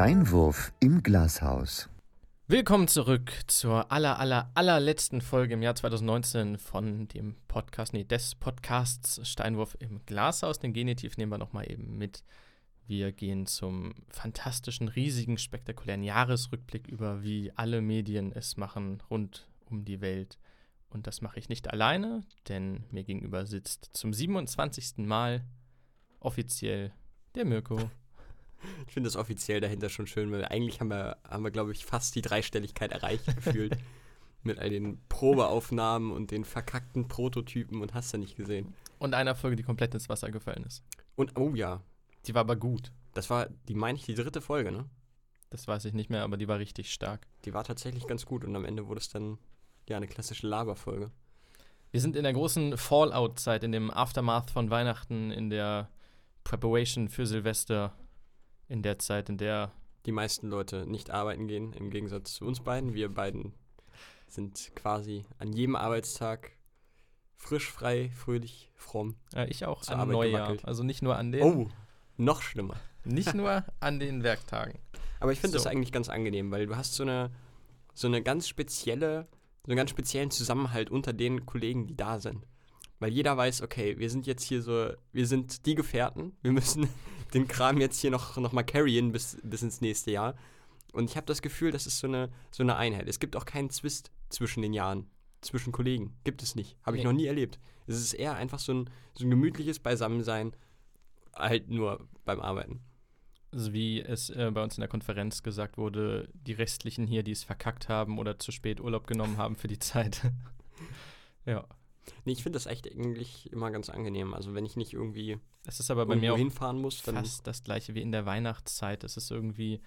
Steinwurf im Glashaus. Willkommen zurück zur aller, aller, allerletzten Folge im Jahr 2019 von dem Podcast, nee, des Podcasts Steinwurf im Glashaus. Den Genitiv nehmen wir nochmal eben mit. Wir gehen zum fantastischen, riesigen, spektakulären Jahresrückblick über, wie alle Medien es machen rund um die Welt. Und das mache ich nicht alleine, denn mir gegenüber sitzt zum 27. Mal offiziell der Mirko. Ich finde das offiziell dahinter schon schön, weil eigentlich haben wir, haben wir glaube ich, fast die Dreistelligkeit erreicht gefühlt. Mit all den Probeaufnahmen und den verkackten Prototypen und hast du nicht gesehen. Und einer Folge, die komplett ins Wasser gefallen ist. Und, oh ja. Die war aber gut. Das war, die meine ich, die dritte Folge, ne? Das weiß ich nicht mehr, aber die war richtig stark. Die war tatsächlich ganz gut und am Ende wurde es dann, ja, eine klassische Laberfolge. Wir sind in der großen Fallout-Zeit, in dem Aftermath von Weihnachten, in der Preparation für Silvester in der Zeit, in der die meisten Leute nicht arbeiten gehen, im Gegensatz zu uns beiden. Wir beiden sind quasi an jedem Arbeitstag frisch, frei, fröhlich, fromm. Ja, ich auch an Neujahr. Gewackelt. Also nicht nur an den. Oh, noch schlimmer. Nicht nur an den Werktagen. Aber ich finde so. das eigentlich ganz angenehm, weil du hast so eine, so eine ganz spezielle, so einen ganz speziellen Zusammenhalt unter den Kollegen, die da sind. Weil jeder weiß, okay, wir sind jetzt hier so, wir sind die Gefährten, wir müssen den Kram jetzt hier noch, noch mal carryen bis, bis ins nächste Jahr. Und ich habe das Gefühl, das ist so eine, so eine Einheit. Es gibt auch keinen Zwist zwischen den Jahren, zwischen Kollegen. Gibt es nicht. Habe ich nee. noch nie erlebt. Es ist eher einfach so ein, so ein gemütliches Beisammensein, halt nur beim Arbeiten. Also wie es äh, bei uns in der Konferenz gesagt wurde, die restlichen hier, die es verkackt haben oder zu spät Urlaub genommen haben für die Zeit. ja. Nee, ich finde das echt eigentlich immer ganz angenehm. Also wenn ich nicht irgendwie das ist aber bei mir auch hinfahren muss, fast das gleiche wie in der Weihnachtszeit. Es ist irgendwie,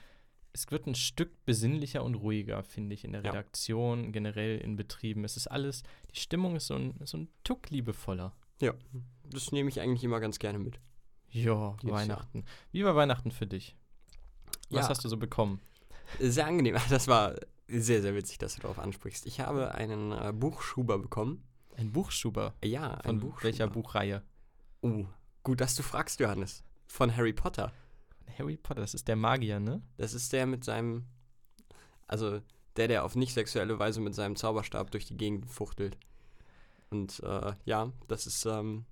es wird ein Stück besinnlicher und ruhiger, finde ich, in der Redaktion, ja. generell in Betrieben. Es ist alles, die Stimmung ist so ein, so ein Tuck liebevoller. Ja, das nehme ich eigentlich immer ganz gerne mit. Ja, Weihnachten. Jahr. Wie war Weihnachten für dich? Was ja. hast du so bekommen? Sehr angenehm. Das war sehr, sehr witzig, dass du darauf ansprichst. Ich habe einen äh, Buchschuber bekommen. Ein Buchschuber? Ja, Von Buchschuber. welcher Buchreihe? Oh, gut, dass du fragst, Johannes. Von Harry Potter. Harry Potter, das ist der Magier, ne? Das ist der mit seinem. Also der, der auf nicht sexuelle Weise mit seinem Zauberstab durch die Gegend fuchtelt. Und äh, ja, das ist. Ähm,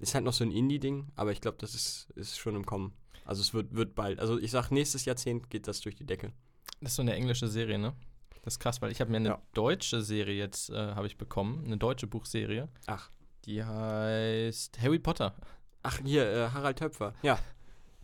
ist halt noch so ein Indie-Ding, aber ich glaube, das ist, ist schon im Kommen. Also es wird, wird bald. Also ich sag, nächstes Jahrzehnt geht das durch die Decke. Das ist so eine englische Serie, ne? Das ist krass, weil ich habe mir eine ja. deutsche Serie jetzt äh, habe ich bekommen, eine deutsche Buchserie. Ach. Die heißt Harry Potter. Ach, hier, äh, Harald Töpfer. Ja,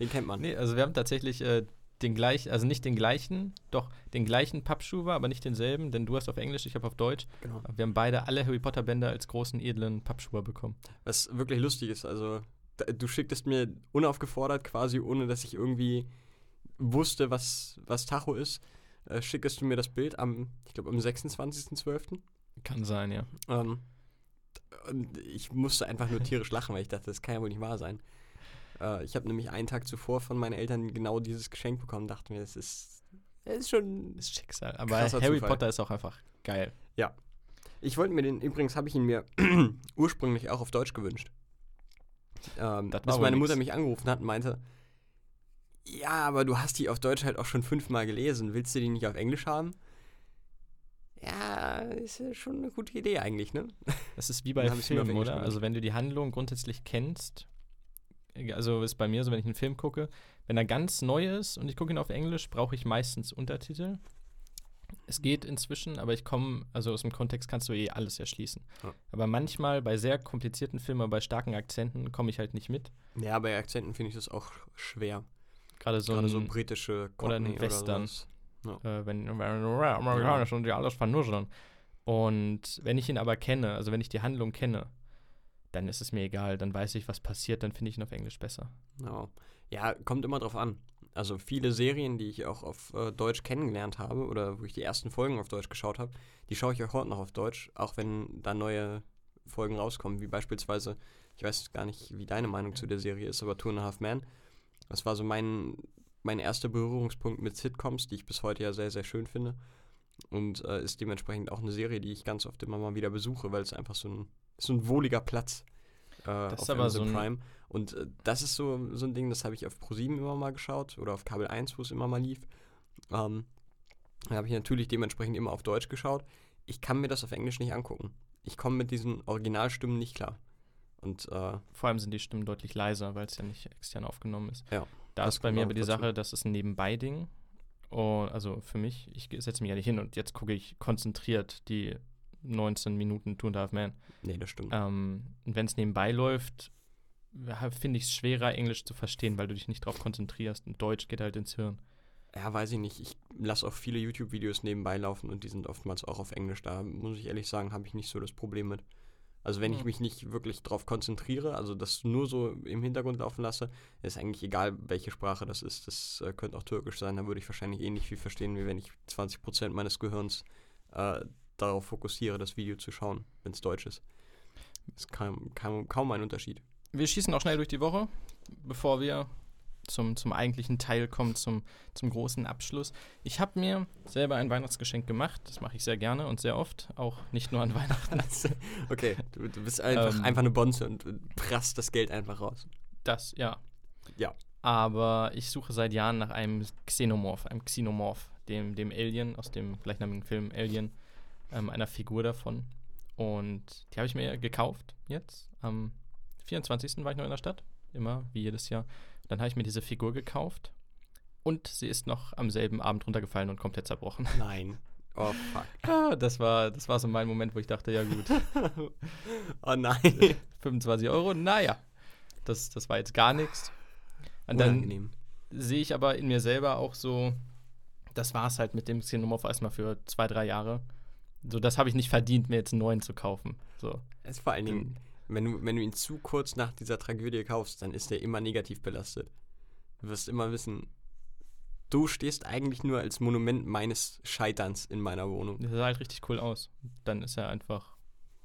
den kennt man. Nee, also wir haben tatsächlich äh, den gleichen, also nicht den gleichen, doch den gleichen Pappschuber, aber nicht denselben, denn du hast auf Englisch, ich habe auf Deutsch. Genau. Wir haben beide alle Harry Potter Bänder als großen, edlen Pappschuber bekommen. Was wirklich lustig ist, also du schicktest mir unaufgefordert quasi, ohne dass ich irgendwie wusste, was, was Tacho ist, äh, schickest du mir das Bild am, ich glaube, am 26.12. Kann sein, ja. Ähm, und ich musste einfach nur tierisch lachen, weil ich dachte, das kann ja wohl nicht wahr sein. Äh, ich habe nämlich einen Tag zuvor von meinen Eltern genau dieses Geschenk bekommen, dachte mir, das ist, das ist schon das ist Schicksal. Aber Harry Zufall. Potter ist auch einfach geil. Ja. Ich wollte mir den, übrigens habe ich ihn mir ursprünglich auch auf Deutsch gewünscht. Ähm, bis meine Mutter mich angerufen hat und meinte, ja, aber du hast die auf Deutsch halt auch schon fünfmal gelesen. Willst du die nicht auf Englisch haben? Ja, ist ja schon eine gute Idee eigentlich, ne? Das ist wie bei Filmen, oder? Also wenn du die Handlung grundsätzlich kennst, also ist bei mir so, wenn ich einen Film gucke, wenn er ganz neu ist und ich gucke ihn auf Englisch, brauche ich meistens Untertitel. Es geht inzwischen, aber ich komme, also aus dem Kontext kannst du eh alles erschließen. Ja. Aber manchmal bei sehr komplizierten Filmen, bei starken Akzenten, komme ich halt nicht mit. Ja, bei Akzenten finde ich das auch schwer. Gerade so, ein, so britische Cockney oder ein Western. Oder äh, wenn, amerikanisch und die alles vernuscheln. Und wenn ich ihn aber kenne, also wenn ich die Handlung kenne, dann ist es mir egal, dann weiß ich, was passiert, dann finde ich ihn auf Englisch besser. Ja. ja, kommt immer drauf an. Also viele Serien, die ich auch auf äh, Deutsch kennengelernt habe oder wo ich die ersten Folgen auf Deutsch geschaut habe, die schaue ich auch heute noch auf Deutsch, auch wenn da neue Folgen rauskommen, wie beispielsweise, ich weiß gar nicht, wie deine Meinung zu der Serie ist, aber Two and a Half Man das war so mein, mein erster Berührungspunkt mit Sitcoms, die ich bis heute ja sehr, sehr schön finde. Und äh, ist dementsprechend auch eine Serie, die ich ganz oft immer mal wieder besuche, weil es einfach so ein, so ein wohliger Platz äh, auf ist aber so Prime. Und äh, das ist so, so ein Ding, das habe ich auf ProSieben immer mal geschaut oder auf Kabel 1, wo es immer mal lief. Ähm, da habe ich natürlich dementsprechend immer auf Deutsch geschaut. Ich kann mir das auf Englisch nicht angucken. Ich komme mit diesen Originalstimmen nicht klar. Und äh, Vor allem sind die Stimmen deutlich leiser, weil es ja nicht extern aufgenommen ist. Ja, Da das ist bei mir aber die. Sache, das ist ein Nebenbei-Ding. Also für mich, ich setze mich ja nicht hin und jetzt gucke ich konzentriert die 19 Minuten Two and a Half Man. nee, das stimmt. Ähm, und wenn es nebenbei läuft, finde ich es schwerer, Englisch zu verstehen, weil du dich nicht drauf konzentrierst. Und Deutsch geht halt ins Hirn. Ja, weiß ich nicht. Ich lasse auch viele YouTube-Videos nebenbei laufen und die sind oftmals auch auf Englisch. Da muss ich ehrlich sagen, habe ich nicht so das Problem mit. Also wenn ich Hm. mich nicht wirklich drauf konzentriere, also das nur so im Hintergrund laufen lasse, ist eigentlich egal, welche Sprache das ist. Das äh, könnte auch türkisch sein, da würde ich wahrscheinlich ähnlich viel verstehen, wie wenn ich 20% meines Gehirns äh, darauf fokussiere, das Video zu schauen, wenn es deutsch ist. Das ist kaum, kaum, kaum ein Unterschied. Wir schießen auch schnell durch die Woche, bevor wir zum, zum eigentlichen Teil kommen, zum, zum großen Abschluss. Ich habe mir selber ein Weihnachtsgeschenk gemacht. Das mache ich sehr gerne und sehr oft, auch nicht nur an Weihnachten. okay, du, du bist einfach, Ähm. einfach eine Bonze und prasst das Geld einfach raus. Das, ja. Ja. Aber ich suche seit Jahren nach einem Xenomorph, einem Xenomorph, dem, dem Alien aus dem gleichnamigen Film Alien, ähm, einer Figur davon. Und die habe ich mir gekauft jetzt. Am 24. war ich noch in der Stadt, immer wie jedes Jahr. Dann habe ich mir diese Figur gekauft und sie ist noch am selben Abend runtergefallen und komplett zerbrochen. Nein. Oh, fuck. Ah, das, war, das war so mein Moment, wo ich dachte, ja gut, oh nein. 25 Euro, naja, das, das war jetzt gar nichts. Und dann Unangenehm. sehe ich aber in mir selber auch so, das war es halt mit dem Xenomorph erstmal für zwei, drei Jahre. So, das habe ich nicht verdient, mir jetzt einen neuen zu kaufen. So. Es ist vor allen Dingen, wenn du, wenn du ihn zu kurz nach dieser Tragödie kaufst, dann ist er immer negativ belastet. Du wirst immer wissen, du stehst eigentlich nur als Monument meines Scheiterns in meiner Wohnung. Der sah halt richtig cool aus. Dann ist er einfach,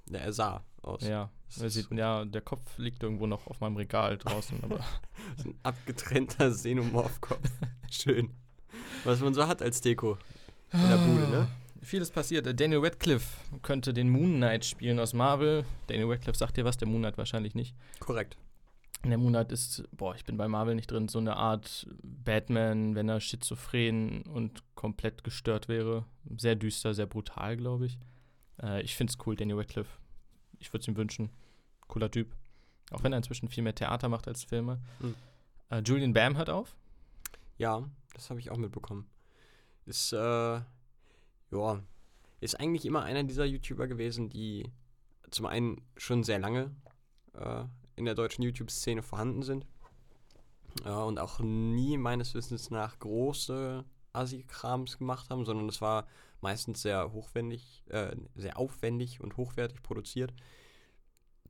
Ja, er sah aus. ja, Das ist sieht, ja, der Kopf liegt irgendwo noch auf meinem Regal draußen, aber so ein abgetrennter Xenomorph-Kopf. Schön. Was man so hat als Deko in der Bude, ne? Vieles passiert. Daniel Radcliffe könnte den Moon Knight spielen aus Marvel. Daniel Radcliffe sagt dir was, der Moon Knight wahrscheinlich nicht. Korrekt. Der Moon Knight ist, boah, ich bin bei Marvel nicht drin, so eine Art Batman, wenn er schizophren und komplett gestört wäre. Sehr düster, sehr brutal, glaube ich. Äh, ich finde es cool, Daniel Radcliffe. Ich würde es ihm wünschen. Cooler Typ. Auch wenn er inzwischen viel mehr Theater macht als Filme. Hm. Äh, Julian Bam hört auf. Ja, das habe ich auch mitbekommen. Ist, äh, ja, ist eigentlich immer einer dieser YouTuber gewesen, die zum einen schon sehr lange äh, in der deutschen YouTube-Szene vorhanden sind äh, und auch nie meines Wissens nach große Assi-Krams gemacht haben, sondern es war meistens sehr hochwendig, äh, sehr aufwendig und hochwertig produziert.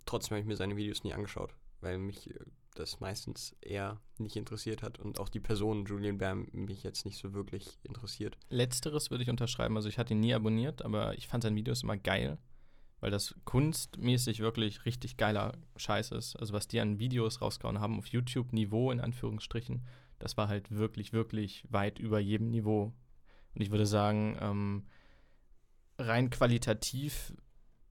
Trotzdem habe ich mir seine Videos nie angeschaut, weil mich äh, das meistens eher nicht interessiert hat und auch die Person Julian Bam mich jetzt nicht so wirklich interessiert. Letzteres würde ich unterschreiben. Also ich hatte ihn nie abonniert, aber ich fand seine Videos immer geil, weil das kunstmäßig wirklich richtig geiler Scheiß ist. Also was die an Videos rausgehauen haben auf YouTube-Niveau in Anführungsstrichen, das war halt wirklich, wirklich weit über jedem Niveau. Und ich würde sagen, ähm, rein qualitativ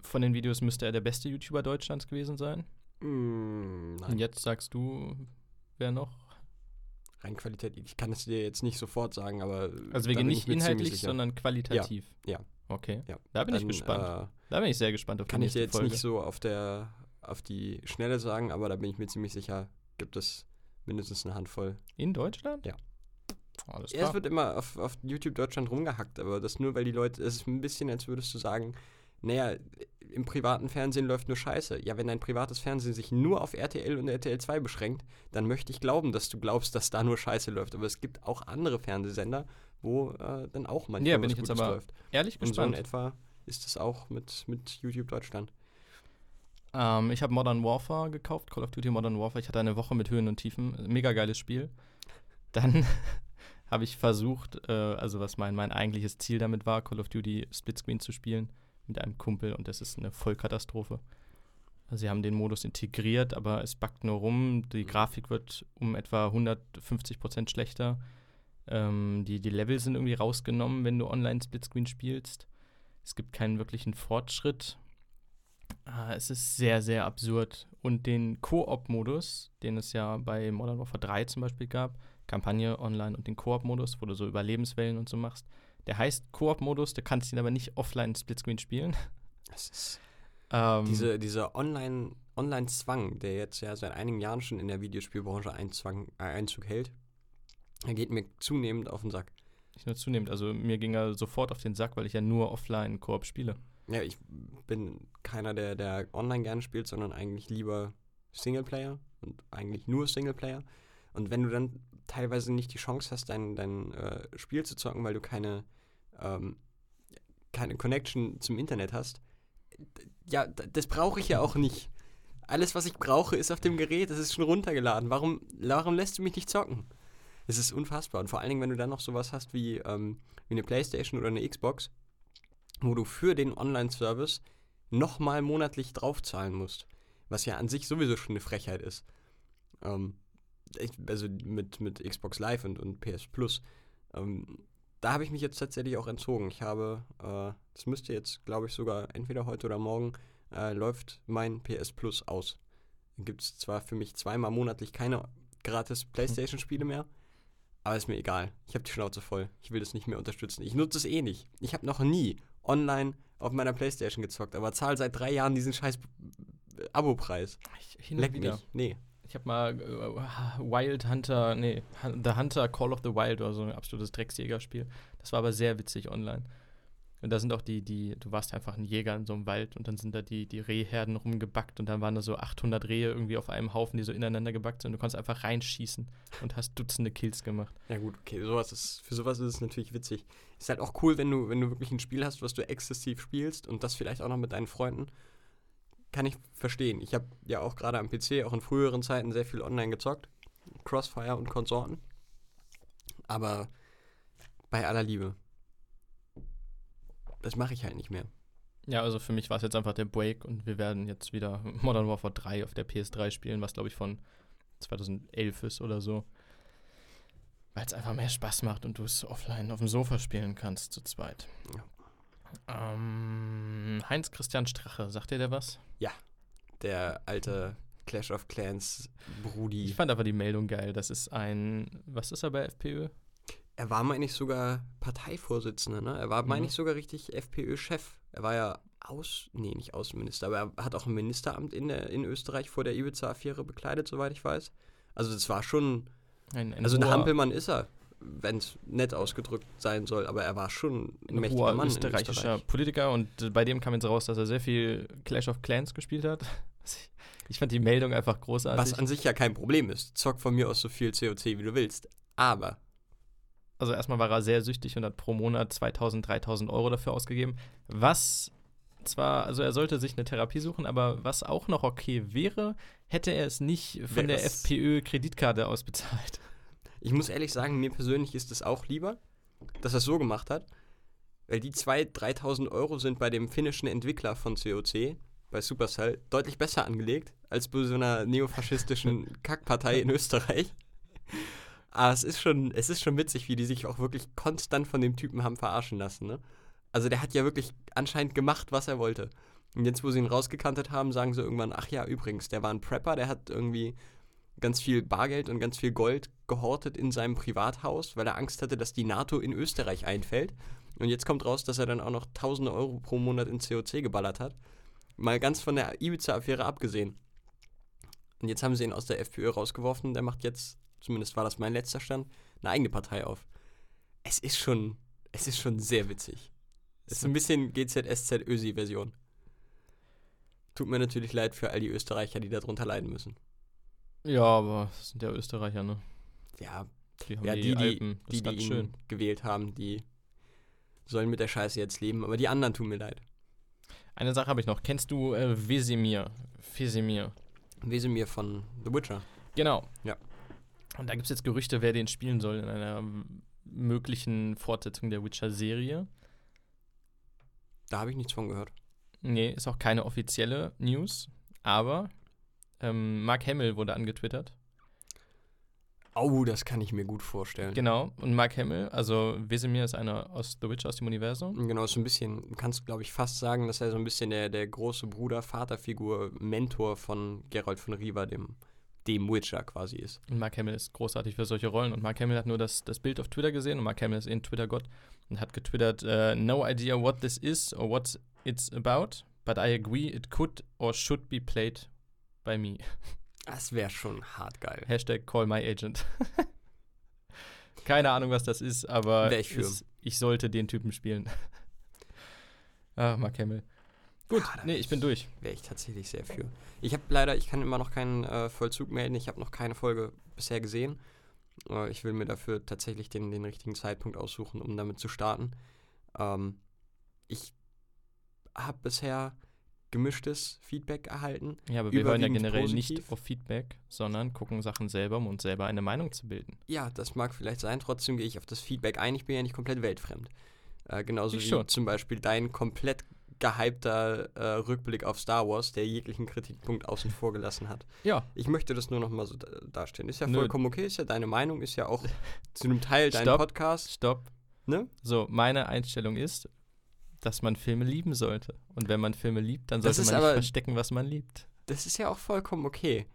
von den Videos müsste er der beste YouTuber Deutschlands gewesen sein. Mm, Und jetzt sagst du, wer noch? rein Qualität. Ich kann es dir jetzt nicht sofort sagen, aber. Also wir gehen nicht ich inhaltlich, sondern qualitativ. ja. Okay. Ja. Da bin ich Dann, gespannt. Äh, Da bin ich sehr gespannt auf die kann ich dir jetzt Folge. nicht so auf der auf die Schnelle sagen, aber da bin ich mir ziemlich sicher, gibt es mindestens eine Handvoll. In Deutschland? Ja. Alles Ja, klar. es wird immer auf, auf YouTube Deutschland rumgehackt, aber das nur, weil die Leute, es ist ein bisschen, als würdest du sagen, naja, im privaten Fernsehen läuft nur Scheiße. Ja, wenn dein privates Fernsehen sich nur auf RTL und RTL 2 beschränkt, dann möchte ich glauben, dass du glaubst, dass da nur Scheiße läuft. Aber es gibt auch andere Fernsehsender, wo äh, dann auch manchmal Ja, bin was ich jetzt Gutes aber läuft. Ehrlich Und so in gespannt. etwa ist es auch mit, mit YouTube Deutschland. ähm, ich habe Modern Warfare gekauft, Call of Duty Modern Warfare. Ich hatte eine Woche mit Höhen und Tiefen. Mega geiles Spiel. Dann habe ich versucht, äh, also was mein, mein eigentliches Ziel damit war, Call of Duty Splitscreen zu spielen mit einem Kumpel und das ist eine Vollkatastrophe. Also sie haben den Modus integriert, aber es backt nur rum. Die Grafik wird um etwa 150 Prozent schlechter. Ähm, die, die Level sind irgendwie rausgenommen, wenn du online Splitscreen spielst. Es gibt keinen wirklichen Fortschritt. Ah, es ist sehr, sehr absurd und den Koop-Modus, den es ja bei Modern Warfare 3 zum Beispiel gab, Kampagne online und den Koop-Modus, wo du so Überlebenswellen und so machst. Der heißt Koop-Modus, du kannst ihn aber nicht offline Splitscreen spielen. Das ist Ähm, diese, dieser Online- Online-Zwang, der jetzt ja seit einigen Jahren schon in der Videospielbranche Einzwang, äh, Einzug hält, der geht mir zunehmend auf den Sack. nicht nur zunehmend, also mir ging er sofort auf den Sack, weil ich ja nur offline Koop spiele. Ja, ich bin keiner, der, der online gerne spielt, sondern eigentlich lieber Singleplayer und eigentlich nur Singleplayer. Und wenn du dann teilweise nicht die Chance hast, dein, dein äh, Spiel zu zocken, weil du keine, ähm, keine Connection zum Internet hast, ja, das brauche ich ja auch nicht. Alles, was ich brauche, ist auf dem Gerät, das ist schon runtergeladen. Warum, warum lässt du mich nicht zocken? Es ist unfassbar. Und vor allen Dingen, wenn du dann noch sowas hast wie, ähm, wie eine Playstation oder eine Xbox, wo du für den Online-Service nochmal monatlich draufzahlen musst. Was ja an sich sowieso schon eine Frechheit ist. Ähm, also mit, mit Xbox Live und, und PS Plus. Ähm, da habe ich mich jetzt tatsächlich auch entzogen. Ich habe, äh, das müsste jetzt, glaube ich, sogar entweder heute oder morgen, äh, läuft mein PS Plus aus. Dann gibt es zwar für mich zweimal monatlich keine gratis PlayStation-Spiele mehr, aber ist mir egal. Ich habe die Schnauze voll. Ich will das nicht mehr unterstützen. Ich nutze es eh nicht. Ich habe noch nie online auf meiner Playstation gezockt, aber zahle seit drei Jahren diesen scheiß Abo-Preis. Leck mich. Nee. Ich habe mal äh, Wild Hunter, nee, The Hunter Call of the Wild oder so ein absolutes Drecksjägerspiel. Das war aber sehr witzig online. Und da sind auch die, die, du warst einfach ein Jäger in so einem Wald und dann sind da die, die Rehherden rumgebackt und dann waren da so 800 Rehe irgendwie auf einem Haufen, die so ineinander gebackt sind. Du konntest einfach reinschießen und hast Dutzende Kills gemacht. Ja gut, okay, sowas ist, für sowas ist es natürlich witzig. Ist halt auch cool, wenn du, wenn du wirklich ein Spiel hast, was du exzessiv spielst und das vielleicht auch noch mit deinen Freunden. Kann ich verstehen. Ich habe ja auch gerade am PC, auch in früheren Zeiten, sehr viel online gezockt. Crossfire und Konsorten. Aber bei aller Liebe. Das mache ich halt nicht mehr. Ja, also für mich war es jetzt einfach der Break und wir werden jetzt wieder Modern Warfare 3 auf der PS3 spielen, was glaube ich von 2011 ist oder so. Weil es einfach mehr Spaß macht und du es offline auf dem Sofa spielen kannst zu zweit. Ähm, Heinz Christian Strache, sagt dir der was? Der alte Clash of Clans Brudi. Ich fand aber die Meldung geil. Das ist ein, was ist er bei FPÖ? Er war, meine ich, sogar Parteivorsitzender, ne? Er war, meine Mhm. ich, sogar richtig FPÖ-Chef. Er war ja Aus... Nee, nicht Außenminister, aber er hat auch ein Ministeramt in, der, in Österreich vor der Ibiza-Affäre bekleidet, soweit ich weiß. Also das war schon... Ein, ein Also ein Hampelmann ist er, wenn es nett ausgedrückt sein soll, aber er war schon ein ein mächtiger Mann österreichischer Österreich. Politiker und bei dem kam jetzt raus, dass er sehr viel Clash of Clans gespielt hat. Ich, fand die Meldung einfach großartig. Was an sich ja kein Problem ist. Zock von mir aus so viel COC, wie du willst. Aber also erstmal war er sehr süchtig und hat pro Monat 2000, 3000 Euro dafür ausgegeben. Was zwar, also er sollte sich eine Therapie suchen, aber was auch noch okay wäre, hätte er es nicht von Wäre der es- FPÖ-Kreditkarte aus bezahlt. Ich muss ehrlich sagen, mir persönlich ist es auch lieber, dass er es so gemacht hat, weil die 2.000, 3.000 Euro sind bei dem finnischen Entwickler von COC, bei Supercell, deutlich besser angelegt als bei so einer neofaschistischen Kackpartei in Österreich. Aber es ist, schon, es ist schon witzig, wie die sich auch wirklich konstant von dem Typen haben verarschen lassen. Ne? Also der hat ja wirklich anscheinend gemacht, was er wollte. Und jetzt, wo sie ihn rausgekantet haben, sagen sie irgendwann, ach ja, übrigens, der war ein Prepper, der hat irgendwie ganz viel Bargeld und ganz viel Gold gehortet in seinem Privathaus, weil er Angst hatte, dass die NATO in Österreich einfällt. Und jetzt kommt raus, dass er dann auch noch tausende Euro pro Monat in COC geballert hat. Mal ganz von der Ibiza-Affäre abgesehen. Und jetzt haben sie ihn aus der FPÖ rausgeworfen. Der macht jetzt, zumindest war das mein letzter Stand, eine eigene Partei auf. Es ist schon, es ist schon sehr witzig. Es ist ein bisschen GZSZ-Ösi-Version. Tut mir natürlich leid für all die Österreicher, die darunter leiden müssen. Ja, aber das sind ja Österreicher, ne? Ja, Die ja die, die, die, Alpen. Die, die ganz ihn schön. gewählt haben, die sollen mit der Scheiße jetzt leben, aber die anderen tun mir leid. Eine Sache habe ich noch. Kennst du äh, Wesemir? Wesemir. Wesemir von The Witcher. Genau. Ja. Und da gibt es jetzt Gerüchte, wer den spielen soll in einer möglichen Fortsetzung der Witcher-Serie. Da habe ich nichts von gehört. Nee, ist auch keine offizielle News, aber ähm, Mark Hamill wurde angetwittert. Oh, das kann ich mir gut vorstellen. Genau. Und Mark Hamill, also Wesemir ist einer aus The Witcher aus dem Universum. Genau, so ein bisschen, kannst du glaube ich fast sagen, dass er so ein bisschen der, der große Bruder, Vaterfigur, Mentor von Geralt von Riva, dem, dem Witcher quasi ist. Und Mark Hamill ist großartig für solche Rollen. Und Mark Hamill hat nur das, das Bild auf Twitter gesehen und Mark Hamill ist eh ein Twitter-Gott und hat getwittert, uh, no idea what this is or what it's about, but I agree it could or should be played by me. Das wäre schon hart geil. Hashtag call my agent. Keine Ahnung, was das ist, aber ich es, ich sollte den Typen spielen. ah, Mark Hamill. Gut, Ah, nee, ich bin durch. Wäre ich tatsächlich sehr für. Ich habe leider, ich kann immer noch keinen äh, Vollzug melden. Ich habe noch keine Folge bisher gesehen. Äh, ich will mir dafür tatsächlich den, den richtigen Zeitpunkt aussuchen, um damit zu starten. Ähm, ich habe bisher gemischtes Feedback erhalten. Ja, aber wir hören ja generell positiv. nicht auf Feedback, sondern gucken Sachen selber, um uns selber eine Meinung zu bilden. Ja, das mag vielleicht sein. Trotzdem gehe ich auf das Feedback ein. Ich bin ja nicht komplett weltfremd. Äh, genauso Ich wie schon. zum Beispiel dein komplett gehypter äh, Rückblick auf Star Wars, der jeglichen Kritikpunkt außen vor gelassen hat. Ja, Ich möchte das nur noch mal so da darstellen. Ist ja Nö. vollkommen okay, ist ja deine Meinung, ist ja auch zu einem Teil dein. Podcast. stopp. Ne? So, meine Einstellung ist, dass man Filme lieben sollte. Und wenn man Filme liebt, dann sollte ist man nicht aber- verstecken, was man liebt. Das ist ja auch vollkommen okay.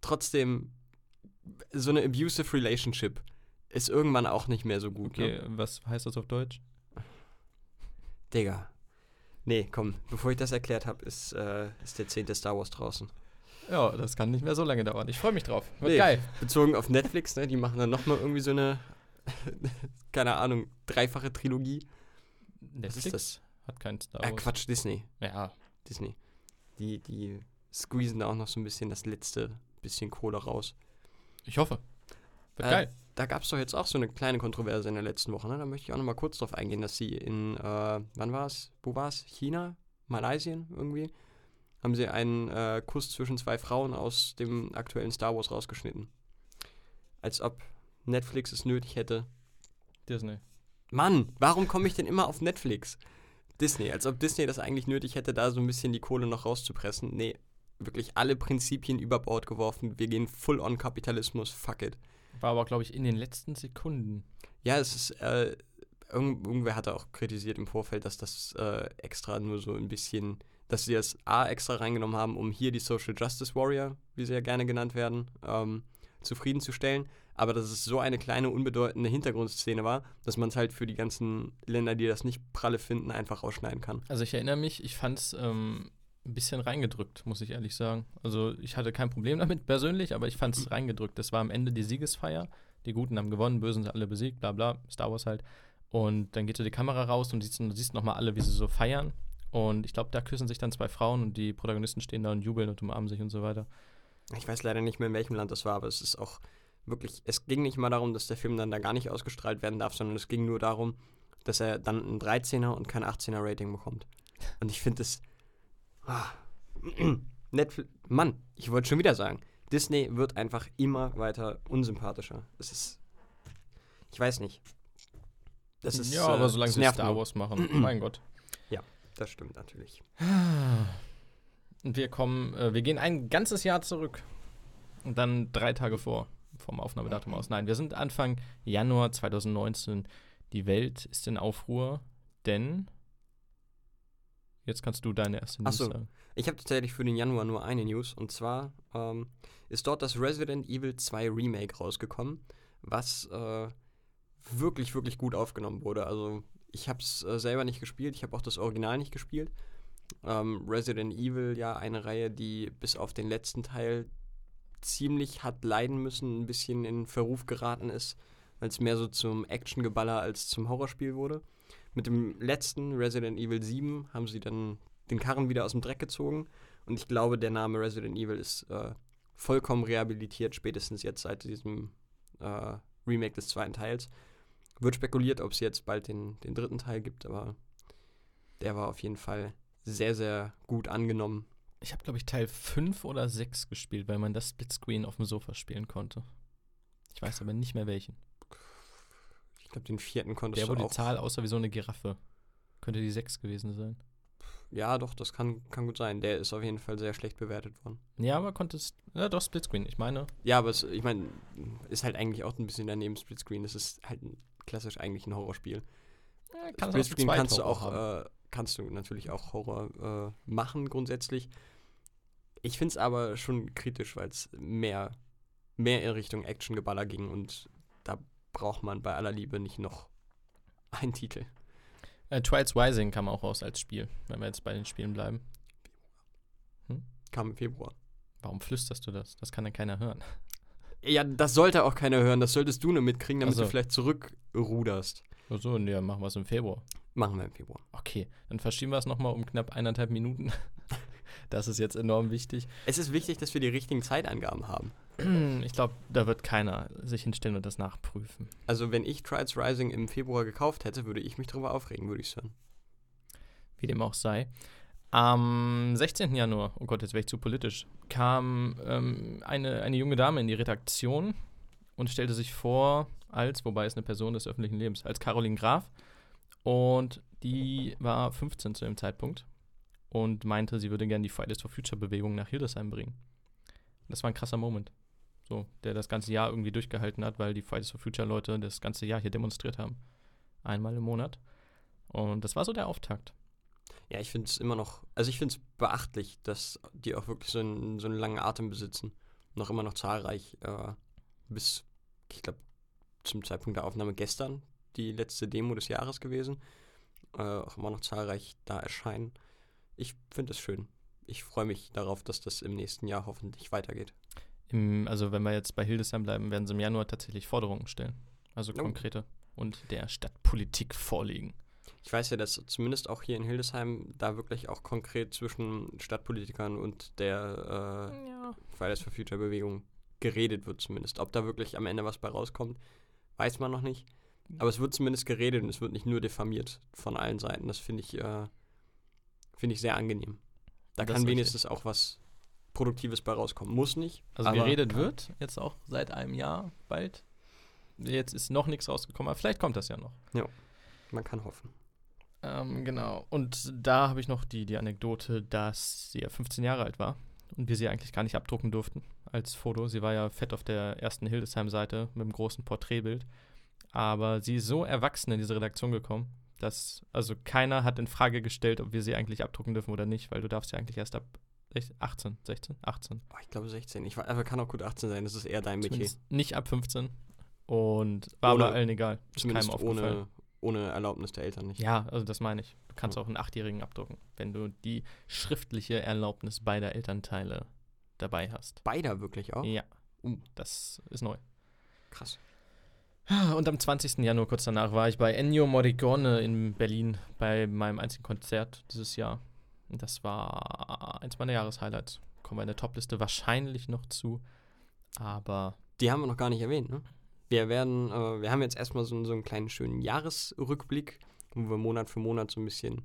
Trotzdem, so eine abusive Relationship ist irgendwann auch nicht mehr so gut. Okay, Ne? was heißt das auf Deutsch? Digga. Nee, komm, bevor ich das erklärt habe, ist, äh, ist der 10. Star Wars draußen. Ja, das kann nicht mehr so lange dauern. Ich freue mich drauf. Wird Nee, geil. Bezogen auf Netflix, ne? Die machen dann nochmal irgendwie so eine, keine Ahnung, dreifache Trilogie. Netflix das? Hat kein Star Äh, Wars. Quatsch, Disney. Ja, Disney. Die, die squeezen da auch noch so ein bisschen das letzte bisschen Kohle raus. ich hoffe. Wird Äh, geil. Da gab es doch jetzt auch so eine kleine Kontroverse in der letzten Woche. Ne? Da möchte ich auch noch mal kurz drauf eingehen, dass sie in, äh, wann war es? Wo war es? China? Malaysien irgendwie? Haben sie einen äh, Kuss zwischen zwei Frauen aus dem aktuellen Star Wars rausgeschnitten. Als ob Netflix es nötig hätte. Disney. Mann, warum komme ich denn immer auf Netflix? Disney, als ob Disney das eigentlich nötig hätte, da so ein bisschen die Kohle noch rauszupressen. Nee, wirklich alle Prinzipien über Bord geworfen. Wir gehen full on Kapitalismus, fuck it. War aber, glaube ich, in den letzten Sekunden. Ja, es ist, äh, irgend, irgendwer hatte auch kritisiert im Vorfeld, dass das äh, extra nur so ein bisschen, dass sie das A extra reingenommen haben, um hier die Social Justice Warrior, wie sie ja gerne genannt werden, ähm, zufriedenzustellen. Aber dass es so eine kleine, unbedeutende Hintergrundszene war, dass man es halt für die ganzen Länder, die das nicht pralle finden, einfach ausschneiden kann. Also ich erinnere mich, ich fand es ähm, ein bisschen reingedrückt, muss ich ehrlich sagen. Also ich hatte kein Problem damit persönlich, aber ich fand es reingedrückt. Das war am Ende die Siegesfeier. Die Guten haben gewonnen, Bösen sind alle besiegt, bla bla, Star Wars halt. Und dann geht so die Kamera raus und siehst, du siehst nochmal alle, wie sie so feiern. Und ich glaube, da küssen sich dann zwei Frauen und die Protagonisten stehen da und jubeln und umarmen sich und so weiter. Ich weiß leider nicht mehr, in welchem Land das war, aber es ist auch wirklich, es ging nicht mal darum, dass der Film dann da gar nicht ausgestrahlt werden darf, sondern es ging nur darum, dass er dann ein 13er und kein 18er Rating bekommt. Und ich finde es. Ah, Netflix. Mann, ich wollte schon wieder sagen, Disney wird einfach immer weiter unsympathischer. Es ist. Ich weiß nicht. Das ist, ja, äh, aber solange das sie Star. Wars machen, mein Gott. Das stimmt natürlich. Und wir kommen, äh, wir gehen ein ganzes Jahr zurück. Und dann drei Tage vor, vom Aufnahmedatum aus. Nein, wir sind Anfang Januar 2019. Die Welt ist in Aufruhr, denn jetzt kannst du deine erste News so. sagen. Ich habe tatsächlich für den Januar nur eine News und zwar ähm, ist dort das Resident Evil 2 Remake rausgekommen, was äh, wirklich, wirklich gut aufgenommen wurde. Also ich habe es äh, selber nicht gespielt, ich habe auch das Original nicht gespielt. Ähm, Resident Evil, ja, eine Reihe, die bis auf den letzten Teil ziemlich hat leiden müssen, ein bisschen in Verruf geraten ist, weil es mehr so zum Actiongeballer als zum Horrorspiel wurde. Mit dem letzten Resident Evil 7 haben sie dann den Karren wieder aus dem Dreck gezogen. Und ich glaube, der Name Resident Evil ist äh, vollkommen rehabilitiert, spätestens jetzt seit diesem äh, Remake des zweiten Teils. Wird spekuliert, ob es jetzt bald den, den dritten Teil gibt, aber der war auf jeden Fall sehr, sehr gut angenommen. Ich habe, glaube ich, Teil 5 oder 6 gespielt, weil man das Splitscreen auf dem Sofa spielen konnte. Ich weiß aber nicht mehr welchen. Ich glaube, den vierten konntest Der, wo du die auch. Zahl aussah wie so eine Giraffe. Könnte die 6 gewesen sein. ja, doch, das kann, kann gut sein. Der ist auf jeden Fall sehr schlecht bewertet worden. Ja, aber konntest. Ja, doch, Splitscreen. Ich meine. Ja, aber es, ich meine, ist halt eigentlich auch ein bisschen daneben Splitscreen. Es ist halt ein, klassisch eigentlich ein Horrorspiel. Ja, kann Splitscreen kannst du auch, äh, kannst du natürlich auch Horror äh, machen grundsätzlich. Ich finde es aber schon kritisch, weil es mehr, mehr in Richtung Action-Geballer ging und da braucht man bei aller Liebe nicht noch einen Titel. Äh, Trials Rising kam auch raus als Spiel, wenn wir jetzt bei den Spielen bleiben. Kam im Februar. Warum flüsterst du das? Das kann ja keiner hören. Ja, das sollte auch keiner hören. Das solltest du nur mitkriegen, damit Ach so. du vielleicht zurückruderst. Achso, nee, machen wir es im Februar. Machen wir im Februar. Okay, dann verschieben wir es nochmal um knapp eineinhalb Minuten. Das ist jetzt enorm wichtig. Es ist wichtig, dass wir die richtigen Zeitangaben haben. Ich glaube, da wird keiner sich hinstellen und das nachprüfen. Also, wenn ich Trials Rising im Februar gekauft hätte, würde ich mich darüber aufregen, würde ich sagen. Wie dem auch sei. Am 16. Januar, oh Gott, jetzt wäre ich zu politisch, kam ähm, eine, eine junge Dame in die Redaktion und stellte sich vor als, wobei es eine Person des öffentlichen Lebens, als Caroline Graf. Und die war 15 zu dem Zeitpunkt und meinte, sie würde gerne die Fridays for Future Bewegung nach Hildesheim bringen. Das war ein krasser Moment. So, der das ganze Jahr irgendwie durchgehalten hat, weil die Fridays for Future Leute das ganze Jahr hier demonstriert haben. Einmal im Monat. Und das war so der Auftakt. Ja, ich finde es immer noch, also ich finde es beachtlich, dass die auch wirklich so einen, so einen langen Atem besitzen. Noch immer noch zahlreich. Äh, bis, ich glaube, zum Zeitpunkt der Aufnahme gestern, die letzte Demo des Jahres gewesen. Äh, auch immer noch zahlreich da erscheinen. Ich finde es schön. Ich freue mich darauf, dass das im nächsten Jahr hoffentlich weitergeht. Im, also wenn wir jetzt bei Hildesheim bleiben, werden sie im Januar tatsächlich Forderungen stellen. Also Oh. konkrete. Und der Stadtpolitik vorlegen. Ich weiß ja, dass zumindest auch hier in Hildesheim da wirklich auch konkret zwischen Stadtpolitikern und der äh, Ja. Fridays for Future Bewegung geredet wird zumindest. Ob da wirklich am Ende was bei rauskommt, weiß man noch nicht. Aber es wird zumindest geredet und es wird nicht nur diffamiert von allen Seiten. Das finde ich, äh, finde ich sehr angenehm. Da Das kann wenigstens auch was Produktives bei rauskommen. Muss nicht. Also geredet kann. wird, jetzt auch seit einem Jahr bald. Jetzt ist noch nichts rausgekommen, aber vielleicht kommt das ja noch. Man kann hoffen. Ähm, genau. Und da habe ich noch die, die Anekdote, dass sie ja 15 Jahre alt war und wir sie eigentlich gar nicht abdrucken durften als Foto. Sie war ja fett auf der ersten Hildesheim-Seite mit einem großen Porträtbild. Aber sie ist so erwachsen in diese Redaktion gekommen, dass also keiner hat in Frage gestellt, ob wir sie eigentlich abdrucken dürfen oder nicht, weil du darfst ja eigentlich erst ab 16, 18, 16, 18. Oh, ich glaube 16. Ich, aber kann auch gut 18 sein. Das ist eher dein Metier. Zumindest nicht ab 15. Und war Ohne- aber allen egal. Ist Zumindest keinem aufgefallen. ohne, ohne Erlaubnis der Eltern nicht. Ja, also das meine ich. Du kannst Ja. auch einen Achtjährigen abdrucken, wenn du die schriftliche Erlaubnis beider Elternteile dabei hast. Beider wirklich auch? Ja, Uh. das ist neu. Krass. Und am 20. Januar, kurz danach, war ich bei Ennio Morricone in Berlin bei meinem einzigen Konzert dieses Jahr. Das war eins meiner Jahreshighlights. Kommen wir in der Topliste wahrscheinlich noch zu. Aber Die haben wir noch gar nicht erwähnt, ne? Wir werden, äh, wir haben jetzt erstmal so, so einen kleinen schönen Jahresrückblick, wo wir Monat für Monat so ein bisschen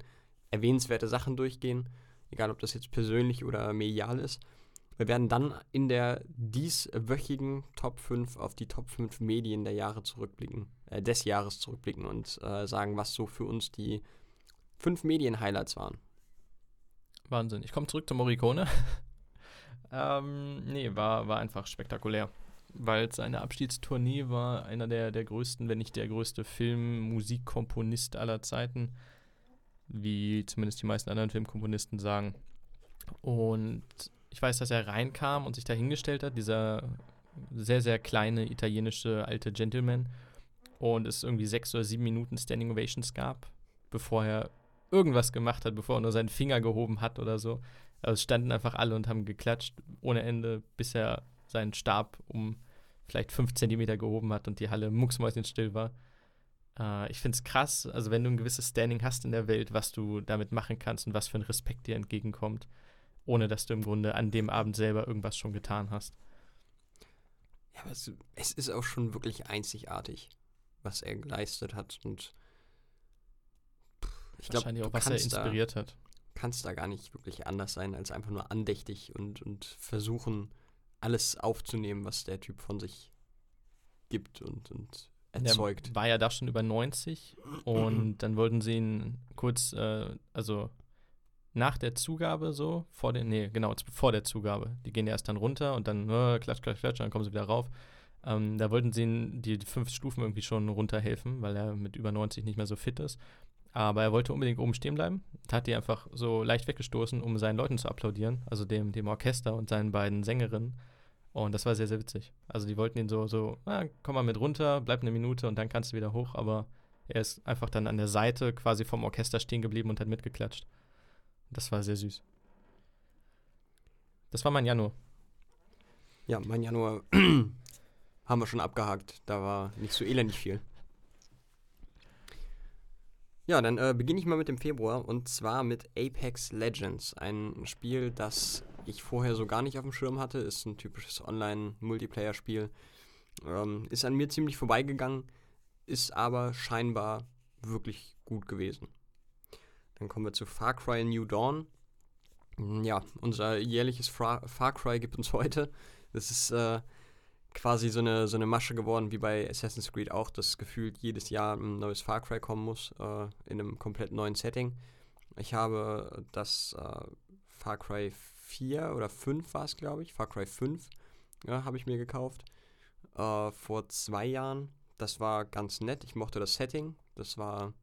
erwähnenswerte Sachen durchgehen, egal ob das jetzt persönlich oder medial ist. Wir werden dann in der dieswöchigen Top 5 auf die Top 5 Medien der Jahre zurückblicken, äh, des Jahres zurückblicken und äh, sagen, was so für uns die fünf Medien-Highlights waren. Wahnsinn. Ich komme zurück zu Morricone. ähm, nee, war, war einfach spektakulär. Weil seine Abschiedstournee war einer der, der größten, wenn nicht der größte Film-Musikkomponist aller Zeiten. Wie zumindest die meisten anderen Filmkomponisten sagen. Und ich weiß, dass er reinkam und sich da hingestellt hat, dieser sehr, sehr kleine italienische alte Gentleman. Und es irgendwie sechs oder sieben Minuten Standing Ovations gab, bevor er irgendwas gemacht hat, bevor er nur seinen Finger gehoben hat oder so. Also es standen einfach alle und haben geklatscht ohne Ende, bis er seinen Stab um vielleicht fünf Zentimeter gehoben hat und die Halle mucksmäuschenstill war. Äh, ich finde es krass, also wenn du ein gewisses Standing hast in der Welt, was du damit machen kannst und was für ein Respekt dir entgegenkommt, ohne dass du im Grunde an dem Abend selber irgendwas schon getan hast. Ja, aber es, es ist auch schon wirklich einzigartig, was er geleistet hat. Und ich glaube, auch, was er kannst da, inspiriert hat. kannst da gar nicht wirklich anders sein, als einfach nur andächtig und, und versuchen, alles aufzunehmen, was der Typ von sich gibt und, und erzeugt. Der war ja da schon über 90 und dann wollten sie ihn kurz, äh, also nach der Zugabe so, vor der, nee, genau, vor der Zugabe. Die gehen ja erst dann runter und dann äh, klatsch, klatsch, klatsch, und dann kommen sie wieder rauf. Ähm, da wollten sie ihn die fünf Stufen irgendwie schon runterhelfen, weil er mit über 90 nicht mehr so fit ist. Aber er wollte unbedingt oben stehen bleiben. Hat die einfach so leicht weggestoßen, um seinen Leuten zu applaudieren, also dem, dem Orchester und seinen beiden Sängerinnen. Und das war sehr, sehr witzig. Also die wollten ihn so, so, ah, komm mal mit runter, bleib eine Minute und dann kannst du wieder hoch. Aber er ist einfach dann an der Seite quasi vom Orchester stehen geblieben und hat mitgeklatscht. Das war sehr süß. Das war mein Januar. Ja, mein Januar haben wir schon abgehakt. Da war nicht so elendig viel. Ja, dann äh, beginne ich mal mit dem Februar und zwar mit Apex Legends. Ein Spiel, das ich vorher so gar nicht auf dem Schirm hatte. Ist ein typisches Online-Multiplayer-Spiel. Ähm, ist an mir ziemlich vorbeigegangen, ist aber scheinbar wirklich gut gewesen. Dann kommen wir zu Far Cry New Dawn. Ja, unser jährliches Fra Far Cry gibt uns heute. Das ist äh, quasi so eine, so eine Masche geworden, wie bei Assassin's Creed auch, dass gefühlt jedes Jahr ein neues Far Cry kommen muss, äh, in einem komplett neuen Setting. Ich habe das äh, Far Cry 4 oder 5 war es, glaube ich, Far Cry 5 ja, habe ich mir gekauft, äh, vor zwei Jahren. Das war ganz nett, ich mochte das Setting. Das war,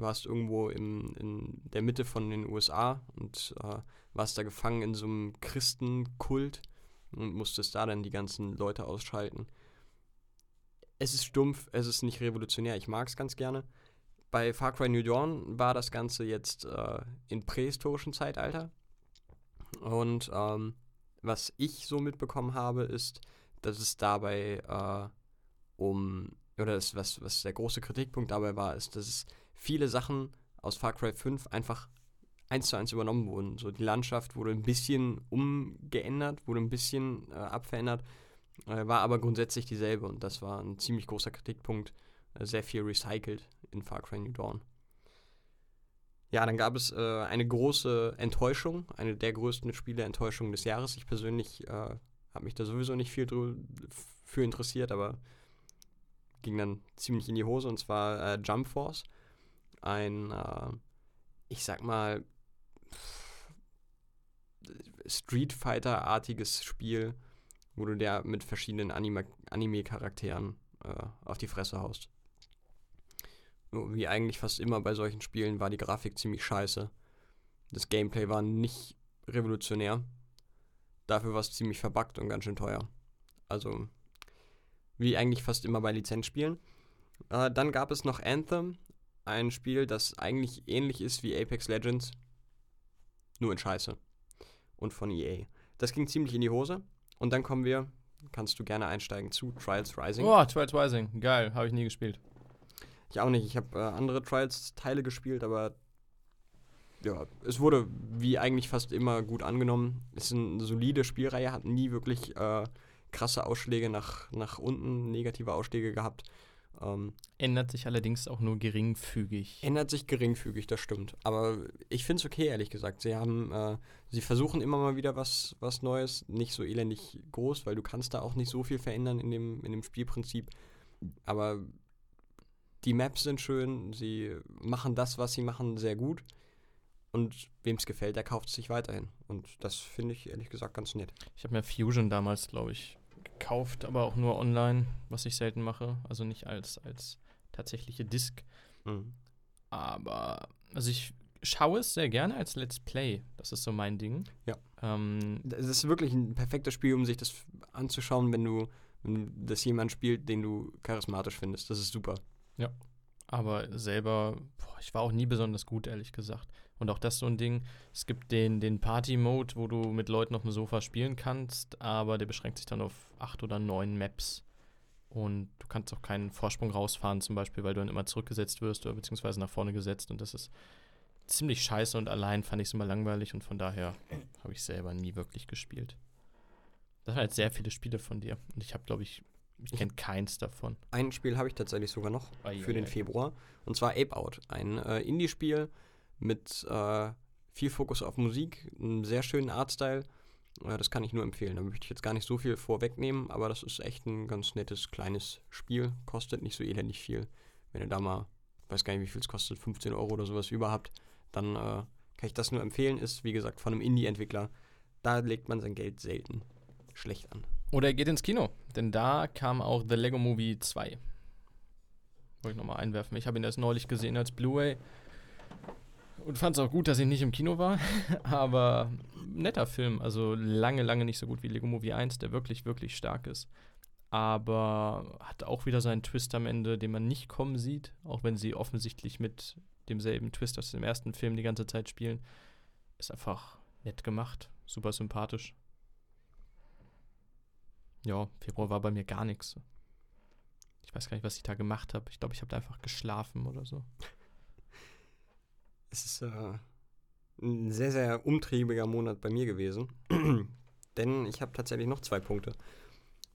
warst irgendwo im, in der Mitte von den USA und äh, warst da gefangen in so einem Christenkult und musstest da dann die ganzen Leute ausschalten. Es ist stumpf, es ist nicht revolutionär, ich mag es ganz gerne. Bei Far Cry New Dawn war das Ganze jetzt äh, in prähistorischen Zeitalter. Und ähm, was ich so mitbekommen habe, ist, dass es dabei äh, um, oder das, was, was der große Kritikpunkt dabei war, ist, dass es viele Sachen aus Far Cry 5 einfach eins zu eins übernommen wurden. So die Landschaft wurde ein bisschen umgeändert, wurde ein bisschen äh, abverändert, äh, war aber grundsätzlich dieselbe und das war ein ziemlich großer Kritikpunkt. Äh, sehr viel recycelt in Far Cry New Dawn. Ja, dann gab es äh, eine große Enttäuschung, eine der größten Spiele-Enttäuschungen des Jahres. Ich persönlich äh, habe mich da sowieso nicht viel für interessiert, aber ging dann ziemlich in die Hose und zwar äh, Jump Force. Ein, ich sag mal, Street Fighter-artiges Spiel, wo du der mit verschiedenen Anime-Charakteren äh, auf die Fresse haust. Wie eigentlich fast immer bei solchen Spielen war die Grafik ziemlich scheiße. Das Gameplay war nicht revolutionär. Dafür war es ziemlich verbuggt und ganz schön teuer. Also, wie eigentlich fast immer bei Lizenzspielen. Äh, dann gab es noch Anthem, ein Spiel, das eigentlich ähnlich ist wie Apex Legends, nur in Scheiße. Und von EA. Das ging ziemlich in die Hose. Und dann kommen wir, kannst du gerne einsteigen zu Trials Rising. Oh, Trials Rising, geil, habe ich nie gespielt. Ich auch nicht. Ich habe äh, andere Trials-Teile gespielt, aber ja, es wurde wie eigentlich fast immer gut angenommen. Es ist eine solide Spielreihe, hat nie wirklich äh, krasse Ausschläge nach, nach unten, negative Ausschläge gehabt. Ähm, ändert sich allerdings auch nur geringfügig. Ändert sich geringfügig, das stimmt. Aber ich finde es okay, ehrlich gesagt. Sie haben, äh, sie versuchen immer mal wieder was, was Neues, nicht so elendig groß, weil du kannst da auch nicht so viel verändern in dem, in dem Spielprinzip. Aber die Maps sind schön, sie machen das, was sie machen, sehr gut. Und wem es gefällt, der kauft es sich weiterhin. Und das finde ich ehrlich gesagt ganz nett. Ich habe mir Fusion damals, glaube ich, gekauft, aber auch nur online, was ich selten mache. Also nicht als, als tatsächliche Disc. Mhm. Aber, also ich schaue es sehr gerne als Let's Play. Das ist so mein Ding. Ja. Ähm, es ist wirklich ein perfektes Spiel, um sich das anzuschauen, wenn du, wenn das jemand spielt, den du charismatisch findest. Das ist super. Ja. Aber selber, boah, ich war auch nie besonders gut, ehrlich gesagt. Und auch das so ein Ding. Es gibt den, den Party-Mode, wo du mit Leuten auf dem Sofa spielen kannst, aber der beschränkt sich dann auf acht oder neun Maps. Und du kannst auch keinen Vorsprung rausfahren, zum Beispiel, weil du dann immer zurückgesetzt wirst oder beziehungsweise nach vorne gesetzt. Und das ist ziemlich scheiße und allein fand ich es immer langweilig und von daher habe ich selber nie wirklich gespielt. Das waren halt sehr viele Spiele von dir. Und ich habe, glaube ich, ich kenne keins davon. Ein Spiel habe ich tatsächlich sogar noch oh, für den Februar. Und zwar Ape Out. Ein äh, Indie-Spiel mit äh, viel Fokus auf Musik, einem sehr schönen Artstyle. Äh, das kann ich nur empfehlen. Da möchte ich jetzt gar nicht so viel vorwegnehmen, aber das ist echt ein ganz nettes kleines Spiel. Kostet nicht so elendig viel. Wenn ihr da mal, weiß gar nicht, wie viel es kostet, 15 Euro oder sowas überhaupt, dann äh, kann ich das nur empfehlen. Ist, wie gesagt, von einem Indie-Entwickler. Da legt man sein Geld selten schlecht an. Oder er geht ins Kino, denn da kam auch The Lego Movie 2. Wollte ich nochmal einwerfen. Ich habe ihn erst neulich gesehen als Blu-ray und fand es auch gut, dass ich nicht im Kino war. Aber netter Film. Also lange, lange nicht so gut wie Lego Movie 1, der wirklich, wirklich stark ist. Aber hat auch wieder seinen Twist am Ende, den man nicht kommen sieht. Auch wenn sie offensichtlich mit demselben Twist aus dem ersten Film die ganze Zeit spielen. Ist einfach nett gemacht. Super sympathisch. Ja, Februar war bei mir gar nichts. Ich weiß gar nicht, was ich da gemacht habe. Ich glaube, ich habe da einfach geschlafen oder so. Es ist äh, ein sehr, sehr umtriebiger Monat bei mir gewesen. Denn ich habe tatsächlich noch zwei Punkte.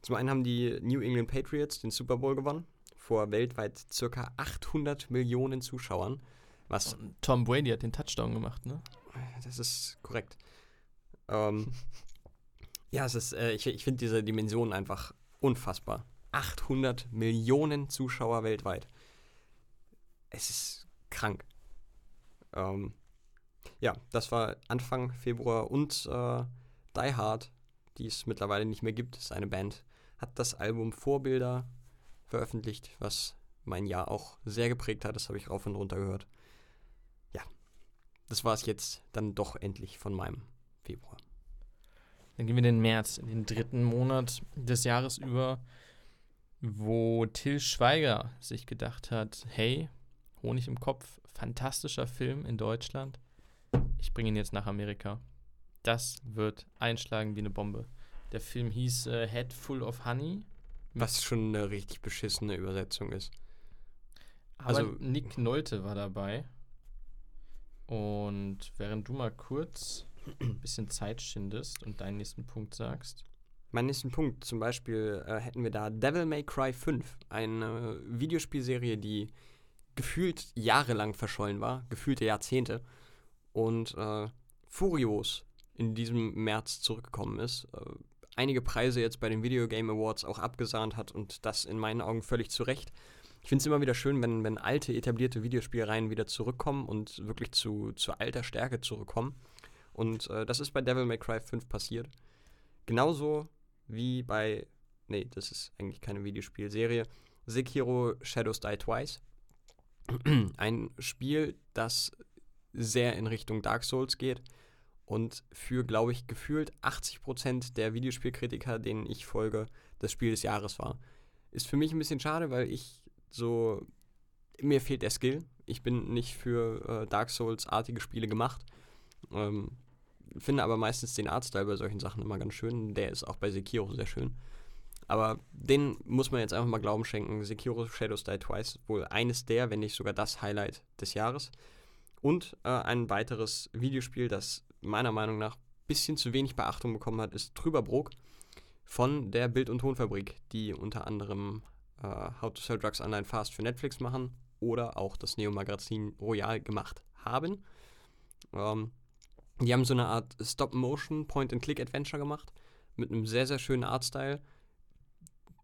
Zum einen haben die New England Patriots den Super Bowl gewonnen. Vor weltweit circa 800 Millionen Zuschauern. Was Und Tom Brady hat den Touchdown gemacht, ne? Das ist korrekt. Ähm, ja, es ist, äh, ich, ich finde diese Dimension einfach unfassbar. 800 Millionen Zuschauer weltweit. Es ist krank. Ähm, ja, das war Anfang Februar und äh, Die Hard, die es mittlerweile nicht mehr gibt, ist eine Band, hat das Album Vorbilder veröffentlicht, was mein Jahr auch sehr geprägt hat. Das habe ich rauf und runter gehört. Ja, das war es jetzt dann doch endlich von meinem Februar. Dann gehen wir in den März, in den dritten Monat des Jahres über, wo Till Schweiger sich gedacht hat, hey, Honig im Kopf, fantastischer Film in Deutschland. Ich bringe ihn jetzt nach Amerika. Das wird einschlagen wie eine Bombe. Der Film hieß äh, Head Full of Honey. Was schon eine richtig beschissene Übersetzung ist. Aber Also- Nick Nolte war dabei. Und während du mal kurz ein bisschen Zeit schindest und deinen nächsten Punkt sagst. Mein nächsten Punkt, zum Beispiel äh, hätten wir da Devil May Cry 5, eine Videospielserie, die gefühlt jahrelang verschollen war, gefühlte Jahrzehnte und äh, furios in diesem März zurückgekommen ist. Äh, einige Preise jetzt bei den Video Game Awards auch abgesahnt hat und das in meinen Augen völlig zu Recht. Ich finde es immer wieder schön, wenn, wenn alte, etablierte Videospielreihen wieder zurückkommen und wirklich zu, zu alter Stärke zurückkommen. Und äh, das ist bei Devil May Cry 5 passiert. Genauso wie bei, nee, das ist eigentlich keine Videospielserie, Sekiro Shadows Die Twice. Ein Spiel, das sehr in Richtung Dark Souls geht und für, glaube ich, gefühlt 80% der Videospielkritiker, denen ich folge, das Spiel des Jahres war. Ist für mich ein bisschen schade, weil ich so, mir fehlt der Skill. Ich bin nicht für äh, Dark Souls-artige Spiele gemacht. Ähm, finde aber meistens den Artstyle bei solchen Sachen immer ganz schön. Der ist auch bei Sekiro sehr schön. Aber den muss man jetzt einfach mal Glauben schenken. Sekiro Shadows Die Twice, wohl eines der, wenn nicht sogar das Highlight des Jahres. Und äh, ein weiteres Videospiel, das meiner Meinung nach ein bisschen zu wenig Beachtung bekommen hat, ist Trüberbrook von der Bild- und Tonfabrik, die unter anderem äh, How to Sell Drugs Online Fast für Netflix machen oder auch das Neo-Magazin Royal gemacht haben. Ähm, die haben so eine Art Stop-Motion Point-and-Click-Adventure gemacht mit einem sehr, sehr schönen Artstyle.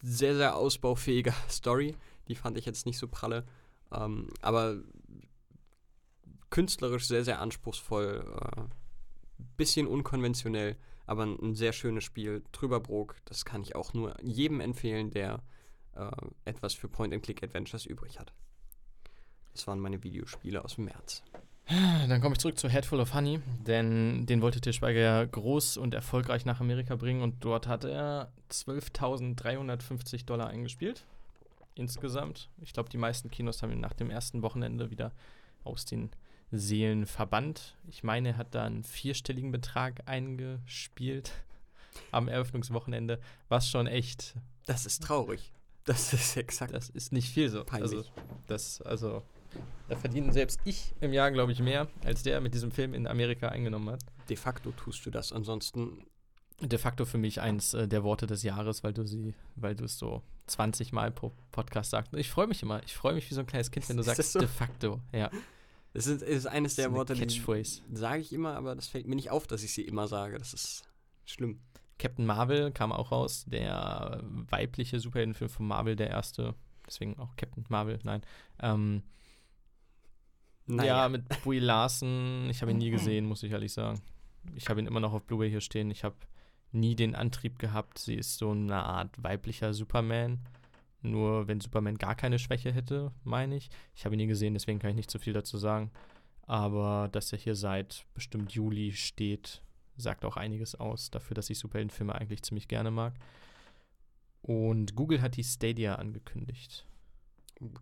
Sehr, sehr ausbaufähiger Story. Die fand ich jetzt nicht so pralle. Ähm, aber künstlerisch sehr, sehr anspruchsvoll. Äh, bisschen unkonventionell, aber ein, ein sehr schönes Spiel. Trüberbrook, das kann ich auch nur jedem empfehlen, der äh, etwas für Point-and-Click-Adventures übrig hat. Das waren meine Videospiele aus dem März. Dann komme ich zurück zu Head Full of Honey, denn den wollte Til Schweiger ja groß und erfolgreich nach Amerika bringen und dort hat er 12.350 Dollar eingespielt. Insgesamt. Ich glaube, die meisten Kinos haben ihn nach dem ersten Wochenende wieder aus den Seelen verbannt. Ich meine, er hat da einen vierstelligen Betrag eingespielt am Eröffnungswochenende, was schon echt, Das ist traurig. Das ist exakt. das ist nicht viel so. Peinlich. Also, das, also, da verdienen selbst ich im Jahr, glaube ich, mehr, als der mit diesem Film in Amerika eingenommen hat. De facto tust du das. Ansonsten, De facto für mich eins äh, der Worte des Jahres, weil du sie, weil du es so 20 Mal pro Podcast sagst. Ich freue mich immer. Ich freue mich wie so ein kleines Kind, wenn du Ist das sagst so? de facto. Ja. es ist, ist eines Das der ist eine Worte, die Catchphrase. sage ich immer, aber das fällt mir nicht auf, dass ich sie immer sage. Das ist schlimm. Captain Marvel kam auch raus, der weibliche Superheldenfilm von Marvel, der erste. Deswegen auch Captain Marvel, nein. Ähm, Ja, mit Brie Larson. Ich habe ihn nie gesehen, muss ich ehrlich sagen. Ich habe ihn immer noch auf Blu-ray hier stehen. Ich habe nie den Antrieb gehabt. Sie ist so eine Art weiblicher Superman. Nur wenn Superman gar keine Schwäche hätte, meine ich. Ich habe ihn nie gesehen, deswegen kann ich nicht so viel dazu sagen. Aber dass er hier seit bestimmt Juli steht, sagt auch einiges aus dafür, dass ich Superheldenfilme eigentlich ziemlich gerne mag. Und Google hat die Stadia angekündigt.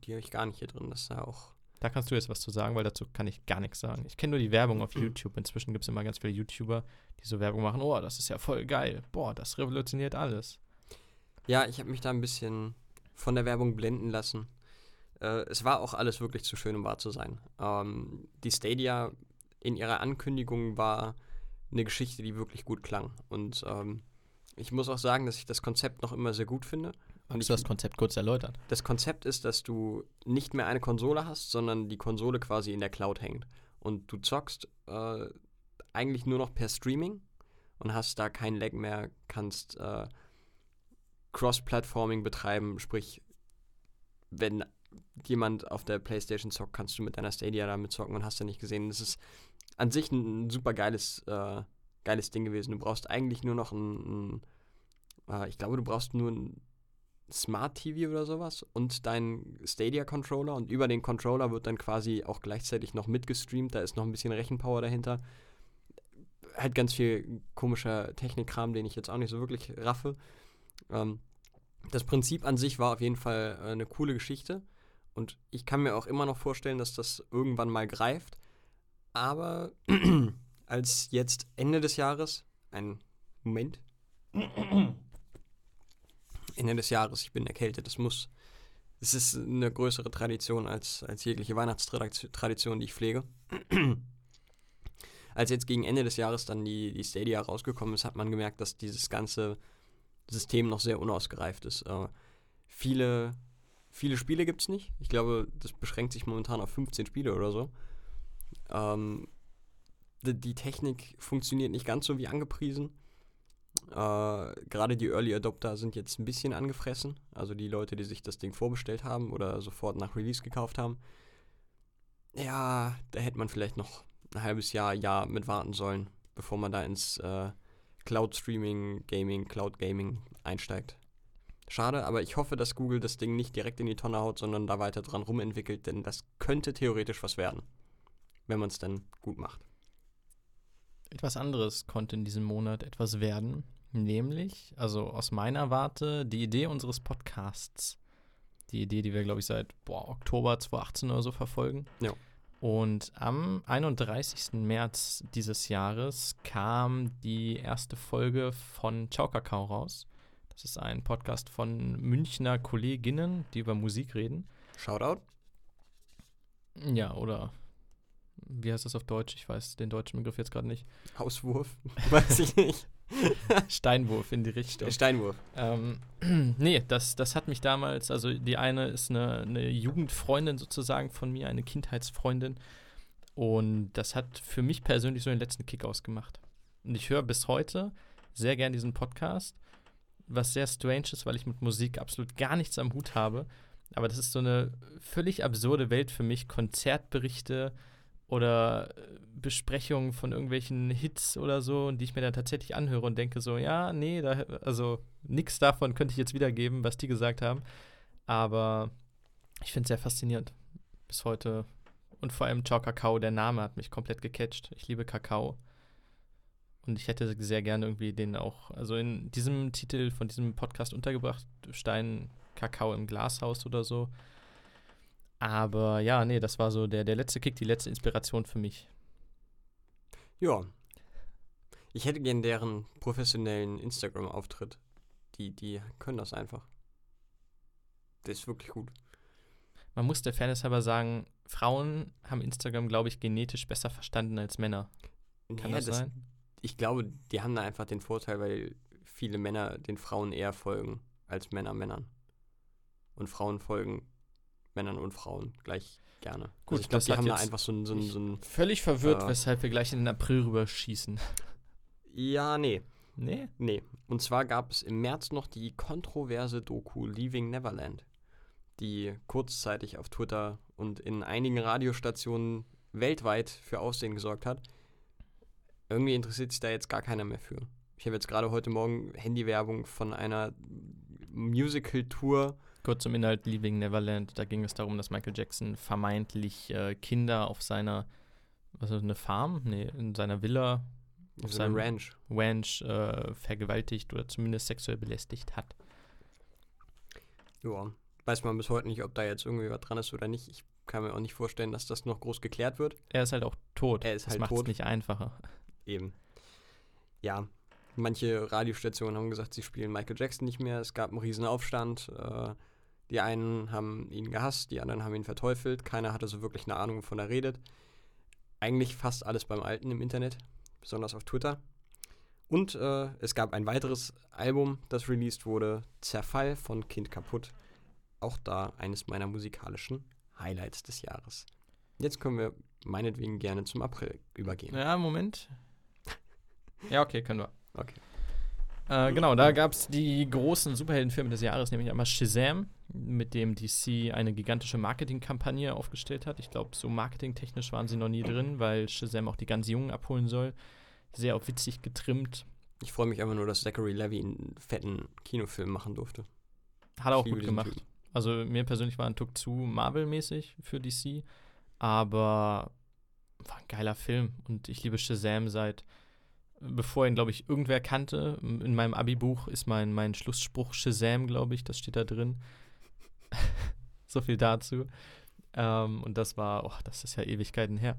Die habe ich gar nicht hier drin. Das ist ja auch. Da kannst du jetzt was zu sagen, weil dazu kann ich gar nichts sagen. Ich kenne nur die Werbung auf YouTube. Inzwischen gibt es immer ganz viele YouTuber, die so Werbung machen. Oh, das ist ja voll geil. Boah, das revolutioniert alles. Ja, ich habe mich da ein bisschen von der Werbung blenden lassen. Äh, es war auch alles wirklich zu schön, um wahr zu sein. Ähm, die Stadia in ihrer Ankündigung war eine Geschichte, die wirklich gut klang. Und ähm, ich muss auch sagen, dass ich das Konzept noch immer sehr gut finde. Magst du das Konzept kurz erläutern? Das Konzept ist, dass du nicht mehr eine Konsole hast, sondern die Konsole quasi in der Cloud hängt. Und du zockst äh, eigentlich nur noch per Streaming und hast da kein Lag mehr, kannst äh, Cross-Platforming betreiben, sprich, wenn jemand auf der Playstation zockt, kannst du mit deiner Stadia damit zocken und hast ja nicht gesehen. Das ist an sich ein super geiles, äh, geiles Ding gewesen. Du brauchst eigentlich nur noch ein, ein äh, ich glaube, du brauchst nur ein Smart TV oder sowas und deinen Stadia-Controller und über den Controller wird dann quasi auch gleichzeitig noch mitgestreamt, da ist noch ein bisschen Rechenpower dahinter. Halt ganz viel komischer Technikkram, den ich jetzt auch nicht so wirklich raffe. Ähm, das Prinzip an sich war auf jeden Fall äh, eine coole Geschichte und ich kann mir auch immer noch vorstellen, dass das irgendwann mal greift. Aber als jetzt Ende des Jahres, ein Moment, Ende des Jahres, ich bin erkältet, das muss, es ist eine größere Tradition als, als jegliche Weihnachtstradition, die ich pflege. als jetzt gegen Ende des Jahres dann die, die Stadia rausgekommen ist, hat man gemerkt, dass dieses ganze System noch sehr unausgereift ist. Äh, viele, viele Spiele gibt es nicht. Ich glaube, das beschränkt sich momentan auf 15 Spiele oder so. Ähm, die, die, Technik funktioniert nicht ganz so wie angepriesen. Äh, Gerade die Early Adopter sind jetzt ein bisschen angefressen. Also die Leute, die sich das Ding vorbestellt haben oder sofort nach Release gekauft haben. Ja, da hätte man vielleicht noch ein halbes Jahr, Jahr mit warten sollen, bevor man da ins äh, Cloud Streaming, Gaming, Cloud Gaming einsteigt. Schade, aber ich hoffe, dass Google das Ding nicht direkt in die Tonne haut, sondern da weiter dran rumentwickelt, denn das könnte theoretisch was werden, wenn man es dann gut macht. Etwas anderes konnte in diesem Monat etwas werden, nämlich, also aus meiner Warte, die Idee unseres Podcasts. Die Idee, die wir, glaube ich, seit boah, Oktober 2018 oder so verfolgen. Ja. Und am 31. März dieses Jahres kam die erste Folge von Ciao Kakao raus. Das ist ein Podcast von Münchner Kolleginnen, die über Musik reden. Shoutout? Ja, oder wie heißt das auf Deutsch? Ich weiß den deutschen Begriff jetzt gerade nicht. Auswurf? weiß ich nicht. Steinwurf in die Richtung. Steinwurf. Ähm, nee, das, das hat mich damals, also die eine ist eine, eine Jugendfreundin sozusagen von mir, eine Kindheitsfreundin. Und das hat für mich persönlich so den letzten Kick ausgemacht. Und ich höre bis heute sehr gern diesen Podcast, was sehr strange ist, weil ich mit Musik absolut gar nichts am Hut habe. Aber das ist so eine völlig absurde Welt für mich. Konzertberichte, oder äh, Besprechungen von irgendwelchen Hits oder so, die ich mir dann tatsächlich anhöre und denke so, ja, nee, da, also nichts davon könnte ich jetzt wiedergeben, was die gesagt haben. Aber ich finde es sehr faszinierend bis heute. Und vor allem Ciao Kakao, der Name hat mich komplett gecatcht. Ich liebe Kakao. Und ich hätte sehr gerne irgendwie den auch, also in diesem Titel von diesem Podcast untergebracht, Stein Kakao im Glashaus oder so. Aber ja, nee, das war so der, der letzte Kick, die letzte Inspiration für mich. Ja. Ich hätte gern deren professionellen Instagram-Auftritt. Die, die können das einfach. Das ist wirklich gut. Man muss der Fairness halber sagen, Frauen haben Instagram, glaube ich, genetisch besser verstanden als Männer. Kann ja, das, das sein? Ich glaube, die haben da einfach den Vorteil, weil viele Männer den Frauen eher folgen als Männer Männern. Und Frauen folgen Männern und Frauen gleich gerne. Also Gut, also ich glaube, die haben da einfach so ein. So ein, so ein völlig verwirrt, äh, weshalb wir gleich in den April rüberschießen. Ja, nee. Nee? Nee. Und zwar gab es im März noch die kontroverse Doku Leaving Neverland, die kurzzeitig auf Twitter und in einigen Radiostationen weltweit für Aussehen gesorgt hat, irgendwie interessiert sich da jetzt gar keiner mehr für. Ich habe jetzt gerade heute Morgen Handywerbung von einer Musical-Tour. Kurz zum Inhalt Leaving Neverland. Da ging es darum, dass Michael Jackson vermeintlich äh, Kinder auf seiner, was ist das, eine Farm? Nee, in seiner Villa, auf seinem eine Ranch. Ranch äh, vergewaltigt oder zumindest sexuell belästigt hat. Ja, weiß man bis heute nicht, ob da jetzt irgendwie was dran ist oder nicht. Ich kann mir auch nicht vorstellen, dass das noch groß geklärt wird. Er ist halt auch tot. Er ist das halt macht es tot. nicht einfacher. Eben. Ja, manche Radiostationen haben gesagt, sie spielen Michael Jackson nicht mehr. Es gab einen riesen Aufstand. Äh, die einen haben ihn gehasst, die anderen haben ihn verteufelt. Keiner hatte so wirklich eine Ahnung, wovon er redet. Eigentlich fast alles beim Alten im Internet, besonders auf Twitter. Und äh, es gab ein weiteres Album, das released wurde, Zerfall von Kind kaputt. Auch da eines meiner musikalischen Highlights des Jahres. Jetzt können wir meinetwegen gerne zum April übergehen. Ja, Moment. Ja, okay, können wir. Okay. Äh, genau, da gab es die großen Superheldenfilme des Jahres, nämlich einmal Shazam, mit dem DC eine gigantische Marketingkampagne aufgestellt hat. Ich glaube, so marketingtechnisch waren sie noch nie drin, weil Shazam auch die ganz Jungen abholen soll. Sehr auf witzig getrimmt. Ich freue mich einfach nur, dass Zachary Levy einen fetten Kinofilm machen durfte. Hat er auch gut gemacht. Typen. Also mir persönlich war ein Tuck zu Marvel-mäßig für DC, aber war ein geiler Film und ich liebe Shazam seit, bevor ihn, glaube ich, irgendwer kannte. In meinem Abi-Buch ist mein, mein Schlussspruch Shazam, glaube ich, das steht da drin. so viel dazu. Ähm, und das war, oh, das ist ja Ewigkeiten her.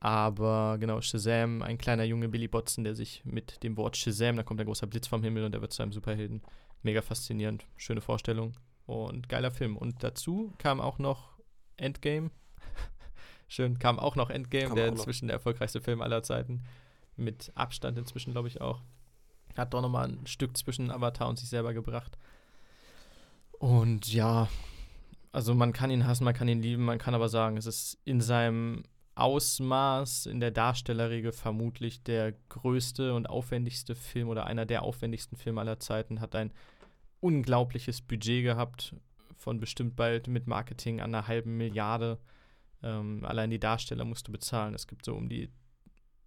Aber genau, Shazam, ein kleiner Junge Billy Botson, der sich mit dem Wort Shazam, da kommt ein großer Blitz vom Himmel und er wird zu einem Superhelden. Mega faszinierend, schöne Vorstellung und geiler Film. Und dazu kam auch noch Endgame. Schön, kam auch noch Endgame, Kam der auch noch. inzwischen der erfolgreichste Film aller Zeiten. Mit Abstand inzwischen, glaube ich, auch. Hat doch nochmal ein Stück zwischen Avatar und sich selber gebracht. Und ja, also man kann ihn hassen, man kann ihn lieben, man kann aber sagen, es ist in seinem Ausmaß, in der Darstellerregel vermutlich der größte und aufwendigste Film oder einer der aufwendigsten Filme aller Zeiten, hat ein unglaubliches Budget gehabt, von bestimmt bald mit Marketing an einer halben Milliarde. Ähm, allein die Darsteller musst du bezahlen. Es gibt so um die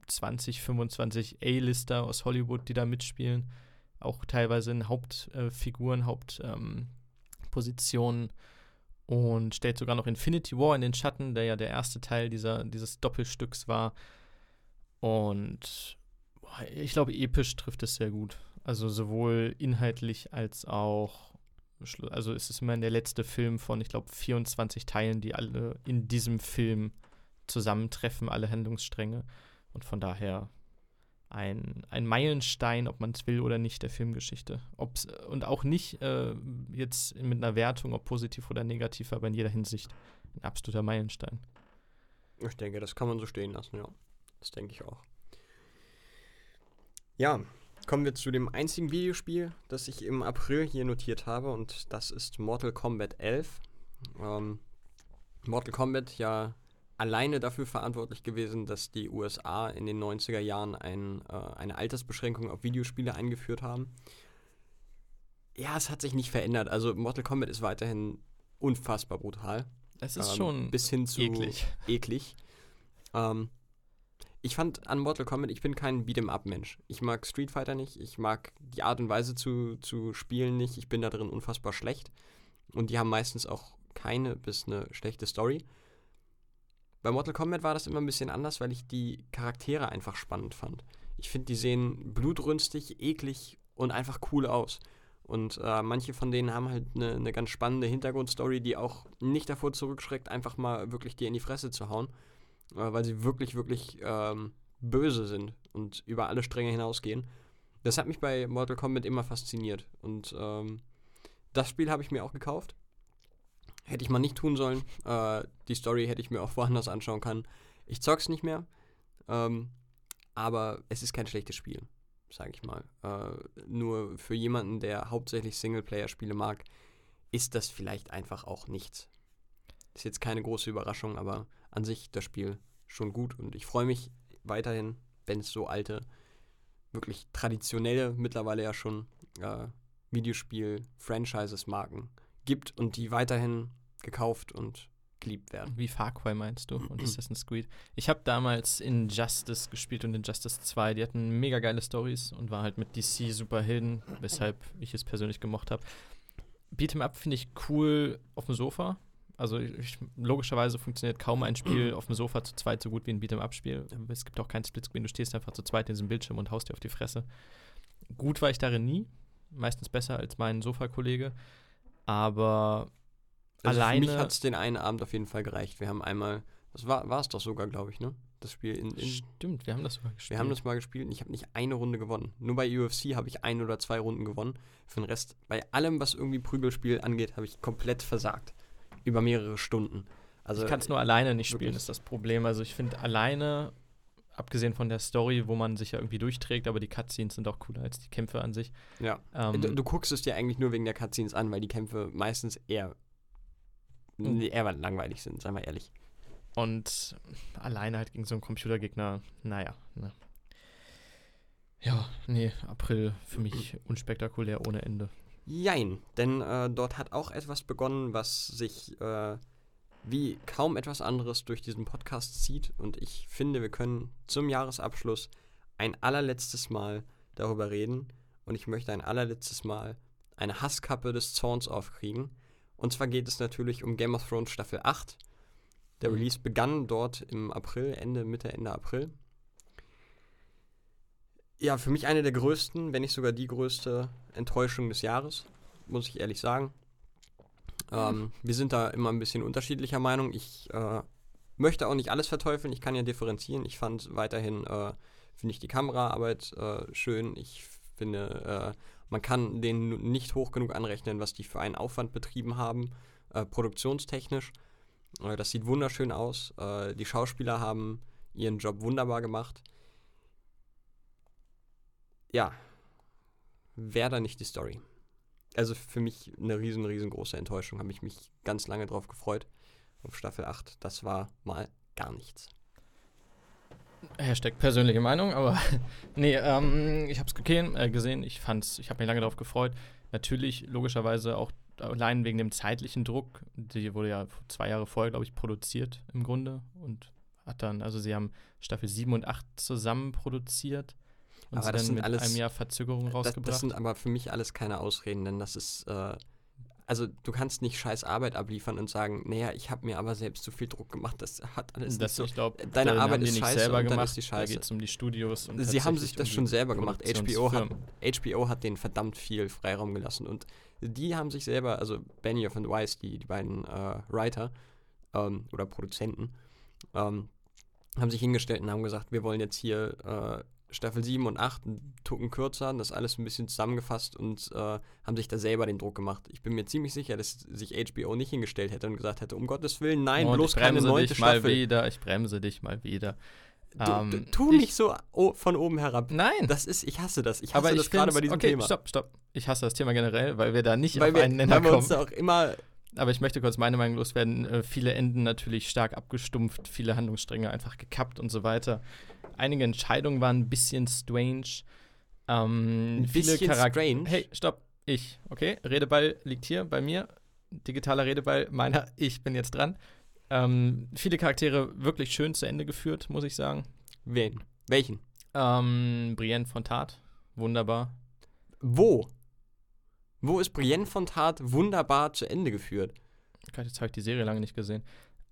20, 25 A-Lister aus Hollywood, die da mitspielen. Auch teilweise in Hauptfiguren, Hauptpositionen. Ähm, und stellt sogar noch Infinity War in den Schatten, der ja der erste Teil dieser, dieses Doppelstücks war. Und boah, ich glaube, episch trifft es sehr gut. Also sowohl inhaltlich als auch, also es ist immerhin der letzte Film von, ich glaube, 24 Teilen, die alle in diesem Film zusammentreffen, alle Handlungsstränge. Und von daher ein, ein Meilenstein, ob man es will oder nicht, der Filmgeschichte. Ob's, und auch nicht äh, jetzt mit einer Wertung, ob positiv oder negativ, aber in jeder Hinsicht ein absoluter Meilenstein. Ich denke, das kann man so stehen lassen, ja. Das denke ich auch. Ja, kommen wir zu dem einzigen Videospiel, das ich im April hier notiert habe und das ist Mortal Kombat 11. Ähm, Mortal Kombat ja alleine dafür verantwortlich gewesen, dass die USA in den 90er Jahren ein, äh, eine Altersbeschränkung auf Videospiele eingeführt haben. Ja, es hat sich nicht verändert. Also Mortal Kombat ist weiterhin unfassbar brutal. Es ist Ähm, schon bis hin zu eklig. eklig. Ähm, ich fand an Mortal Kombat, ich bin kein Beat'em-up-Mensch. Ich mag Street Fighter nicht, ich mag die Art und Weise zu, zu spielen nicht. Ich bin da drin unfassbar schlecht. Und die haben meistens auch keine bis eine schlechte Story. Bei Mortal Kombat war das immer ein bisschen anders, weil ich die Charaktere einfach spannend fand. Ich finde, die sehen blutrünstig, eklig und einfach cool aus. Und äh, manche von denen haben halt eine eine ganz spannende Hintergrundstory, die auch nicht davor zurückschreckt, einfach mal wirklich dir in die Fresse zu hauen, äh, weil sie wirklich, wirklich ähm, böse sind und über alle Stränge hinausgehen. Das hat mich bei Mortal Kombat immer fasziniert. Und ähm, das Spiel habe ich mir auch gekauft. Hätte ich mal nicht tun sollen. Äh, die Story hätte ich mir auch woanders anschauen können. Ich zock's nicht mehr. Ähm, aber es ist kein schlechtes Spiel, sage ich mal. Äh, nur für jemanden, der hauptsächlich Singleplayer-Spiele mag, ist das vielleicht einfach auch nichts. Ist jetzt keine große Überraschung, aber an sich das Spiel schon gut und ich freue mich weiterhin, wenn es so alte, wirklich traditionelle, mittlerweile ja schon äh, Videospiel-Franchises-Marken gibt und die weiterhin gekauft und geliebt werden. Wie Far Cry meinst du und Assassin's Creed? Ich habe damals Injustice gespielt und Injustice 2. Die hatten mega geile Stories und war halt mit DC Superhelden, weshalb ich es persönlich gemocht habe. Beat'em Up finde ich cool auf dem Sofa. Also ich, logischerweise funktioniert kaum ein Spiel auf dem Sofa zu zweit so gut wie ein Beat'em Up-Spiel. Es gibt auch kein Splitscreen, du stehst einfach zu zweit in diesem Bildschirm und haust dir auf die Fresse. Gut war ich darin nie. Meistens besser als mein Sofakollege. Aber Also alleine. Für mich hat es den einen Abend auf jeden Fall gereicht. Wir haben einmal, das war es doch sogar, glaube ich, ne? Das Spiel in, in Stimmt, wir haben das sogar gespielt. Wir haben das mal gespielt und ich habe nicht eine Runde gewonnen. Nur bei UFC habe ich ein oder zwei Runden gewonnen. Für den Rest, bei allem, was irgendwie Prügelspiel angeht, habe ich komplett versagt. Über mehrere Stunden. Also, ich kann es nur alleine nicht spielen, ist das Problem. Also ich finde alleine, abgesehen von der Story, wo man sich ja irgendwie durchträgt, aber die Cutscenes sind auch cooler als die Kämpfe an sich. ja. Ähm, du, du guckst es dir eigentlich nur wegen der Cutscenes an, weil die Kämpfe meistens eher. Eher langweilig sind, seien wir ehrlich. und alleine halt gegen so einen Computergegner, naja. Ne. Ja, nee, April für mich unspektakulär ohne Ende. Jein, denn äh, dort hat auch etwas begonnen, was sich äh, wie kaum etwas anderes durch diesen Podcast zieht. Und ich finde, wir können zum Jahresabschluss ein allerletztes Mal darüber reden. Und ich möchte ein allerletztes Mal eine Hasskappe des Zorns aufkriegen. Und zwar geht es natürlich um Game of Thrones Staffel 8. Der Mhm. Release begann dort im April, Ende, Mitte, Ende April. Ja, für mich eine der größten, wenn nicht sogar die größte Enttäuschung des Jahres, muss ich ehrlich sagen. Ähm, wir sind da immer ein bisschen unterschiedlicher Meinung. Ich äh, möchte auch nicht alles verteufeln, ich kann ja differenzieren. Ich fand weiterhin, äh, finde ich die Kameraarbeit äh, schön. Ich finde, äh, man kann denen nicht hoch genug anrechnen, was die für einen Aufwand betrieben haben, äh, produktionstechnisch. Äh, das sieht wunderschön aus. Äh, die Schauspieler haben ihren Job wunderbar gemacht. Ja, wäre da nicht die Story. Also für mich eine riesen, riesengroße Enttäuschung. Habe ich mich ganz lange drauf gefreut. Auf Staffel 8. Das war mal gar nichts. Hashtag persönliche Meinung, aber nee, ähm, ich habe es gesehen, äh, gesehen, ich fand's, ich habe mich lange darauf gefreut. Natürlich, logischerweise auch allein wegen dem zeitlichen Druck. Die wurde ja zwei Jahre vorher, glaube ich, produziert im Grunde und hat dann, also sie haben Staffel 7 und 8 zusammen produziert und Aber sie dann mit alles- einem Jahr Verzögerung Das, rausgebracht. das sind aber für mich alles keine Ausreden, denn das ist, äh, also du kannst nicht scheiß Arbeit abliefern und sagen, naja, ich habe mir aber selbst zu viel Druck gemacht. Das hat alles das, nicht so. ich glaube, Deine Arbeit ist scheiße selber und dann gemacht. ist die Da scheiße. geht es um die Studios. Und Sie haben sich das um schon selber gemacht. HBO hat. HBO hat denen verdammt viel Freiraum gelassen und die haben sich selber, also Benioff und Weiss, die, die beiden äh, Writer ähm, oder Produzenten, ähm, haben sich hingestellt und haben gesagt, wir wollen jetzt hier äh, Staffel 7 und 8 einen Tucken kürzer, das alles ein bisschen zusammengefasst und äh, haben sich da selber den Druck gemacht. Ich bin mir ziemlich sicher, dass sich HBO nicht hingestellt hätte und gesagt hätte, um Gottes Willen, nein, und bloß ich keine bremse neunte dich mal Staffel. wieder, ich bremse dich mal wieder. Du, Ähm, du, tu ich- nicht so von oben herab. Nein, Das ist, ich hasse das. Ich hasse aber ich das gerade bei diesem okay, Thema. stopp, stopp. Ich hasse das Thema generell, weil wir da nicht Weil auf wir, einen Nenner weil wir uns kommen. da auch immer Aber ich möchte kurz meine Meinung loswerden. Äh, viele Enden natürlich stark abgestumpft, viele Handlungsstränge einfach gekappt und so weiter. Einige Entscheidungen waren ein bisschen strange. Ähm, Ein viele strange? Hey, stopp. Ich, okay? Redeball liegt hier bei mir. Digitaler Redeball, meiner. Ich bin jetzt dran. Ähm, viele Charaktere wirklich schön zu Ende geführt, muss ich sagen. Wen? Welchen? Ähm, Brienne von Tat, wunderbar. Wo? Wo ist Brienne von Tart wunderbar zu Ende geführt? Gott, jetzt habe ich die Serie lange nicht gesehen.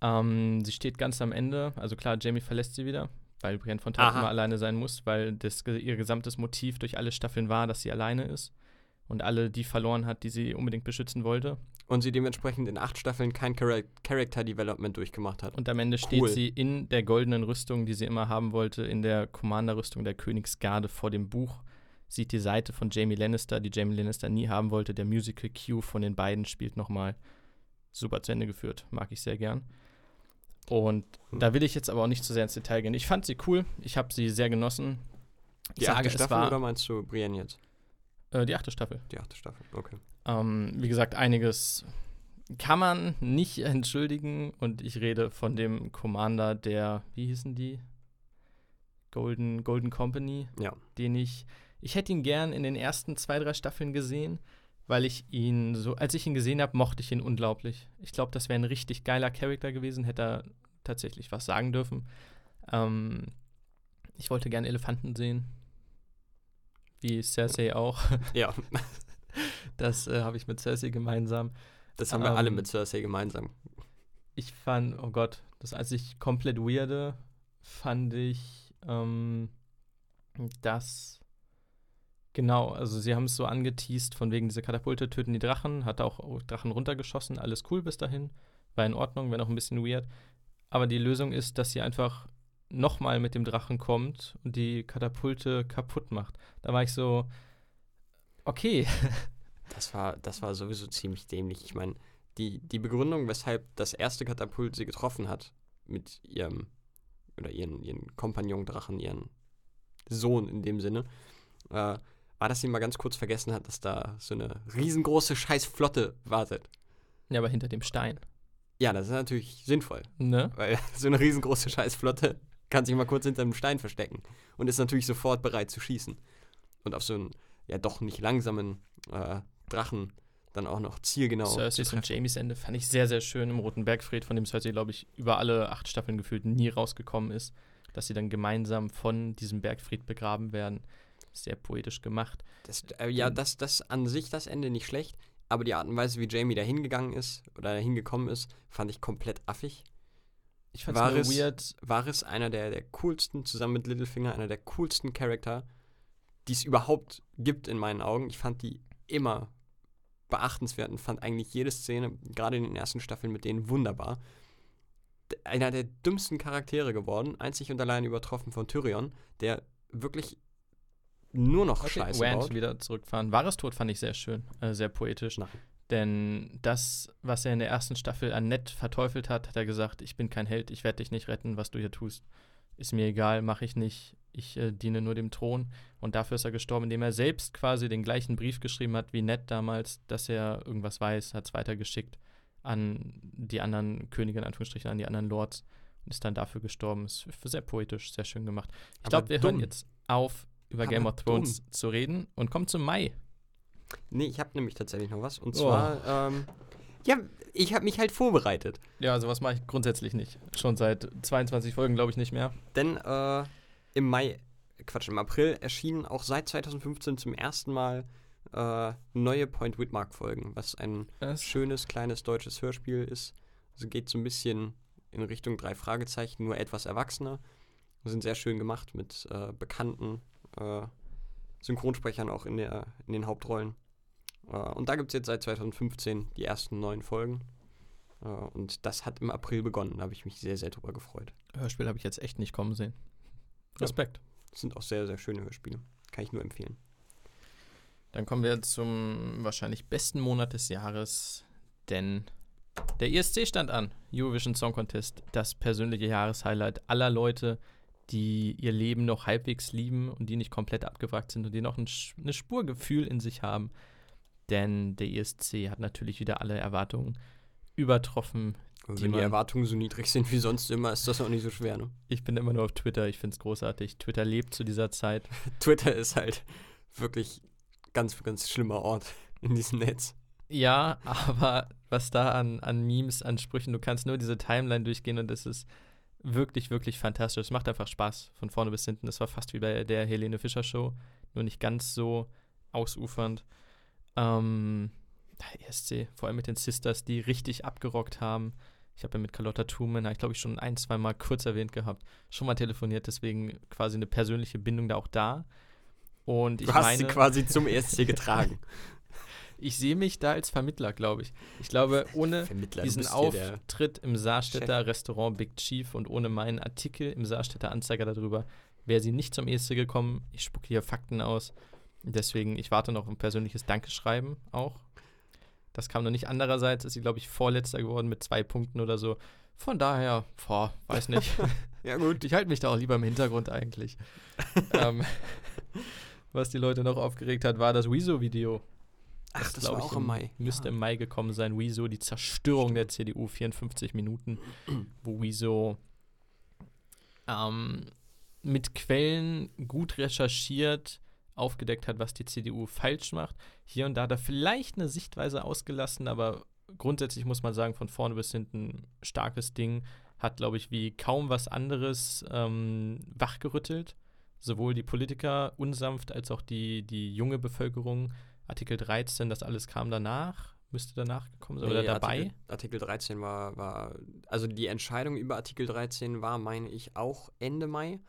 Ähm, sie steht ganz am Ende. Also klar, Jamie verlässt sie wieder, weil Brienne von Aha. immer alleine sein muss, weil das, ihr gesamtes Motiv durch alle Staffeln war, dass sie alleine ist und alle die verloren hat, die sie unbedingt beschützen wollte. Und sie dementsprechend in acht Staffeln kein Chara Character Development durchgemacht hat. Und am Ende steht Cool. sie in der goldenen Rüstung, die sie immer haben wollte, in der Commander-Rüstung der Königsgarde vor dem Buch. Sieht die Seite von Jamie Lannister, die Jamie Lannister nie haben wollte. Der Musical Cue von den beiden spielt nochmal super zu Ende geführt. Mag ich sehr gern. Und Hm. da will ich jetzt aber auch nicht zu sehr ins Detail gehen. Ich fand sie cool. Ich habe sie sehr genossen. Ich Die sage, achte Staffel war oder meinst du Brienne jetzt? äh, die achte Staffel. Die achte Staffel, okay. Ähm, wie gesagt, einiges kann man nicht entschuldigen. Und ich rede von dem Commander der, wie hießen die? Golden, Golden Company, Ja. den ich, ich hätte ihn gern in den ersten zwei, drei Staffeln gesehen. weil ich ihn so, als ich ihn gesehen habe, mochte ich ihn unglaublich. Ich glaube, das wäre ein richtig geiler Charakter gewesen, hätte er tatsächlich was sagen dürfen. Ähm, ich wollte gerne Elefanten sehen. Wie Cersei auch. Ja, Das äh, habe ich mit Cersei gemeinsam. das haben wir alle Ähm, mit Cersei gemeinsam. Ich fand, oh Gott, das einzig komplett weirde fand ich, ähm, dass, genau, also sie haben es so angeteased, von wegen diese Katapulte töten die Drachen, hat auch Drachen runtergeschossen, alles cool bis dahin, war in Ordnung, wenn auch ein bisschen weird. Aber die Lösung ist, dass sie einfach nochmal mit dem Drachen kommt und die Katapulte kaputt macht. Da war ich so, okay, Das war, das war sowieso ziemlich dämlich. Ich meine, die, die Begründung, weshalb das erste Katapult sie getroffen hat, mit ihrem, oder ihren, ihren Kompagnon-Drachen, ihren Sohn in dem Sinne, äh, war, dass sie mal ganz kurz vergessen hat, dass da so eine riesengroße Scheißflotte wartet. ja, aber hinter dem Stein, Ja, das ist natürlich sinnvoll, ne? weil so eine riesengroße Scheißflotte kann sich mal kurz hinter einem Stein verstecken und ist natürlich sofort bereit zu schießen. Und auf so einen, ja doch nicht langsamen äh, Drachen dann auch noch zielgenau Cerseis und. Jamies Ende fand ich sehr, sehr schön im Roten Bergfried, von dem Cersei, glaube ich, über alle acht Staffeln gefühlt nie rausgekommen ist. Dass sie dann gemeinsam von diesem Bergfried begraben werden. Sehr poetisch gemacht. Das, äh, ja, das, das an sich das Ende nicht schlecht, aber die Art und Weise, wie Jamie da hingegangen ist oder da hingekommen ist, fand ich komplett affig. Ich fand War es weird. War es einer der, der coolsten, zusammen mit Littlefinger, einer der coolsten Charakter, die es überhaupt gibt in meinen Augen. Ich fand die immer beachtenswert und fand eigentlich jede Szene, gerade in den ersten Staffeln mit denen, wunderbar. Einer der dümmsten Charaktere geworden, einzig und allein übertroffen von Tyrion, der wirklich nur noch Okay, Scheiße Rand baut. wieder zurückfahren. Wahres Tod fand ich sehr schön, äh, sehr poetisch. Nein. Denn das, was er in der ersten Staffel an Ned verteufelt hat, hat er gesagt, ich bin kein Held, ich werde dich nicht retten, was du hier tust. Ist mir egal, mache ich nicht. Ich äh, diene nur dem Thron. Und dafür ist er gestorben, indem er selbst quasi den gleichen Brief geschrieben hat wie Ned damals, dass er irgendwas weiß, hat es weitergeschickt an die anderen Könige, in Anführungsstrichen, an die anderen Lords und ist dann dafür gestorben. Ist sehr poetisch, sehr schön gemacht. Ich glaube, wir hören dumm. jetzt auf, über Aber Game of Thrones zu reden und kommen zum Mai. Nee, ich habe nämlich tatsächlich noch was. Und Oh. zwar, ähm, ja, ich habe mich halt vorbereitet. Ja, sowas mache ich grundsätzlich nicht. Schon seit 22 Folgen, glaube ich, nicht mehr. Denn äh, im Mai, Quatsch, im April erschienen auch seit 2015 zum ersten Mal äh, neue Point Whitmark Folgen, was ein Das schönes kleines deutsches Hörspiel ist. Also geht so ein bisschen in Richtung drei Fragezeichen, nur etwas erwachsener. Sind sehr schön gemacht mit äh, bekannten äh, Synchronsprechern auch in, der, in den Hauptrollen. Äh, und da gibt es jetzt seit 2015 die ersten neun Folgen. Äh, und das hat im April begonnen. Da habe ich mich sehr, sehr drüber gefreut. Hörspiel habe ich jetzt echt nicht kommen sehen. Ja. Respekt. Das sind auch sehr, sehr schöne Hörspiele. Kann ich nur empfehlen. Dann kommen wir zum wahrscheinlich besten Monat des Jahres, denn der ESC stand an. Eurovision Song Contest, das persönliche Jahreshighlight aller Leute, die ihr Leben noch halbwegs lieben und die nicht komplett abgewrackt sind und die noch ein, eine Spur Gefühl in sich haben. Denn der ESC hat natürlich wieder alle Erwartungen übertroffen. Und Die wenn die man- Erwartungen so niedrig sind wie sonst immer, ist das auch nicht so schwer, ne? Ich bin immer nur auf Twitter, ich finde es großartig. Twitter lebt zu dieser Zeit. Twitter ist halt wirklich ganz, ganz schlimmer Ort in diesem Netz. Ja, aber was da an, an Memes, an Sprüchen, du kannst nur diese Timeline durchgehen und es ist wirklich, wirklich fantastisch. Es macht einfach Spaß von vorne bis hinten. Es war fast wie bei der Helene Fischer Show, nur nicht ganz so ausufernd. Ähm, ESC, vor allem mit den Sisters, die richtig abgerockt haben. Ich habe ja mit Carlotta Truman, ich glaube ich schon ein, zwei Mal kurz erwähnt gehabt, schon mal telefoniert, deswegen quasi eine persönliche Bindung da auch da. Und ich Du hast meine, sie quasi zum ESC getragen. ich sehe mich da als Vermittler, glaube ich. Ich glaube, ohne Vermittler, diesen Auftritt im Saarstädter Restaurant Big Chief und ohne meinen Artikel im Saarstädter Anzeiger darüber wäre sie nicht zum ESC gekommen. Ich spucke hier Fakten aus. Deswegen, ich warte noch auf ein persönliches Dankeschreiben auch. Das kam noch nicht. Andererseits ist sie, glaube ich, Vorletzter geworden mit zwei Punkten oder so. Von daher, boah, weiß nicht. Ja, gut. ich halte mich da auch lieber im Hintergrund eigentlich. ähm, was die Leute noch aufgeregt hat, war das Wieso-Video. Ach, das war auch im Mai. Müsste Ja. im Mai gekommen sein. Wieso, die Zerstörung der CDU, 54 Minuten, wo Wieso ähm, mit Quellen gut recherchiert aufgedeckt hat, was die CDU falsch macht. Hier und da hat er vielleicht eine Sichtweise ausgelassen, aber grundsätzlich muss man sagen, von vorne bis hinten starkes Ding. Hat, glaube ich, wie kaum was anderes ähm, wachgerüttelt. Sowohl die Politiker unsanft als auch die, die junge Bevölkerung. Artikel 13, das alles kam danach müsste danach gekommen sein oder Nee, dabei. Artikel, Artikel 13 war, war, also die Entscheidung über Artikel 13 war, meine ich, auch Ende Mai.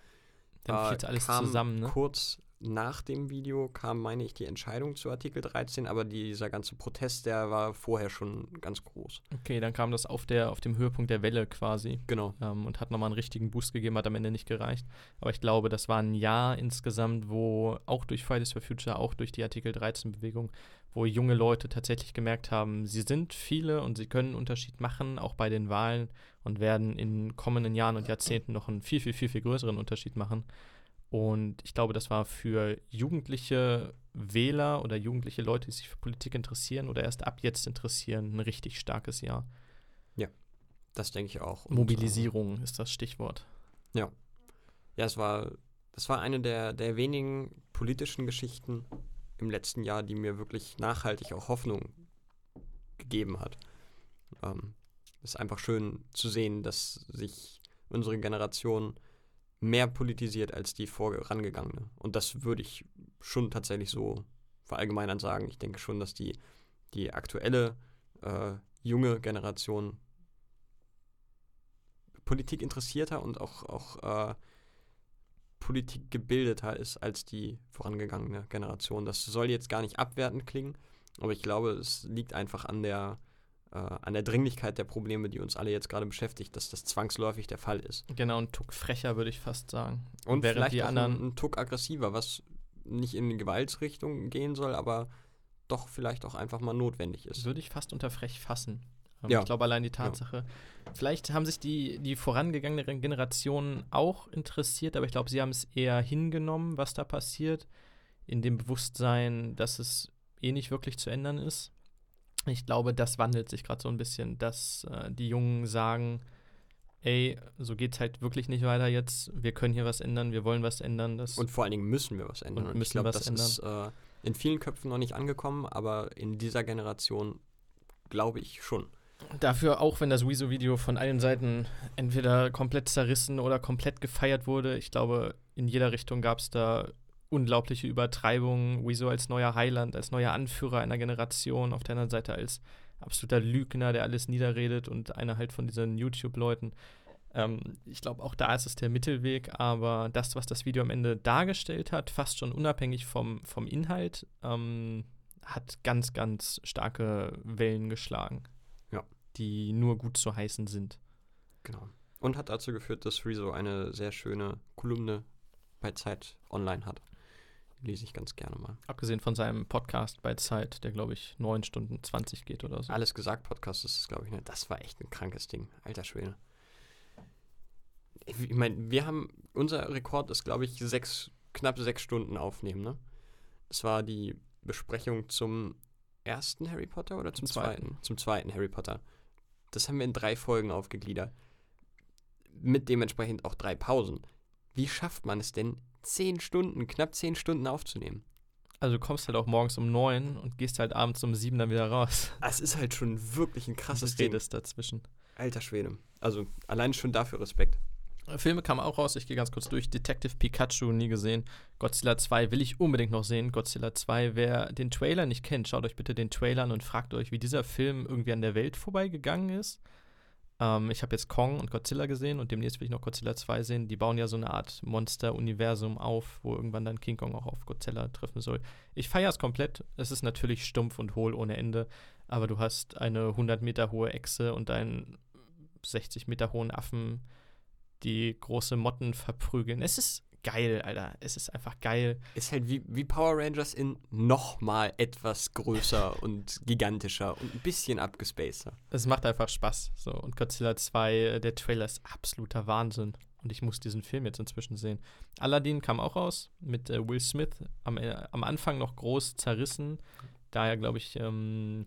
Dann Äh, fiel alles kam zusammen, ne? Kurz nach dem Video kam, meine ich, die Entscheidung zu Artikel 13, aber dieser ganze Protest, der war vorher schon ganz groß. Okay, dann kam das auf, der, auf dem Höhepunkt der Welle quasi Genau. ähm, und hat nochmal einen richtigen Boost gegeben, hat am Ende nicht gereicht. Aber ich glaube, das war ein Jahr insgesamt, wo auch durch Fridays for Future, auch durch die Artikel 13-Bewegung, wo junge Leute tatsächlich gemerkt haben, sie sind viele und sie können einen Unterschied machen, auch bei den Wahlen und werden in kommenden Jahren und Jahrzehnten noch einen viel, viel, viel, viel größeren Unterschied machen. Und ich glaube, das war für jugendliche Wähler oder jugendliche Leute, die sich für Politik interessieren oder erst ab jetzt interessieren, ein richtig starkes Jahr. Das denke ich auch. Und, äh, Mobilisierung ist das Stichwort. Ja, es war, das war eine der, der wenigen politischen Geschichten im letzten Jahr, die mir wirklich nachhaltig auch Hoffnung gegeben hat. Ähm, es ist einfach schön zu sehen, dass sich unsere Generation mehr politisiert als die vorangegangene. Und das würde ich schon tatsächlich so verallgemeinern sagen. Ich denke schon, dass die, die aktuelle äh, junge Generation Politik interessierter und auch, auch äh, Politik gebildeter ist als die vorangegangene Generation. Das soll jetzt gar nicht abwertend klingen, aber ich glaube, es liegt einfach an der, an der Dringlichkeit der Probleme, die uns alle jetzt gerade beschäftigt, dass das zwangsläufig der Fall ist. Genau, ein Tuck frecher, würde ich fast sagen. Und Während vielleicht die auch anderen- ein, ein Tuck aggressiver, was nicht in die Gewaltsrichtung gehen soll, aber doch vielleicht auch einfach mal notwendig ist. Würde ich fast unter frech fassen. Ähm, Ja. Ich glaube allein die Tatsache. Vielleicht haben sich die, die vorangegangenen Generationen auch interessiert, aber ich glaube, sie haben es eher hingenommen, was da passiert, in dem Bewusstsein, dass es eh nicht wirklich zu ändern ist. Ich glaube, das wandelt sich gerade so ein bisschen, dass äh, die Jungen sagen, ey, so geht's halt wirklich nicht weiter jetzt. Wir können hier was ändern, wir wollen was ändern. Das Und vor allen Dingen müssen wir was ändern. Und ich müssen glaube, was das ist äh, in vielen Köpfen noch nicht angekommen, aber in dieser Generation glaube ich schon. Dafür, auch wenn das Wieso-Video von allen Seiten entweder komplett zerrissen oder komplett gefeiert wurde, ich glaube, in jeder Richtung gab es da unglaubliche Übertreibungen. Wieso als neuer Heiland, als neuer Anführer einer Generation, auf der anderen Seite als absoluter Lügner, der alles niederredet und einer halt von diesen YouTube-Leuten. Ähm, ich glaube, auch da ist es der Mittelweg, aber das, was das Video am Ende dargestellt hat, fast schon unabhängig vom, vom Inhalt, ähm, hat ganz, ganz starke Wellen geschlagen die nur gut zu heißen sind. Genau. Und hat dazu geführt, dass Rezo eine sehr schöne Kolumne bei Zeit online hat. Lese ich ganz gerne mal. Abgesehen von seinem Podcast bei Zeit, der glaube ich 9 Stunden 20 geht oder so. Alles gesagt, Podcast ist es, glaube ich, ne? Das war echt ein krankes Ding. Alter Schwede. Ich meine, wir haben, unser Rekord ist, glaube ich, sechs, knapp sechs Stunden aufnehmen, ne? Das war die Besprechung zum ersten Harry Potter oder zum Zweiten. zweiten? Zum zweiten Harry Potter. Das haben wir in drei Folgen aufgegliedert. Mit dementsprechend auch drei Pausen. Wie schafft man es denn, zehn Stunden, knapp zehn Stunden aufzunehmen? Also du kommst halt auch morgens um 9 und gehst halt abends um 7 dann wieder raus. Es ist halt schon wirklich ein krasses Ding. redest dazwischen. Alter Schwede. Also allein schon dafür Respekt. Filme kamen auch raus, ich gehe ganz kurz durch. Detective Pikachu, nie gesehen. Godzilla 2 will ich unbedingt noch sehen. Godzilla 2, wer den Trailer nicht kennt, schaut euch bitte den Trailer an und fragt euch, wie dieser Film irgendwie an der Welt vorbeigegangen ist. Ähm, ich habe jetzt Kong und Godzilla gesehen und demnächst will ich noch Godzilla 2 sehen. Die bauen ja so eine Art Monster-Universum auf, wo irgendwann dann King Kong auch auf Godzilla treffen soll. Ich feiere es komplett. Es ist natürlich stumpf und hohl ohne Ende, aber du hast eine 100 Meter hohe Echse und einen 60 Meter hohen Affen, die große Motten verprügeln. Es ist geil, Alter. Es ist einfach geil. Ist halt wie, wie Power Rangers in nochmal etwas größer und gigantischer und ein bisschen abgespaceder. Es macht einfach Spaß. So. Und Godzilla 2, äh, der Trailer ist absoluter Wahnsinn. Und ich muss diesen Film jetzt inzwischen sehen. Aladdin kam auch raus mit äh, Will Smith. Am, äh, am Anfang noch groß zerrissen. Da er, glaube ich, ähm,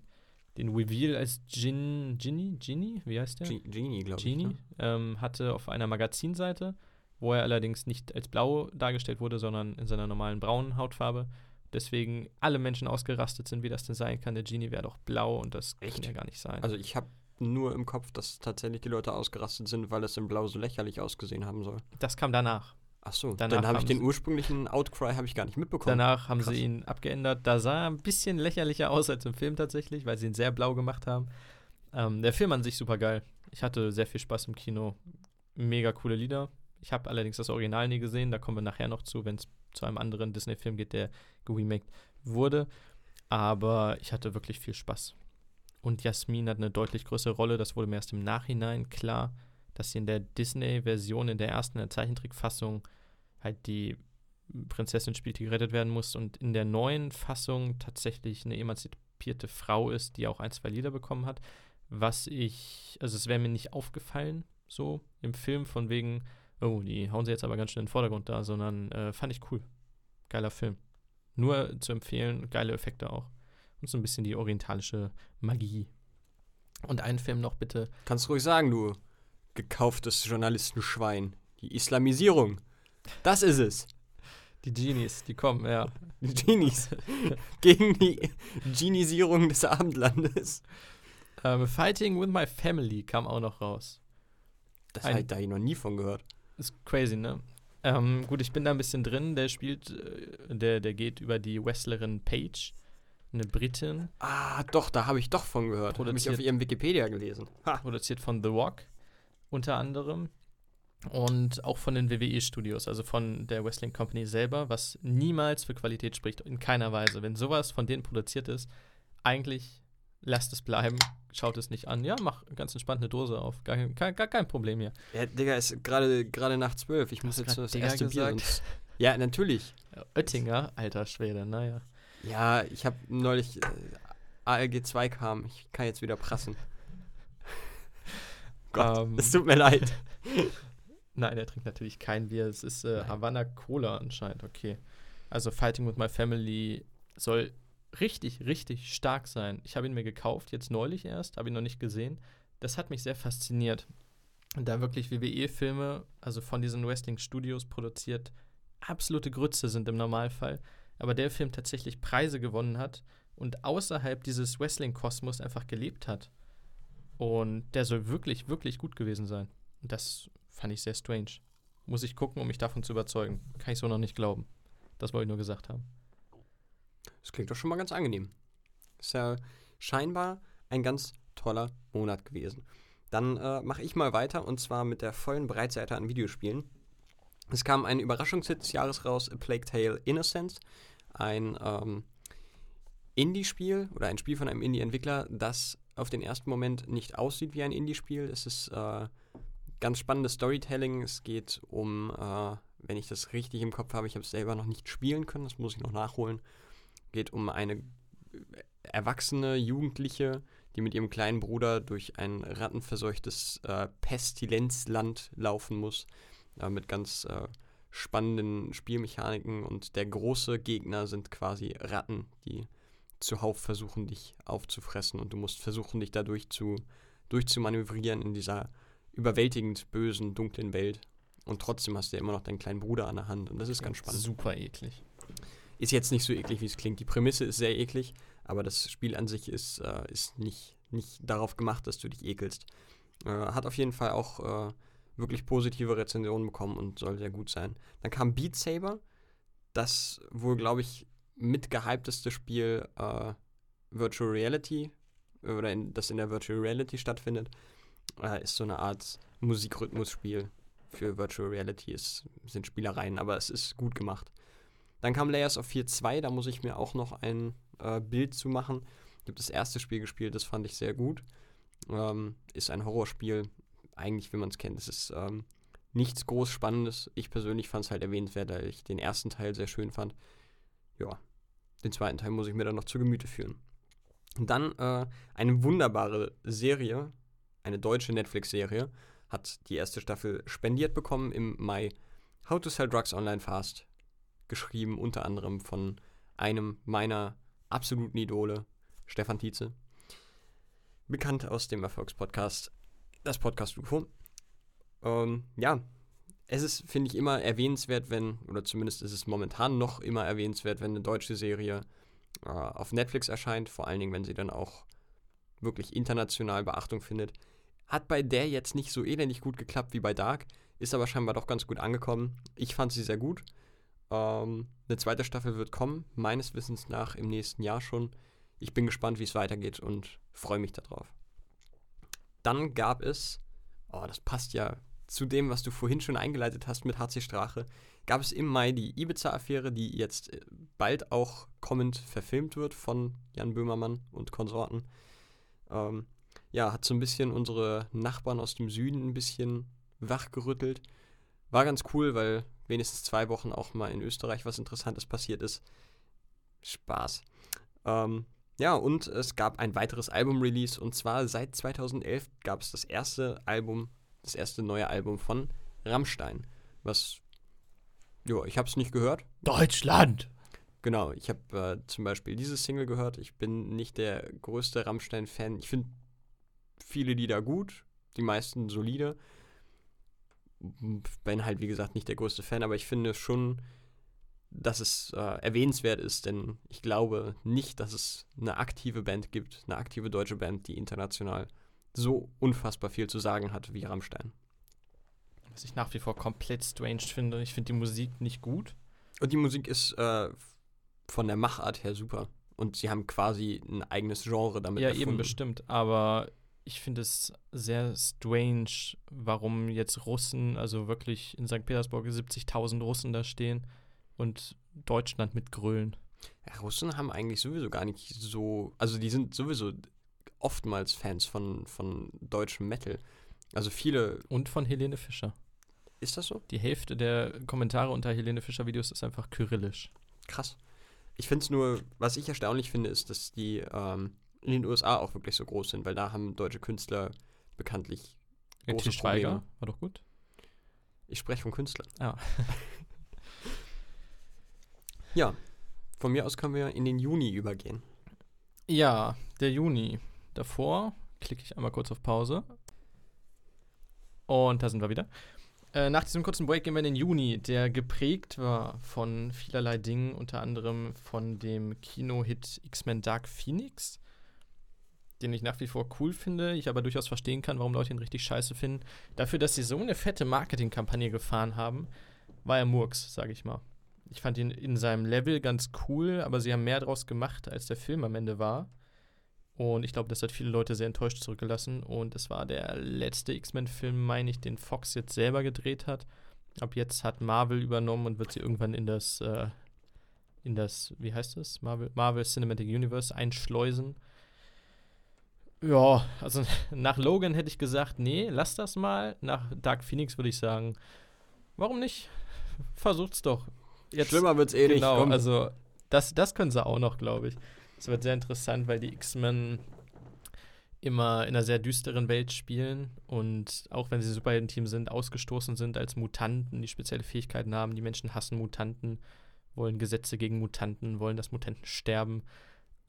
den Reveal als Jin, Ginny, Ginny, wie heißt der? Ge- Genie, glaube ich. Genie Ne? ähm, hatte auf einer Magazinseite, wo er allerdings nicht als blau dargestellt wurde, sondern in seiner normalen braunen Hautfarbe. Deswegen alle Menschen ausgerastet sind, wie das denn sein kann. Der Genie wäre doch blau und das Echt? kann ja gar nicht sein. Also ich habe nur im Kopf, dass tatsächlich die Leute ausgerastet sind, weil es in Blau so lächerlich ausgesehen haben soll. das kam danach. Ach so, Danach dann habe ich den ursprünglichen Outcry habe ich gar nicht mitbekommen. Danach haben Krass. sie ihn abgeändert. Da sah er ein bisschen lächerlicher aus als im Film tatsächlich, weil sie ihn sehr blau gemacht haben. Ähm, der Film an sich super geil. Ich hatte sehr viel Spaß im Kino. Mega coole Lieder. Ich habe allerdings das Original nie gesehen. Da kommen wir nachher noch zu, wenn es zu einem anderen Disney-Film geht, der geremaked wurde. Aber ich hatte wirklich viel Spaß. Und Jasmin hat eine deutlich größere Rolle. Das wurde mir erst im Nachhinein klar, dass sie in der Disney-Version, in der ersten, in der Zeichentrickfassung, halt die Prinzessin spielt, die gerettet werden muss und in der neuen Fassung tatsächlich eine emanzipierte Frau ist, die auch ein, zwei Lieder bekommen hat. Was ich, also es wäre mir nicht aufgefallen, so im Film, von wegen, oh, die hauen sie jetzt aber ganz schnell in den Vordergrund da, sondern äh, fand ich cool. Geiler Film. Nur zu empfehlen, geile Effekte auch. Und so ein bisschen die orientalische Magie. Und einen Film noch bitte, Kannst ruhig sagen, du gekauftes Journalistenschwein. Die Islamisierung. Das ist es. die Genies, die kommen, ja. Die Genies. Gegen die Genisierung des Abendlandes. Ähm, Fighting with My Family kam auch noch raus. Das habe ich da noch nie von gehört. Ist crazy, ne? Ähm, gut, ich bin da ein bisschen drin. Der spielt, äh, der, der geht über die Wrestlerin Paige, eine Britin, Ah, doch, da habe ich doch von gehört. Habe ich auf ihrem Wikipedia gelesen. Ha. produziert von The Rock unter anderem. Und auch von den WWE-Studios, also von der Wrestling Company selber, was niemals für Qualität spricht, in keiner Weise. Wenn sowas von denen produziert ist, eigentlich lasst es bleiben, schaut es nicht an. Ja, mach ganz entspannt eine Dose auf. Gar, kein- gar, gar kein Problem hier. Ja, Digga, ist gerade gerade nach zwölf. Ich muss jetzt das Digga erste Bier. gesagt? Sonst ja, natürlich. Oettinger, alter Schwede, naja. Ja, ich habe neulich äh, ALG 2 kam. Ich kann jetzt wieder prassen. Gott, Ähm, es tut mir leid. Nein, er trinkt natürlich kein Bier. Es ist äh. Havana Cola anscheinend, okay. Also Fighting with My Family soll richtig, richtig stark sein. Ich habe ihn mir gekauft, jetzt neulich erst, habe ihn noch nicht gesehen. Das hat mich sehr fasziniert. Da wirklich WWE-Filme, also von diesen Wrestling-Studios produziert, absolute Grütze sind im Normalfall. Aber der Film tatsächlich Preise gewonnen hat und außerhalb dieses Wrestling-Kosmos einfach gelebt hat. Und der soll wirklich, wirklich gut gewesen sein. Und das fand ich sehr strange. Muss ich gucken, um mich davon zu überzeugen. Kann ich so noch nicht glauben. Das wollte ich nur gesagt haben. Das klingt doch schon mal ganz angenehm. Ist ja scheinbar ein ganz toller Monat gewesen. Dann äh, mache ich mal weiter und zwar mit der vollen Breitseite an Videospielen. Es kam ein Überraschungshit des Jahres raus, A Plague Tale Innocence. Ein ähm, Indie-Spiel oder ein Spiel von einem Indie-Entwickler, das auf den ersten Moment nicht aussieht wie ein Indie-Spiel. Es ist äh, ganz spannendes Storytelling. Es geht um, äh, wenn ich das richtig im Kopf habe, ich habe es selber noch nicht spielen können, das muss ich noch nachholen. Geht um eine erwachsene Jugendliche, die mit ihrem kleinen Bruder durch ein rattenverseuchtes äh, Pestilenzland laufen muss, äh, mit ganz äh, spannenden Spielmechaniken und der große Gegner sind quasi Ratten, die zuhauf versuchen, dich aufzufressen und du musst versuchen, dich dadurch zu durchzumanövrieren in dieser überwältigend bösen, dunklen Welt. Und trotzdem hast du ja immer noch deinen kleinen Bruder an der Hand und das ist ganz spannend. Super eklig. Ist jetzt nicht so eklig, wie es klingt. Die Prämisse ist sehr eklig, aber das Spiel an sich ist, äh, ist nicht, nicht darauf gemacht, dass du dich ekelst. Äh, hat auf jeden Fall auch äh, wirklich positive Rezensionen bekommen und soll sehr gut sein. Dann kam Beat Saber, das wohl, glaube ich, mitgehypteste Spiel äh, Virtual Reality, oder in, das in der Virtual Reality stattfindet, äh, ist so eine Art Musikrhythmusspiel für Virtual Reality. Es sind Spielereien, aber es ist gut gemacht. Dann kam Layers of Fear 2, da muss ich mir auch noch ein äh, Bild zu machen. Ich habe das erste Spiel gespielt, das fand ich sehr gut. Ähm, ist ein Horrorspiel, eigentlich, wie man es kennt. Es ist ähm, nichts groß Spannendes. Ich persönlich fand es halt erwähnenswert, weil ich den ersten Teil sehr schön fand. Ja, den zweiten Teil muss ich mir dann noch zu Gemüte führen. Und dann äh, eine wunderbare Serie, eine deutsche Netflix-Serie, hat die erste Staffel spendiert bekommen im Mai. How to Sell Drugs Online Fast geschrieben, unter anderem von einem meiner absoluten Idole, Stefan Tietze. Bekannt aus dem Erfolgspodcast, das Podcast UFO. Ähm, ja, es ist, finde ich, immer erwähnenswert, wenn, oder zumindest ist es momentan noch immer erwähnenswert, wenn eine deutsche Serie äh, auf Netflix erscheint, vor allen Dingen, wenn sie dann auch wirklich international Beachtung findet. Hat bei der jetzt nicht so elendig gut geklappt wie bei Dark, ist aber scheinbar doch ganz gut angekommen. Ich fand sie sehr gut. Ähm, eine zweite Staffel wird kommen, meines Wissens nach im nächsten Jahr schon. Ich bin gespannt, wie es weitergeht und freue mich darauf. Dann gab es, oh, das passt ja zu dem, was du vorhin schon eingeleitet hast mit HC Strache, gab es im Mai die Ibiza-Affäre, die jetzt äh, bald auch kommend verfilmt wird von Jan Böhmermann und Konsorten. Ähm, ja, hat so ein bisschen unsere Nachbarn aus dem Süden ein bisschen wachgerüttelt. War ganz cool, weil wenigstens zwei Wochen auch mal in Österreich was Interessantes passiert ist. Spaß. Ähm, ja, und es gab ein weiteres Album-Release und zwar seit 2011 gab es das erste Album, das erste neue Album von Rammstein. Was, ja, ich habe es nicht gehört. Deutschland! Genau, ich habe äh, zum Beispiel diese Single gehört. Ich bin nicht der größte Rammstein-Fan. Ich finde viele Lieder gut, die meisten solide. Bin halt, wie gesagt, nicht der größte Fan, aber ich finde schon, dass es äh, erwähnenswert ist, denn ich glaube nicht, dass es eine aktive Band gibt, eine aktive deutsche Band, die international so unfassbar viel zu sagen hat wie Rammstein. Was ich nach wie vor komplett strange finde. Ich finde die Musik nicht gut. Und die Musik ist äh, von der Machart her super. Und sie haben quasi ein eigenes Genre damit Ja, erfunden. eben bestimmt. Aber ich finde es sehr strange, warum jetzt Russen, also wirklich in St. Petersburg 70.000 Russen da stehen und Deutschland mitgrölen. Ja, Russen haben eigentlich sowieso gar nicht so. Also, die sind sowieso oftmals Fans von, von deutschem Metal. Also, viele. Und von Helene Fischer. Ist das so? Die Hälfte der Kommentare unter Helene Fischer Videos ist einfach kyrillisch. Krass. Ich finde es nur, was ich erstaunlich finde, ist, dass die ähm, in den USA auch wirklich so groß sind, weil da haben deutsche Künstler bekanntlich Ja, große Probleme. war doch gut. Ich spreche von Künstlern. Ah. Ja, von mir aus können wir in den Juni übergehen. Ja, der Juni. Davor klicke ich einmal kurz auf Pause. Und da sind wir wieder. Äh, nach diesem kurzen Break gehen wir in den Juni, der geprägt war von vielerlei Dingen, unter anderem von dem Kino-Hit X-Men Dark Phoenix, den ich nach wie vor cool finde, ich aber durchaus verstehen kann, warum Leute ihn richtig scheiße finden. Dafür, dass sie so eine fette Marketingkampagne gefahren haben, war er Murks, sage ich mal. Ich fand ihn in seinem Level ganz cool, aber sie haben mehr draus gemacht, als der Film am Ende war. Und ich glaube, das hat viele Leute sehr enttäuscht zurückgelassen. Und es war der letzte X-Men-Film, meine ich, den Fox jetzt selber gedreht hat. Ab jetzt hat Marvel übernommen und wird sie irgendwann in das, äh, in das, wie heißt das? Marvel, Marvel Cinematic Universe einschleusen. Ja, also nach Logan hätte ich gesagt, nee, lass das mal. Nach Dark Phoenix würde ich sagen, warum nicht? Versucht's doch. Jetzt, Schlimmer wird's eh nicht. genau, also das, das können sie auch noch, glaube ich. Es wird sehr interessant, weil die X-Men immer in einer sehr düsteren Welt spielen und auch wenn sie Superhelden-Team sind, ausgestoßen sind als Mutanten, die spezielle Fähigkeiten haben. Die Menschen hassen Mutanten, wollen Gesetze gegen Mutanten, wollen, dass Mutanten sterben.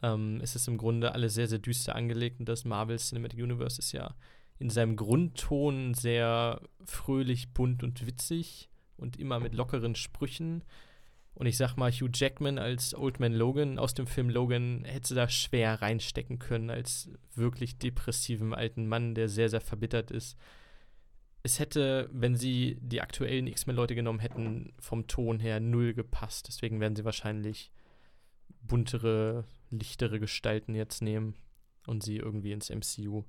Ähm, es ist im Grunde alles sehr, sehr düster angelegt und das Marvel Cinematic Universe ist ja in seinem Grundton sehr fröhlich, bunt und witzig und immer mit lockeren Sprüchen. Und ich sag mal, Hugh Jackman als Old Man Logan aus dem Film Logan hätte da schwer reinstecken können als wirklich depressiven alten Mann, der sehr, sehr verbittert ist. Es hätte, wenn sie die aktuellen X-Men-Leute genommen hätten, vom Ton her null gepasst. Deswegen werden sie wahrscheinlich buntere, lichtere Gestalten jetzt nehmen und sie irgendwie ins MCU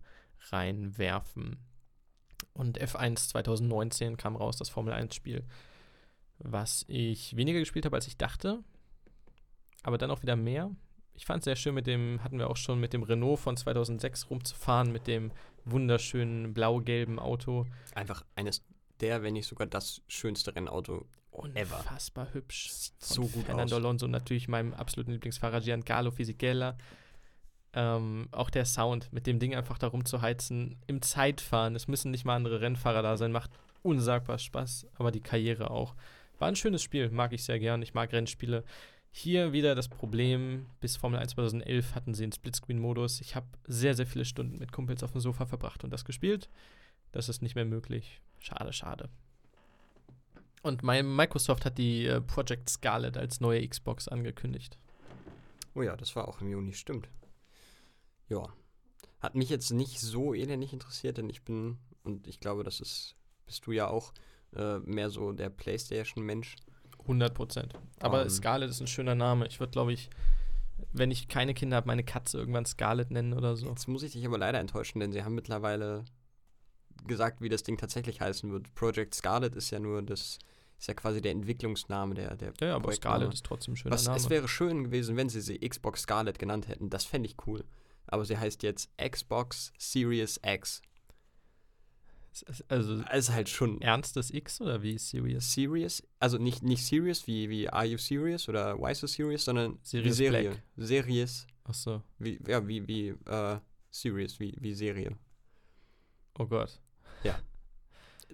reinwerfen. Und F1 2019 kam raus, das Formel 1-Spiel was ich weniger gespielt habe, als ich dachte, aber dann auch wieder mehr. Ich fand es sehr schön mit dem, hatten wir auch schon mit dem Renault von 2006 rumzufahren, mit dem wunderschönen blau-gelben Auto. Einfach eines der, wenn nicht sogar das schönste Rennauto. Ever. Unfassbar hübsch. so Von gut Fernando aus. Alonso natürlich meinem absoluten Lieblingsfahrer Giancarlo Fisichella. Ähm, auch der Sound, mit dem Ding einfach da rumzuheizen, im Zeitfahren, es müssen nicht mal andere Rennfahrer da sein, macht unsagbar Spaß, aber die Karriere auch. War ein schönes Spiel, mag ich sehr gern. Ich mag Rennspiele. Hier wieder das Problem, bis Formel 1 2011 hatten sie einen Splitscreen-Modus. Ich habe sehr, sehr viele Stunden mit Kumpels auf dem Sofa verbracht und das gespielt. Das ist nicht mehr möglich. Schade, schade. Und Microsoft hat die äh, Project Scarlet als neue Xbox angekündigt. Oh ja, das war auch im Juni, stimmt. Ja. Hat mich jetzt nicht so elendig interessiert, denn ich bin, und ich glaube, das ist, bist du ja auch, äh, mehr so der Playstation-Mensch. 100 Prozent. Aber Ähm. Scarlet ist ein schöner Name. Ich würde, glaube ich, wenn ich keine Kinder habe, meine Katze irgendwann Scarlet nennen oder so. Jetzt muss ich dich aber leider enttäuschen, denn sie haben mittlerweile gesagt, wie das Ding tatsächlich heißen wird. Project Scarlet ist ja nur das, ist ja quasi der Entwicklungsname der, der Ja, ja, aber Projektname. Scarlet ist trotzdem ein schöner Was, Name. es wäre schön gewesen, wenn sie sie Xbox Scarlet genannt hätten. Das fände ich cool. Aber sie heißt jetzt Xbox Series X. Ist also Also halt schon ernstes X oder wie Serious? Serious. Also nicht, nicht Serious wie, wie Are You Serious oder Why So Serious, sondern Serious wie Serie. Black. Series. Achso, Wie, ja, wie, wie, äh, Serious, wie, wie Serie. oh Gott.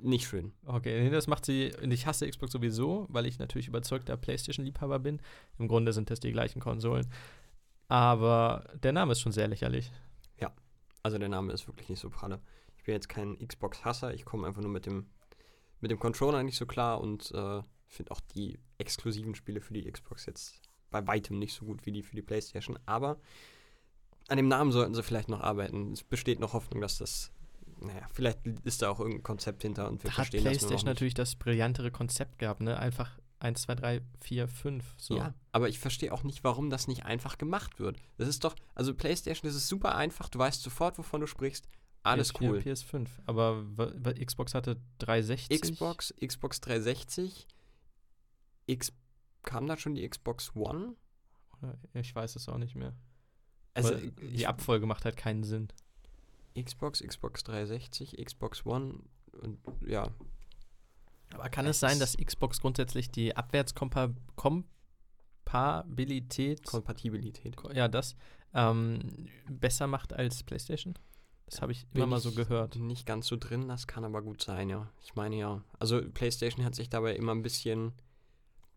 Nicht schön. Okay, nee, das macht sie. Und ich hasse Xbox sowieso, weil ich natürlich überzeugter PlayStation-Liebhaber bin. Im Grunde sind das die gleichen Konsolen. Aber der Name ist schon sehr lächerlich. Also der Name ist wirklich nicht so pralle. Ich bin jetzt kein Xbox-Hasser, ich komme einfach nur mit dem, mit dem Controller nicht so klar und äh, finde auch die exklusiven Spiele für die Xbox jetzt bei weitem nicht so gut wie die für die Playstation. Aber an dem Namen sollten sie vielleicht noch arbeiten. Es besteht noch Hoffnung, dass das, naja, vielleicht ist da auch irgendein Konzept hinter und wir Da hat verstehen das noch PlayStation nicht. natürlich das brillantere Konzept gehabt, ne? Einfach 1, 2, 3, 4, 5. So. Ja, aber ich verstehe auch nicht, warum das nicht einfach gemacht wird. Das ist doch, also PlayStation, das ist super einfach, du weißt sofort, wovon du sprichst. Alles PS4, cool. PS5. Aber Xbox hatte 360. Xbox, Xbox 360, X kam da schon die Xbox One? Ich weiß es auch nicht mehr. Also die Abfolge macht halt keinen Sinn. Xbox, Xbox 360, Xbox One und ja, Aber kann Es sein, dass Xbox grundsätzlich die Abwärtskompatibilität, Kompatibilität. ja, das ähm, besser macht als PlayStation? Das habe ich immer Bin mal so gehört. Nicht ganz so drin, das kann aber gut sein, ja. Ich meine ja. Also PlayStation hat sich dabei immer ein bisschen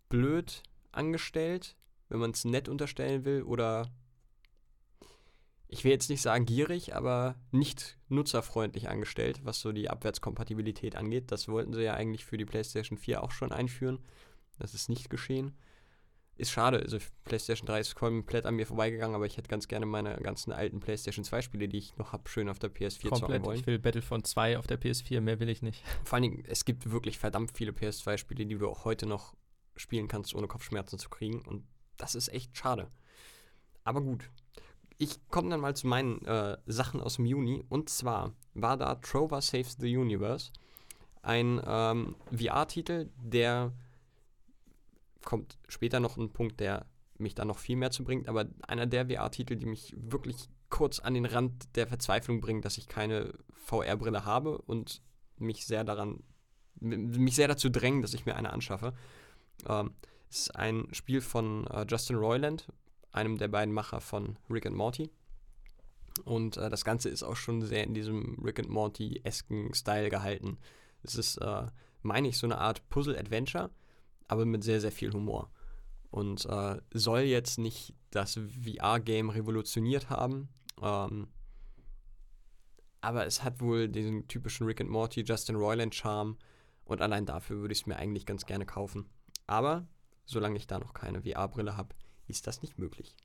blöd angestellt, wenn man es nett unterstellen will oder ich will jetzt nicht sagen gierig, aber nicht nutzerfreundlich angestellt, was so die Abwärtskompatibilität angeht. Das wollten sie ja eigentlich für die PlayStation 4 auch schon einführen. Das ist nicht geschehen. Ist schade, also PlayStation 3 ist komplett an mir vorbeigegangen, aber ich hätte ganz gerne meine ganzen alten PlayStation 2 Spiele, die ich noch habe, schön auf der PS4 zocken wollen. Ich will Battlefront 2 auf der PS4, mehr will ich nicht. Vor allen Dingen, es gibt wirklich verdammt viele PS2-Spiele, die du auch heute noch spielen kannst, ohne Kopfschmerzen zu kriegen. Und das ist echt schade. Aber gut. Ich komme dann mal zu meinen äh, Sachen aus dem Juni. Und zwar war da Trover Saves the Universe. Ein ähm, VR-Titel, der kommt später noch ein Punkt, der mich da noch viel mehr zu bringt. Aber einer der VR-Titel, die mich wirklich kurz an den Rand der Verzweiflung bringt, dass ich keine VR-Brille habe und mich sehr daran, mich sehr dazu drängen, dass ich mir eine anschaffe. Ähm, ist ein Spiel von äh, Justin Roiland, einem der beiden Macher von Rick and Morty. Und äh, das Ganze ist auch schon sehr in diesem Rick and Morty-esken Style gehalten. Es ist, äh, meine ich, so eine Art Puzzle-Adventure, aber mit sehr, sehr viel Humor. Und äh, soll jetzt nicht das VR-Game revolutioniert haben, ähm, aber es hat wohl diesen typischen Rick and Morty, Justin Roiland Charme und allein dafür würde ich es mir eigentlich ganz gerne kaufen. Aber solange ich da noch keine VR-Brille habe, ist das nicht möglich.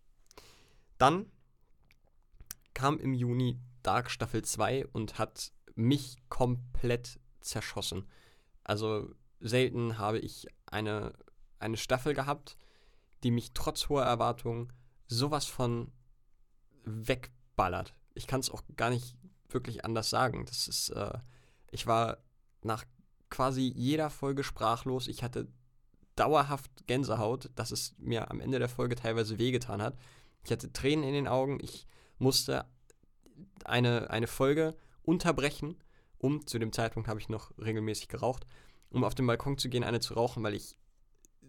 Dann kam im Juni Dark Staffel 2 und hat mich komplett zerschossen. Also selten habe ich eine, eine Staffel gehabt, die mich trotz hoher Erwartungen sowas von wegballert. Ich kann es auch gar nicht wirklich anders sagen. Das ist, äh, ich war nach quasi jeder Folge sprachlos. Ich hatte dauerhaft Gänsehaut, dass es mir am Ende der Folge teilweise wehgetan hat. Ich hatte Tränen in den Augen. Ich musste eine, eine Folge unterbrechen, um, zu dem Zeitpunkt habe ich noch regelmäßig geraucht, um auf den Balkon zu gehen, eine zu rauchen, weil ich,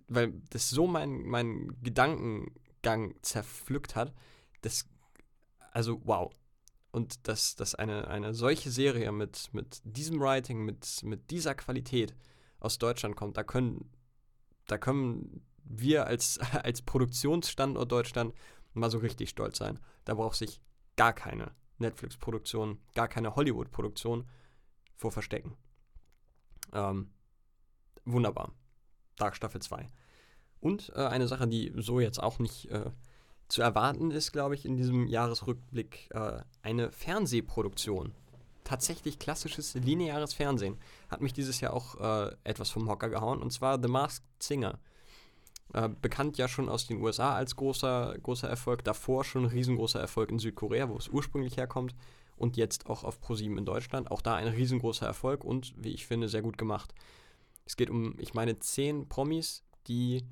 weil das so mein, mein Gedankengang zerpflückt hat, das, also wow. Und dass, dass eine, eine solche Serie mit, mit diesem Writing, mit, mit dieser Qualität aus Deutschland kommt, da können, da können wir als, als Produktionsstandort Deutschland mal so richtig stolz sein. Da braucht sich gar keine Netflix-Produktion, gar keine Hollywood-Produktion vor verstecken. Ähm, wunderbar. Dark Staffel 2. Und äh, eine Sache, die so jetzt auch nicht äh, zu erwarten ist, glaube ich, in diesem Jahresrückblick, äh, eine Fernsehproduktion. Tatsächlich klassisches lineares Fernsehen. Hat mich dieses Jahr auch äh, etwas vom Hocker gehauen. Und zwar The Masked Singer. Äh, bekannt ja schon aus den USA als großer, großer Erfolg. Davor schon ein riesengroßer Erfolg in Südkorea, wo es ursprünglich herkommt. Und jetzt auch auf ProSieben in Deutschland. Auch da ein riesengroßer Erfolg und, wie ich finde, sehr gut gemacht. Es geht um, ich meine, zehn Promis, die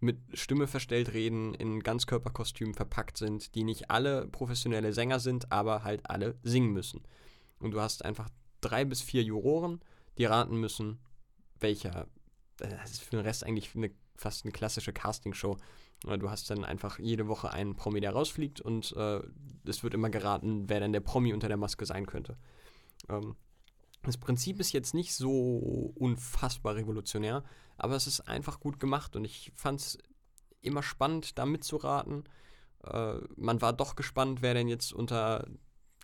mit Stimme verstellt reden, in Ganzkörperkostümen verpackt sind, die nicht alle professionelle Sänger sind, aber halt alle singen müssen. Und du hast einfach drei bis vier Juroren, die raten müssen, welcher. Das ist für den Rest eigentlich eine, fast eine klassische Castingshow. Du hast dann einfach jede Woche einen Promi, der rausfliegt und äh, es wird immer geraten, wer denn der Promi unter der Maske sein könnte. Ähm, das Prinzip ist jetzt nicht so unfassbar revolutionär, aber es ist einfach gut gemacht und ich fand es immer spannend, da mitzuraten. Äh, man war doch gespannt, wer denn jetzt unter,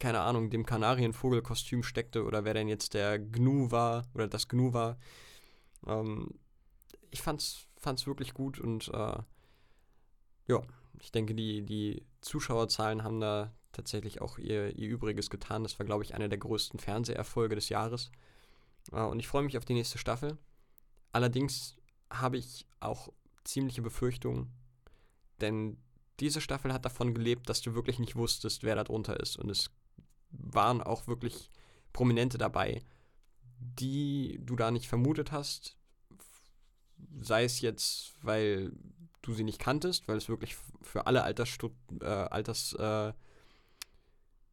keine Ahnung, dem Kanarienvogelkostüm steckte oder wer denn jetzt der Gnu war oder das Gnu war. Ähm, ich fand's, fand's wirklich gut und äh, ja, ich denke, die, die Zuschauerzahlen haben da tatsächlich auch ihr, ihr Übriges getan. Das war, glaube ich, einer der größten Fernseherfolge des Jahres. Äh, und ich freue mich auf die nächste Staffel. Allerdings habe ich auch ziemliche Befürchtungen, denn diese Staffel hat davon gelebt, dass du wirklich nicht wusstest, wer da drunter ist. Und es waren auch wirklich Prominente dabei, die du da nicht vermutet hast. Sei es jetzt, weil du sie nicht kanntest, weil es wirklich für alle Altersstu äh, Alters, äh,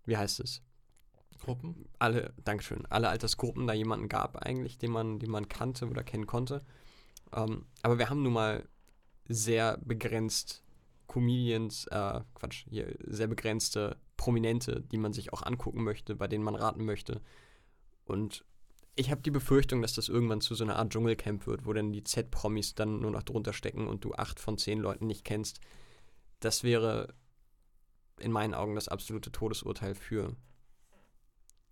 wie heißt es? Gruppen? Alle, Dankeschön, alle Altersgruppen da jemanden gab eigentlich, den man, den man kannte oder kennen konnte. Ähm, aber wir haben nun mal sehr begrenzt Comedians, äh, Quatsch, hier, sehr begrenzte Prominente, die man sich auch angucken möchte, bei denen man raten möchte. Und ich habe die Befürchtung, dass das irgendwann zu so einer Art Dschungelcamp wird, wo dann die Z-Promis dann nur noch drunter stecken und du acht von zehn Leuten nicht kennst. Das wäre in meinen Augen das absolute Todesurteil für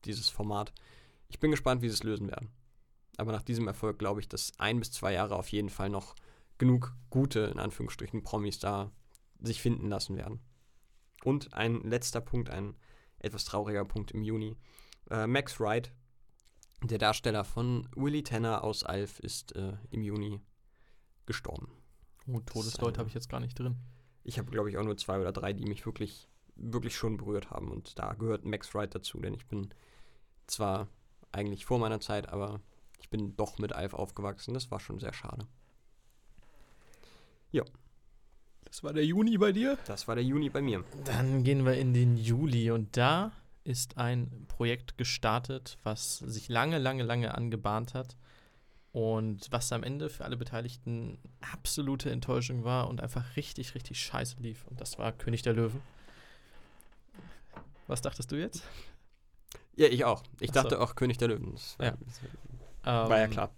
dieses Format. Ich bin gespannt, wie sie es lösen werden. Aber nach diesem Erfolg glaube ich, dass ein bis zwei Jahre auf jeden Fall noch genug gute, in Anführungsstrichen, Promis da sich finden lassen werden. Und ein letzter Punkt, ein etwas trauriger Punkt im Juni. Äh, Max Wright, der Darsteller von Willy Tanner aus Alf, ist äh, im Juni gestorben. Oh, Todesleute habe ich jetzt gar nicht drin. Ich habe, glaube ich, auch nur zwei oder drei, die mich wirklich, wirklich schon berührt haben. Und da gehört Max Wright dazu, denn ich bin zwar eigentlich vor meiner Zeit, aber ich bin doch mit Alf aufgewachsen. Das war schon sehr schade. Ja. Das war der Juni bei dir? Das war der Juni bei mir. Dann gehen wir in den Juli und da ist ein Projekt gestartet, was sich lange, lange, lange angebahnt hat und was am Ende für alle Beteiligten absolute Enttäuschung war und einfach richtig, richtig scheiße lief. Und das war König der Löwen. Was dachtest du jetzt? Ja, ich auch. Ich Ach so. dachte auch König der Löwen. Das war, Ja. das war ja Ähm, klar.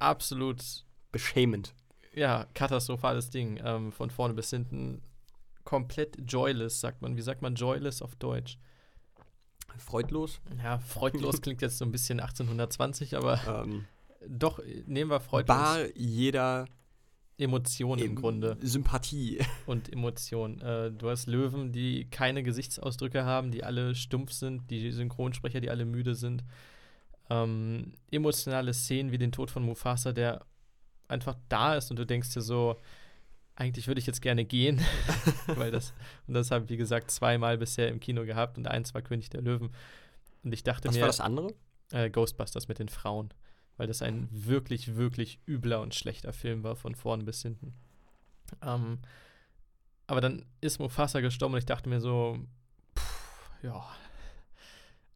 Absolut Beschämend. Ja, katastrophales Ding. Ähm, von vorne bis hinten komplett joyless, sagt man. Wie sagt man joyless auf Deutsch? Freudlos. Ja, freudlos klingt jetzt so ein bisschen 1820, aber Ähm, doch, nehmen wir freudlos. bar jeder Emotionen im Grunde Sympathie. und Emotionen. Äh, du hast Löwen, die keine Gesichtsausdrücke haben, die alle stumpf sind, die Synchronsprecher, die alle müde sind. Ähm, emotionale Szenen wie den Tod von Mufasa, der einfach da ist und du denkst dir so, eigentlich würde ich jetzt gerne gehen, weil das, und das habe ich, wie gesagt, zweimal bisher im Kino gehabt und eins war König der Löwen. Und ich dachte Was mir, war das andere? äh, Ghostbusters mit den Frauen, weil das ein wirklich, wirklich übler und schlechter Film war, von vorne bis hinten. Ähm, aber dann ist Mufasa gestorben und ich dachte mir so, pff, ja,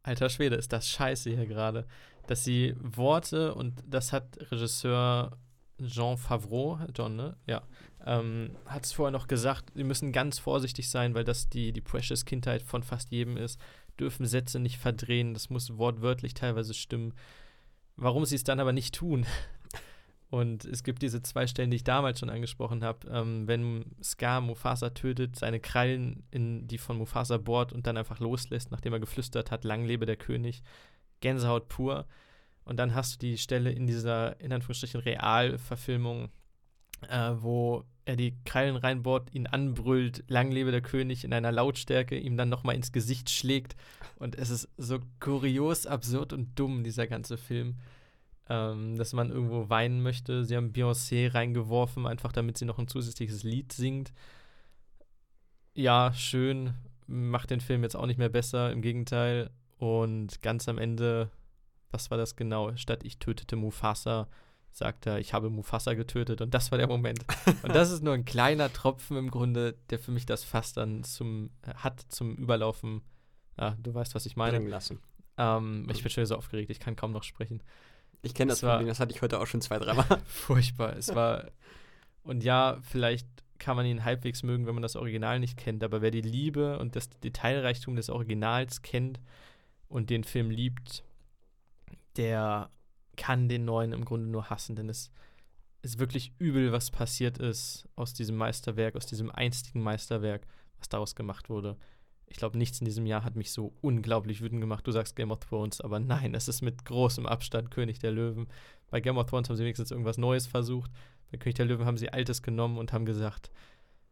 alter Schwede, ist das scheiße hier gerade, dass sie Worte und das hat Regisseur Jean Favreau, John, ne? Ja, ähm, hat es vorher noch gesagt, sie müssen ganz vorsichtig sein, weil das die, die precious Kindheit von fast jedem ist, dürfen Sätze nicht verdrehen, das muss wortwörtlich teilweise stimmen. Warum sie es dann aber nicht tun? Und es gibt diese zwei Stellen, die ich damals schon angesprochen habe. Ähm, wenn Scar Mufasa tötet, seine Krallen in die von Mufasa bohrt und dann einfach loslässt, nachdem er geflüstert hat, lang lebe der König. Gänsehaut pur. Und dann hast du die Stelle in dieser, in Anführungsstrichen, Realverfilmung, äh, wo er die Krallen reinbohrt, ihn anbrüllt, lang lebe der König in einer Lautstärke, ihm dann nochmal ins Gesicht schlägt. Und es ist so kurios, absurd und dumm, dieser ganze Film, ähm, dass man irgendwo weinen möchte. Sie haben Beyoncé reingeworfen, einfach damit sie noch ein zusätzliches Lied singt. Ja, schön, macht den Film jetzt auch nicht mehr besser, im Gegenteil. Und ganz am Ende, was war das genau? Statt ich tötete Mufasa, sagt er, ich habe Mufasa getötet und das war der Moment. Und das ist nur ein kleiner Tropfen im Grunde, der für mich das Fass dann zum, äh, hat zum Überlaufen. Ah, du weißt, was ich meine. lassen. Ähm, ich bin schon so aufgeregt, ich kann kaum noch sprechen. Ich kenne das Es war- Problem, das hatte ich heute auch schon zwei, dreimal. Furchtbar. Es war. Und ja, vielleicht kann man ihn halbwegs mögen, wenn man das Original nicht kennt, aber wer die Liebe und das Detailreichtum des Originals kennt und den Film liebt, der kann den neuen im Grunde nur hassen, denn es ist wirklich übel, was passiert ist aus diesem Meisterwerk, aus diesem einstigen Meisterwerk, was daraus gemacht wurde. Ich glaube, nichts in diesem Jahr hat mich so unglaublich wütend gemacht. Du sagst Game of Thrones, aber nein, es ist mit großem Abstand König der Löwen. Bei Game of Thrones haben sie wenigstens irgendwas Neues versucht. Bei König der Löwen haben sie Altes genommen und haben gesagt,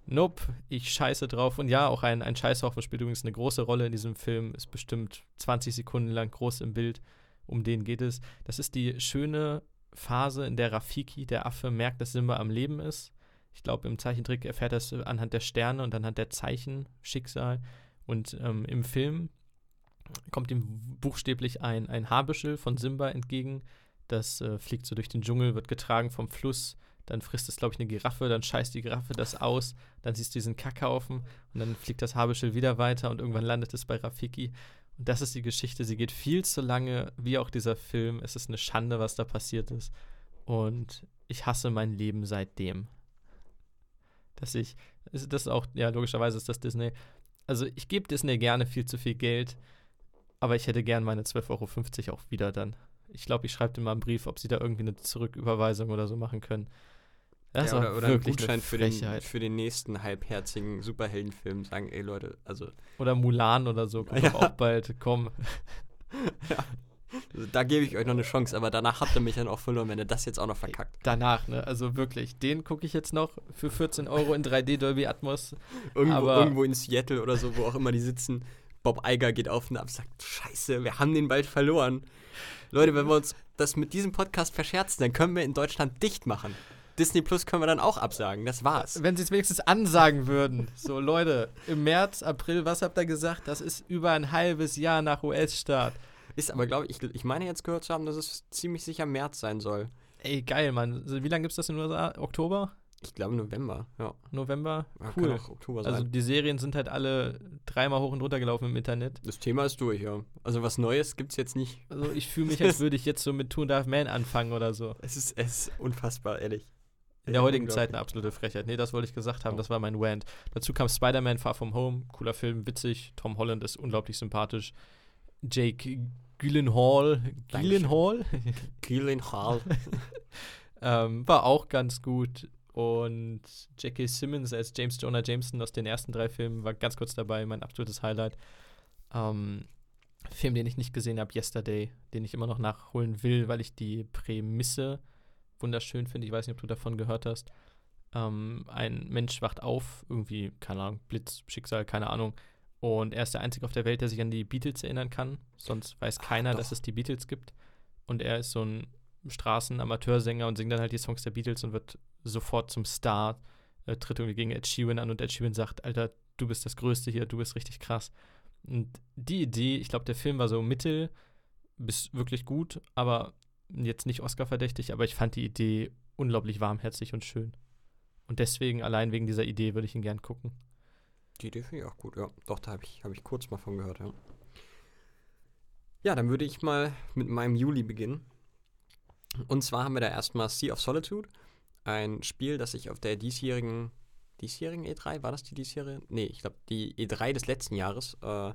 nope, ich scheiße drauf. Und ja, auch ein, ein Scheißhaufen spielt übrigens eine große Rolle in diesem Film, ist bestimmt 20 Sekunden lang groß im Bild. Um den geht es. Das ist die schöne Phase, in der Rafiki, der Affe, merkt, dass Simba am Leben ist. Ich glaube, im Zeichentrick erfährt er es anhand der Sterne und anhand der Zeichen, Schicksal. Und ähm, im Film kommt ihm buchstäblich ein, ein Haarbüschel von Simba entgegen. Das äh, fliegt so durch den Dschungel, wird getragen vom Fluss. Dann frisst es, glaube ich, eine Giraffe, dann scheißt die Giraffe das aus. Dann siehst du diesen Kackhaufen und dann fliegt das Haarbüschel wieder weiter und irgendwann landet es bei Rafiki. Und das ist die Geschichte. Sie geht viel zu lange, wie auch dieser Film. Es ist eine Schande, was da passiert ist. Und ich hasse mein Leben seitdem. Dass ich, ist das auch, ja, logischerweise ist das Disney. Also ich gebe Disney gerne viel zu viel Geld, aber ich hätte gern meine 12,50 Euro auch wieder dann. Ich glaube, ich schreibe dir mal einen Brief, ob sie da irgendwie eine Zurücküberweisung oder so machen können. Das ja, oder, oder einen wirklich Gutschein für den, für den nächsten halbherzigen Superheldenfilm. Sagen, ey Leute, also Oder Mulan oder so, kommt Ja. auch bald. Komm, also da gebe ich euch noch eine Chance, aber danach habt ihr mich dann auch verloren, wenn ihr das jetzt auch noch verkackt. danach, ne? Also wirklich, den gucke ich jetzt noch für 14 Euro in 3D Dolby Atmos. Irgendwo, irgendwo in Seattle oder so, wo auch immer die sitzen. Bob Iger geht auf und ab und sagt, scheiße, wir haben den bald verloren. Leute, wenn wir uns das mit diesem Podcast verscherzen, dann können wir in Deutschland dicht machen. Disney Plus können wir dann auch absagen, das war's. Wenn sie es wenigstens ansagen würden. So, Leute, im März, April, was habt ihr gesagt? Das ist über ein halbes Jahr nach US-Start. Ist aber, glaube ich, ich meine jetzt gehört zu haben, dass es ziemlich sicher März sein soll. Ey, geil, Mann. Wie lange gibt es das in den USA? Oktober? Ich glaube November, ja. November? ja Cool. Sein. Also die Serien sind halt alle dreimal hoch und runter gelaufen im Internet. das Thema ist durch, ja. Also was Neues gibt's jetzt nicht. Also ich fühle mich, als würde ich jetzt so mit a Half Man anfangen oder so. Es ist, es ist unfassbar, ehrlich. In der heutigen Zeit eine absolute Frechheit. Nee, das wollte ich gesagt haben, Oh. das war mein Rant. Dazu kam Spider-Man Far From Home, cooler Film, witzig. Tom Holland ist unglaublich sympathisch. Jake Gyllenhaal. Gyllenhaal Keelan Hall. ähm, war auch ganz gut. Und J.K. Simmons als James Jonah Jameson aus den ersten drei Filmen war ganz kurz dabei, mein absolutes Highlight. Ähm, Film, den ich nicht gesehen habe, Yesterday, den ich immer noch nachholen will, weil ich die Prämisse wunderschön finde. Ich weiß nicht, ob du davon gehört hast. Ähm, ein Mensch wacht auf, irgendwie, keine Ahnung, Blitz, Schicksal, keine Ahnung. Und er ist der Einzige auf der Welt, der sich an die Beatles erinnern kann. Sonst weiß keiner, doch. dass es die Beatles gibt. Und er ist so ein Straßen-Amateursänger und singt dann halt die Songs der Beatles und wird sofort zum Star. Äh, tritt irgendwie gegen Ed Sheeran an und Ed Sheeran sagt, Alter, du bist das Größte hier, du bist richtig krass. Und die Idee, ich glaube, der Film war so mittel bis wirklich gut, aber jetzt nicht Oscar-verdächtig, aber ich fand die Idee unglaublich warmherzig und schön. Und deswegen, allein wegen dieser Idee, würde ich ihn gern gucken. Die Idee finde ich auch gut, ja. Doch, da habe ich, hab ich kurz mal von gehört, ja. Ja, dann würde ich mal mit meinem Juli beginnen. Und zwar haben wir da erstmal Sea of Solitude, ein Spiel, das sich auf der diesjährigen, diesjährigen E3, war das die diesjährige? Nee, ich glaube, die E3 des letzten Jahres äh,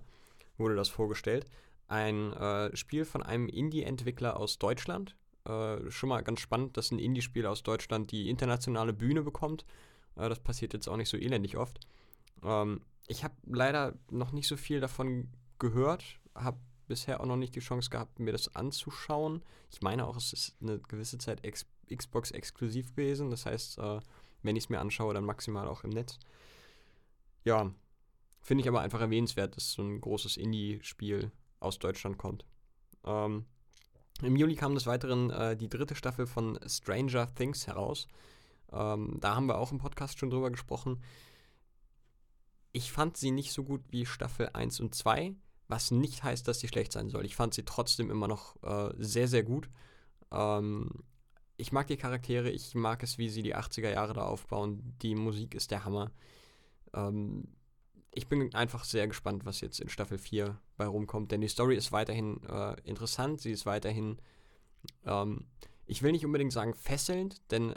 wurde das vorgestellt. Ein äh, Spiel von einem Indie-Entwickler aus Deutschland. Äh, schon mal ganz spannend, dass ein Indie-Spiel aus Deutschland die internationale Bühne bekommt. Äh, das passiert jetzt auch nicht so elendig oft. Ähm, ich habe leider noch nicht so viel davon gehört, habe bisher auch noch nicht die Chance gehabt, mir das anzuschauen. Ich meine auch, es ist eine gewisse Zeit Ex Xbox exklusiv gewesen. Das heißt, äh, wenn ich es mir anschaue, dann maximal auch im Netz. Ja, finde ich aber einfach erwähnenswert, dass so ein großes Indie-Spiel aus Deutschland kommt. Ähm, Im Juli kam des Weiteren äh, die dritte Staffel von Stranger Things heraus. Ähm, da haben wir auch im Podcast schon drüber gesprochen. Ich fand sie nicht so gut wie Staffel 1 und 2, was nicht heißt, dass sie schlecht sein soll. Ich fand sie trotzdem immer noch äh, sehr, sehr gut. Ähm, ich mag die Charaktere, ich mag es, wie sie die 80er Jahre da aufbauen. Die Musik ist der Hammer. Ähm, ich bin einfach sehr gespannt, was jetzt in Staffel 4 bei rumkommt, denn die Story ist weiterhin äh, interessant, sie ist weiterhin, ähm, ich will nicht unbedingt sagen fesselnd, denn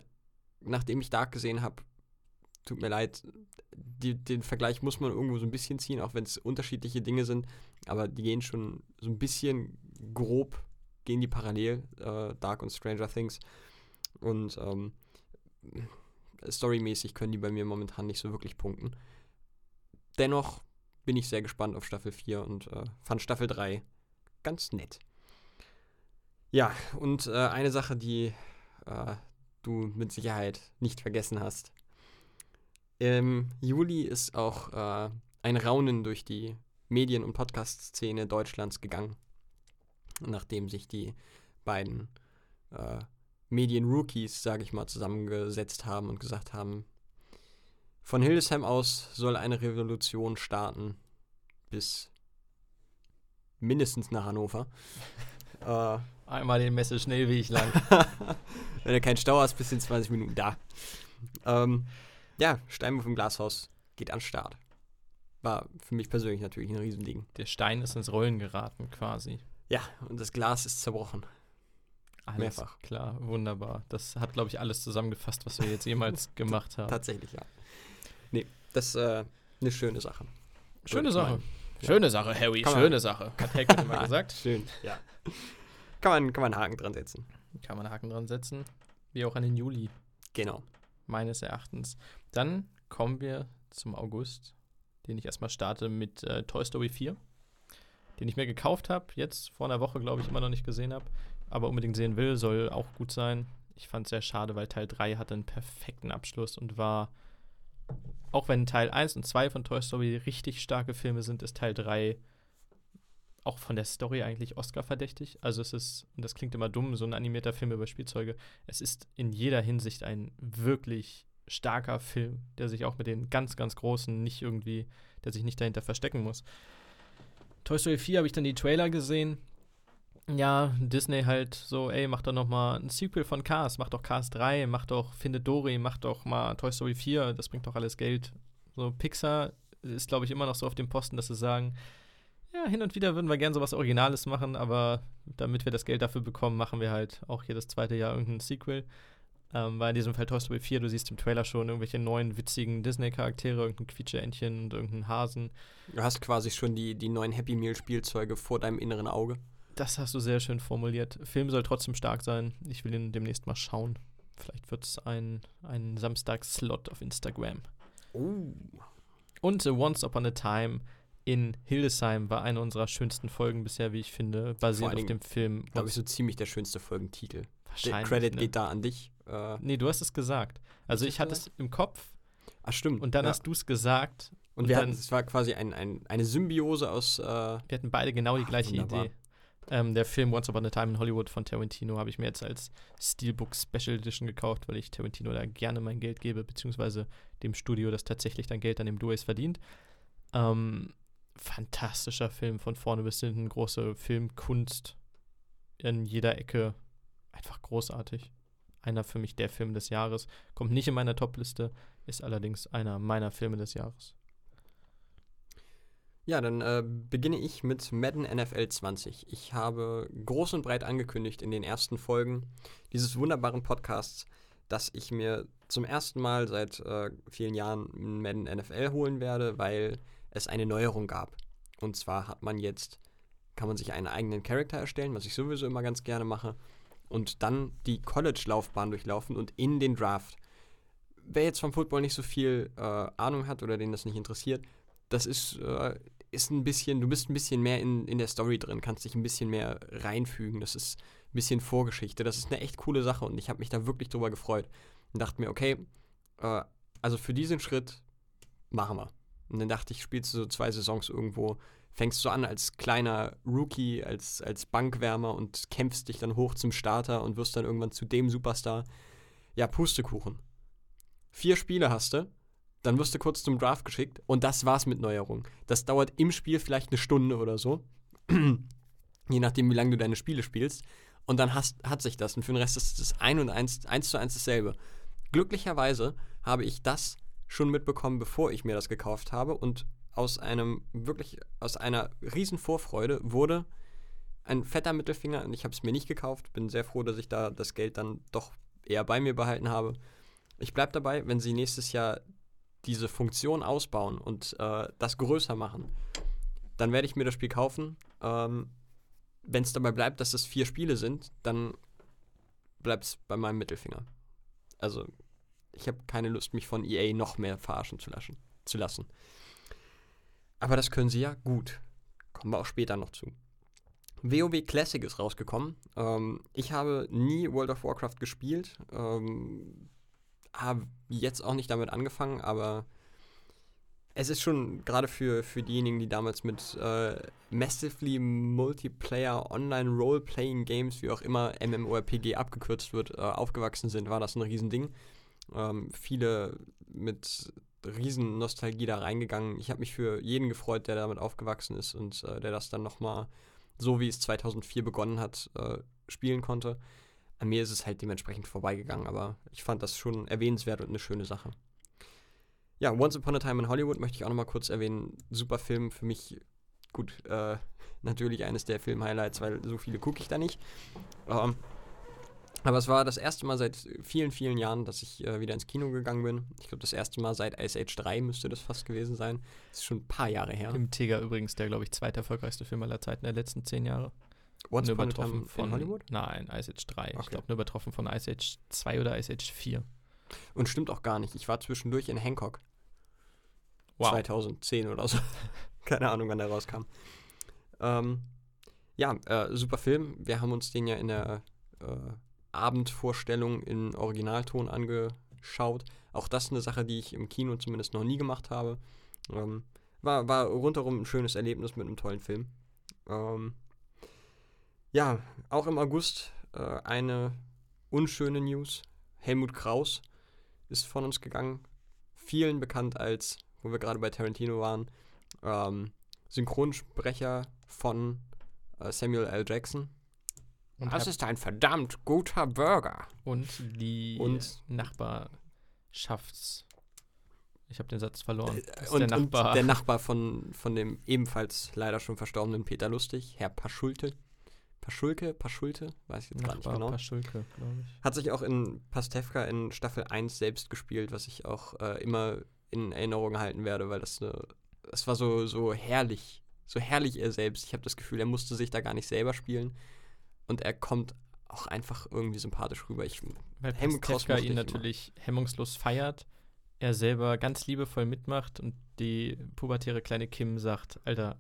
nachdem ich Dark gesehen habe, tut mir leid, die, den Vergleich muss man irgendwo so ein bisschen ziehen, auch wenn es unterschiedliche Dinge sind, aber die gehen schon so ein bisschen grob, gehen die parallel, äh, Dark und Stranger Things. Und ähm, storymäßig können die bei mir momentan nicht so wirklich punkten. Dennoch bin ich sehr gespannt auf Staffel 4 und äh, fand Staffel 3 ganz nett. Ja, und äh, eine Sache, die äh, du mit Sicherheit nicht vergessen hast. Im Juli ist auch äh, ein Raunen durch die Medien- und Podcast-Szene Deutschlands gegangen, nachdem sich die beiden äh, Medien-Rookies, sage ich mal, zusammengesetzt haben und gesagt haben, von Hildesheim aus soll eine Revolution starten bis mindestens nach Hannover. äh, Einmal den Messe schnell wie ich lang. Wenn du keinen Stau hast, bist du in 20 Minuten da. Ähm, ja, Steinwurf im Glashaus geht an Start. War für mich persönlich natürlich ein Riesending. Der Stein ist ins Rollen geraten quasi. Ja, und das Glas ist zerbrochen. Alles Mehrfach. Klar, wunderbar. Das hat, glaube ich, alles zusammengefasst, was wir jetzt jemals gemacht haben. Tatsächlich, ja. Nee, das ist äh, eine schöne Sache. Schöne Sache. Schöne Sache, Harry. Kann schöne Sache. Hat Hackett immer gesagt. Schön, ja. Kann man, kann man einen Haken dran setzen. Kann man einen Haken dran setzen. Wie auch an den Juli. Genau. Meines Erachtens. Dann kommen wir zum August, den ich erstmal starte mit äh, Toy Story 4, den ich mir gekauft habe, jetzt vor einer Woche, glaube ich, immer noch nicht gesehen habe, aber unbedingt sehen will, soll auch gut sein. Ich fand es sehr schade, weil Teil 3 hatte einen perfekten Abschluss und war, auch wenn Teil 1 und 2 von Toy Story richtig starke Filme sind, ist Teil 3 auch von der Story eigentlich Oscar-verdächtig. Also es ist, und das klingt immer dumm, so ein animierter Film über Spielzeuge. Es ist in jeder Hinsicht ein wirklich starker Film, der sich auch mit den ganz, ganz großen nicht irgendwie, der sich nicht dahinter verstecken muss. Toy Story 4 habe ich dann die Trailer gesehen. Ja, Disney halt so, ey, mach doch noch mal ein Sequel von Cars, mach doch Cars 3, mach doch Findet Dory, mach doch mal Toy Story 4, das bringt doch alles Geld. So, Pixar ist, glaube ich, immer noch so auf dem Posten, dass sie sagen, ja, hin und wieder würden wir gerne sowas Originales machen, aber damit wir das Geld dafür bekommen, machen wir halt auch jedes zweite Jahr irgendein Sequel. Ähm, war in diesem Fall Toy Story 4, du siehst im Trailer schon irgendwelche neuen witzigen Disney-Charaktere, irgendein Quietscheentchen und irgendein Hasen. Du hast quasi schon die, die neuen Happy Meal-Spielzeuge vor deinem inneren Auge. Das hast du sehr schön formuliert. Film soll trotzdem stark sein. Ich will ihn demnächst mal schauen. Vielleicht wird es ein, ein Samstag-Slot auf Instagram. Oh. Und uh, Once Upon a Time in Hildesheim war eine unserer schönsten Folgen bisher, wie ich finde, basierend auf dem Film. Glaube ich, so ziemlich der schönste Folgentitel. Wahrscheinlich. Der Credit ne? geht da an dich. Äh, nee, du hast es gesagt. Also ich hatte es im Kopf. Ach stimmt. Und dann ja. hast du es gesagt. Und, und wir hatten, es war quasi ein, ein, eine Symbiose aus. Äh, wir hatten beide genau die ach, gleiche wunderbar. Idee. Ähm, der Film Once Upon a Time in Hollywood von Tarantino habe ich mir jetzt als Steelbook Special Edition gekauft, weil ich Tarantino da gerne mein Geld gebe, beziehungsweise dem Studio, das tatsächlich dann Geld an dem Blu-rays verdient. Ähm, fantastischer Film von vorne bis hinten, große Filmkunst in jeder Ecke. Einfach großartig. Einer für mich der Film des Jahres. Kommt nicht in meiner Top-Liste, ist allerdings einer meiner Filme des Jahres. Ja, dann äh, beginne ich mit Madden NFL 20. Ich habe groß und breit angekündigt in den ersten Folgen dieses wunderbaren Podcasts, dass ich mir zum ersten Mal seit äh, vielen Jahren Madden NFL holen werde, weil es eine Neuerung gab. Und zwar hat man jetzt, kann man sich einen eigenen Charakter erstellen, was ich sowieso immer ganz gerne mache, und dann die College-Laufbahn durchlaufen und in den Draft. Wer jetzt vom Football nicht so viel äh, Ahnung hat oder den das nicht interessiert, das ist äh, ist ein bisschen, du bist ein bisschen mehr in, in der Story drin, kannst dich ein bisschen mehr reinfügen. Das ist ein bisschen Vorgeschichte. Das ist eine echt coole Sache und ich habe mich da wirklich drüber gefreut und dachte mir, okay, äh, also für diesen Schritt machen wir. Und dann dachte ich, spielst du so zwei Saisons irgendwo, fängst du an als kleiner Rookie, als, als Bankwärmer und kämpfst dich dann hoch zum Starter und wirst dann irgendwann zu dem Superstar. Ja, Pustekuchen. Vier Spiele hast du, dann wirst du kurz zum Draft geschickt und das war's mit Neuerungen. Das dauert im Spiel vielleicht eine Stunde oder so. Je nachdem, wie lange du deine Spiele spielst. Und dann hast, hat sich das. Und für den Rest ist es ein und eins, eins zu eins dasselbe. Glücklicherweise habe ich das schon mitbekommen, bevor ich mir das gekauft habe. Und aus einem wirklich, aus einer riesen Vorfreude wurde ein fetter Mittelfinger. Und ich habe es mir nicht gekauft. Bin sehr froh, dass ich da das Geld dann doch eher bei mir behalten habe. Ich bleibe dabei, wenn sie nächstes Jahr diese Funktion ausbauen und äh, das größer machen, dann werde ich mir das Spiel kaufen. Ähm, wenn es dabei bleibt, dass es vier Spiele sind, dann bleibt es bei meinem Mittelfinger. Also, ich habe keine Lust, mich von EA noch mehr verarschen zu lassen, zu lassen. Aber das können sie ja gut. Kommen wir auch später noch zu. WoW Classic ist rausgekommen. Ähm, ich habe nie World of Warcraft gespielt. Ähm, habe jetzt auch nicht damit angefangen, aber es ist schon gerade für, für diejenigen, die damals mit äh, Massively Multiplayer Online Role-Playing Games, wie auch immer MMORPG abgekürzt wird, äh, aufgewachsen sind, war das ein Riesending. Ähm, viele mit riesen Nostalgie da reingegangen. Ich habe mich für jeden gefreut, der damit aufgewachsen ist und äh, der das dann nochmal, so wie es 2004 begonnen hat, äh, spielen konnte. An mir ist es halt dementsprechend vorbeigegangen, aber ich fand das schon erwähnenswert und eine schöne Sache. Ja, Once Upon a Time in Hollywood möchte ich auch nochmal kurz erwähnen. Super Film für mich. Gut, äh, natürlich eines der Film-Highlights, weil so viele gucke ich da nicht. Ähm, aber es war das erste Mal seit vielen, vielen Jahren, dass ich äh, wieder ins Kino gegangen bin. Ich glaube, das erste Mal seit Ice Age 3 müsste das fast gewesen sein. Das ist schon ein paar Jahre her. Im Tiger übrigens der, glaube ich, zweiterfolgreichste Film aller Zeiten der letzten zehn Jahre. Once nur Upon übertroffen von Hollywood? Nein, Ice Age 3. Ich Okay. glaube, nur übertroffen von Ice Age 2 oder Ice Age 4. Und stimmt auch gar nicht. Ich war zwischendurch in Hancock. Wow. 2010 oder so. Keine Ahnung, wann der rauskam. Ähm, ja, äh, super Film. Wir haben uns den ja in der äh, Abendvorstellung in Originalton angeschaut. Auch das eine Sache, die ich im Kino zumindest noch nie gemacht habe. Ähm, war, war rundherum ein schönes Erlebnis mit einem tollen Film. Ähm, ja, auch im August äh, eine unschöne News. Helmut Kraus ist von uns gegangen. Vielen bekannt als, wo wir gerade bei Tarantino waren, ähm, Synchronsprecher von äh, Samuel L. Jackson. Und, das ist ein verdammt guter Burger. und die Und- Nachbarschafts... Ich habe den Satz verloren. Ist Und, der Nachbar. und der Nachbar von, von dem ebenfalls leider schon verstorbenen Peter Lustig, Herr Paschulte. Paschulke, Paschulte, weiß ich jetzt gar nicht genau. Paschulke, glaube ich. Hat sich auch in Pastewka in Staffel 1 selbst gespielt, was ich auch äh, immer in Erinnerung halten werde, weil das eine, das war so, so herrlich, so herrlich er selbst. Ich habe das Gefühl, er musste sich da gar nicht selber spielen und er kommt auch einfach irgendwie sympathisch rüber. Ich, Weil Pastewka ihn ich immer. natürlich hemmungslos feiert, er selber ganz liebevoll mitmacht und die pubertäre kleine Kim sagt, Alter,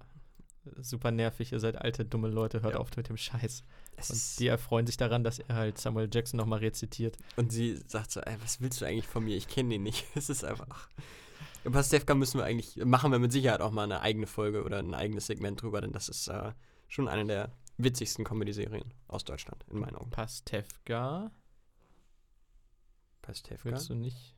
super nervig, ihr seid alte, dumme Leute, hört Ja. auf mit dem Scheiß. es Und die erfreuen sich daran, dass er halt Samuel Jackson nochmal rezitiert. Und sie sagt so, ey, was willst du eigentlich von mir? Ich kenne den nicht. Es ist einfach. Über Pastewka müssen wir eigentlich, machen wir mit Sicherheit auch mal eine eigene Folge oder ein eigenes Segment drüber, denn das ist äh, schon eine der witzigsten Comedy-Serien aus Deutschland, in meinen Augen. Pastewka, Pastewka. willst du nicht?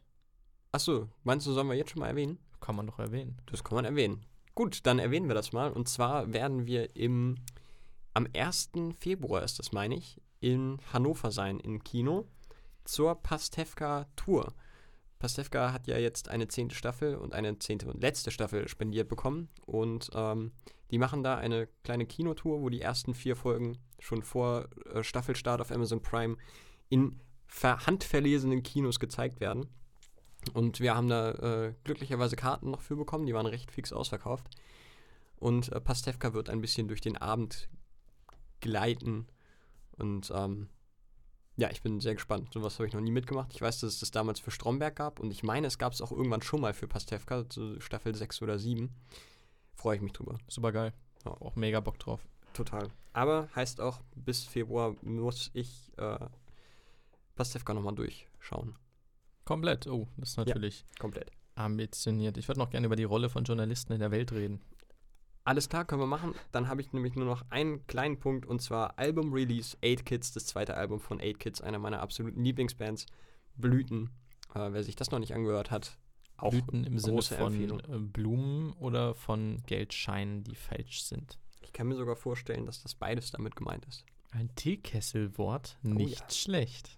Achso, meinst du, sollen wir jetzt schon mal erwähnen? Kann man doch erwähnen. Das kann man erwähnen. Gut, dann erwähnen wir das mal. Und zwar werden wir im, am 1. Februar ist das, meine ich, in Hannover sein, im Kino, zur Pastewka Tour. Pastewka hat ja jetzt eine zehnte Staffel und eine zehnte und letzte Staffel spendiert bekommen. Und ähm, die machen da eine kleine Kinotour, wo die ersten vier Folgen schon vor äh, Staffelstart auf Amazon Prime in ver handverlesenen Kinos gezeigt werden. Und wir haben da äh, glücklicherweise Karten noch für bekommen, die waren recht fix ausverkauft. Und äh, Pastewka wird ein bisschen durch den Abend gleiten. Und ähm, ja, ich bin sehr gespannt. Sowas habe ich noch nie mitgemacht. Ich weiß, dass es das damals für Stromberg gab. Und ich meine, es gab es auch irgendwann schon mal für Pastewka, so Staffel 6 oder 7. freue ich mich drüber. Super geil. Ja. Auch mega Bock drauf. Total. Aber heißt auch, bis Februar muss ich äh, Pastewka nochmal durchschauen. Komplett. Oh, das ist natürlich Komplett. ambitioniert. Ich würde noch gerne über die Rolle von Journalisten in der Welt reden. Alles klar, können wir machen. Dann habe ich nämlich nur noch einen kleinen Punkt und zwar Album Release 8 Kids, das zweite Album von 8 Kids, einer meiner absoluten Lieblingsbands. Blüten. Äh, wer sich das noch nicht angehört hat, auch Blüten im Sinne von Empfehlung. äh, Blumen oder von Geldscheinen, die falsch sind. Ich kann mir sogar vorstellen, dass das beides damit gemeint ist. Ein Teekesselwort, Oh nicht ja. schlecht.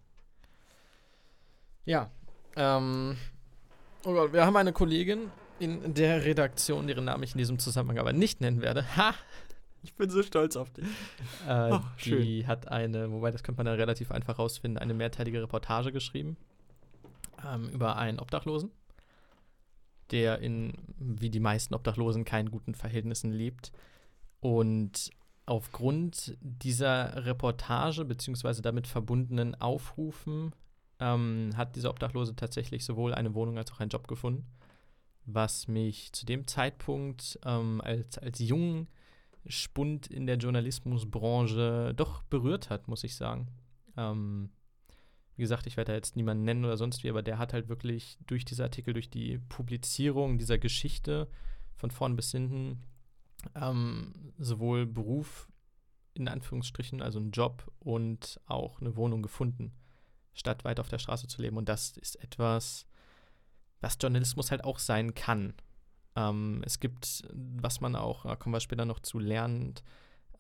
Ja, ähm, oh Gott, wir haben eine Kollegin in der Redaktion, deren Namen ich in diesem Zusammenhang aber nicht nennen werde. Ha! Ich bin so stolz auf dich. Äh, Oh, schön. die hat eine, wobei das könnte man dann relativ einfach rausfinden, eine mehrteilige Reportage geschrieben ähm, über einen Obdachlosen, der in, wie die meisten Obdachlosen, keinen guten Verhältnissen lebt. Und aufgrund dieser Reportage beziehungsweise damit verbundenen Aufrufen ähm, hat dieser Obdachlose tatsächlich sowohl eine Wohnung als auch einen Job gefunden, was mich zu dem Zeitpunkt ähm, als, als jungen Spund in der Journalismusbranche doch berührt hat, muss ich sagen. Ähm, wie gesagt, ich werde da jetzt niemanden nennen oder sonst wie, aber der hat halt wirklich durch diese Artikel, durch die Publizierung dieser Geschichte von vorn bis hinten ähm, sowohl Beruf in Anführungsstrichen, also einen Job und auch eine Wohnung gefunden, statt weiter auf der Straße zu leben. Und das ist etwas, was Journalismus halt auch sein kann. Ähm, es gibt, was man auch, da kommen wir später noch zu, lernt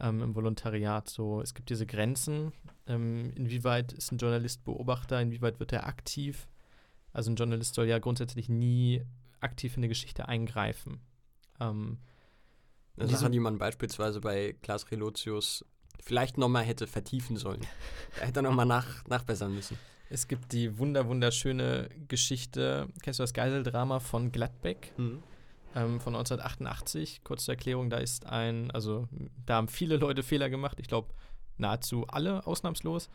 ähm, im Volontariat, so, es gibt diese Grenzen, ähm, inwieweit ist ein Journalist Beobachter, inwieweit wird er aktiv. Also ein Journalist soll ja grundsätzlich nie aktiv in eine Geschichte eingreifen. Ähm, Eine Diese- Sache, die man beispielsweise bei Klaas Relotius vielleicht nochmal hätte vertiefen sollen. Er hätte nochmal nach, nachbessern müssen. es gibt die wunder wunderschöne Geschichte, kennst du das Geiseldrama von Gladbeck? ähm, von 1988. Kurz zur Erklärung, da ist ein, also da haben viele Leute Fehler gemacht, ich glaube nahezu alle ausnahmslos.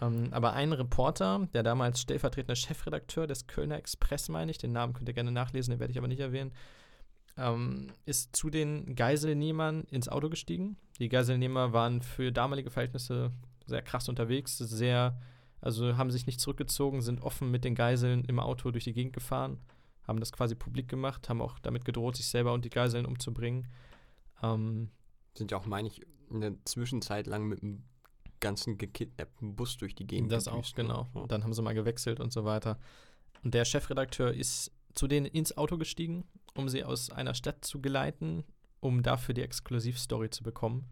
Ähm, aber ein Reporter, der damals stellvertretender Chefredakteur des Kölner Express, meine ich, den Namen könnt ihr gerne nachlesen, den werde ich aber nicht erwähnen, ähm, ist zu den Geiselnehmern ins Auto gestiegen. Die Geiselnehmer waren für damalige Verhältnisse sehr krass unterwegs, sehr, also haben sich nicht zurückgezogen, sind offen mit den Geiseln im Auto durch die Gegend gefahren haben das quasi publik gemacht, haben auch damit gedroht, sich selber und die Geiseln umzubringen. Ähm, Sind ja auch, meine ich, eine Zwischenzeit lang mit einem ganzen gekidnappten Bus durch die Gegend das auch, gedüst, ne? genau. Ja. Und dann haben sie mal gewechselt und so weiter. Und der Chefredakteur ist zu denen ins Auto gestiegen, um sie aus einer Stadt zu geleiten, um dafür die Exklusivstory zu bekommen.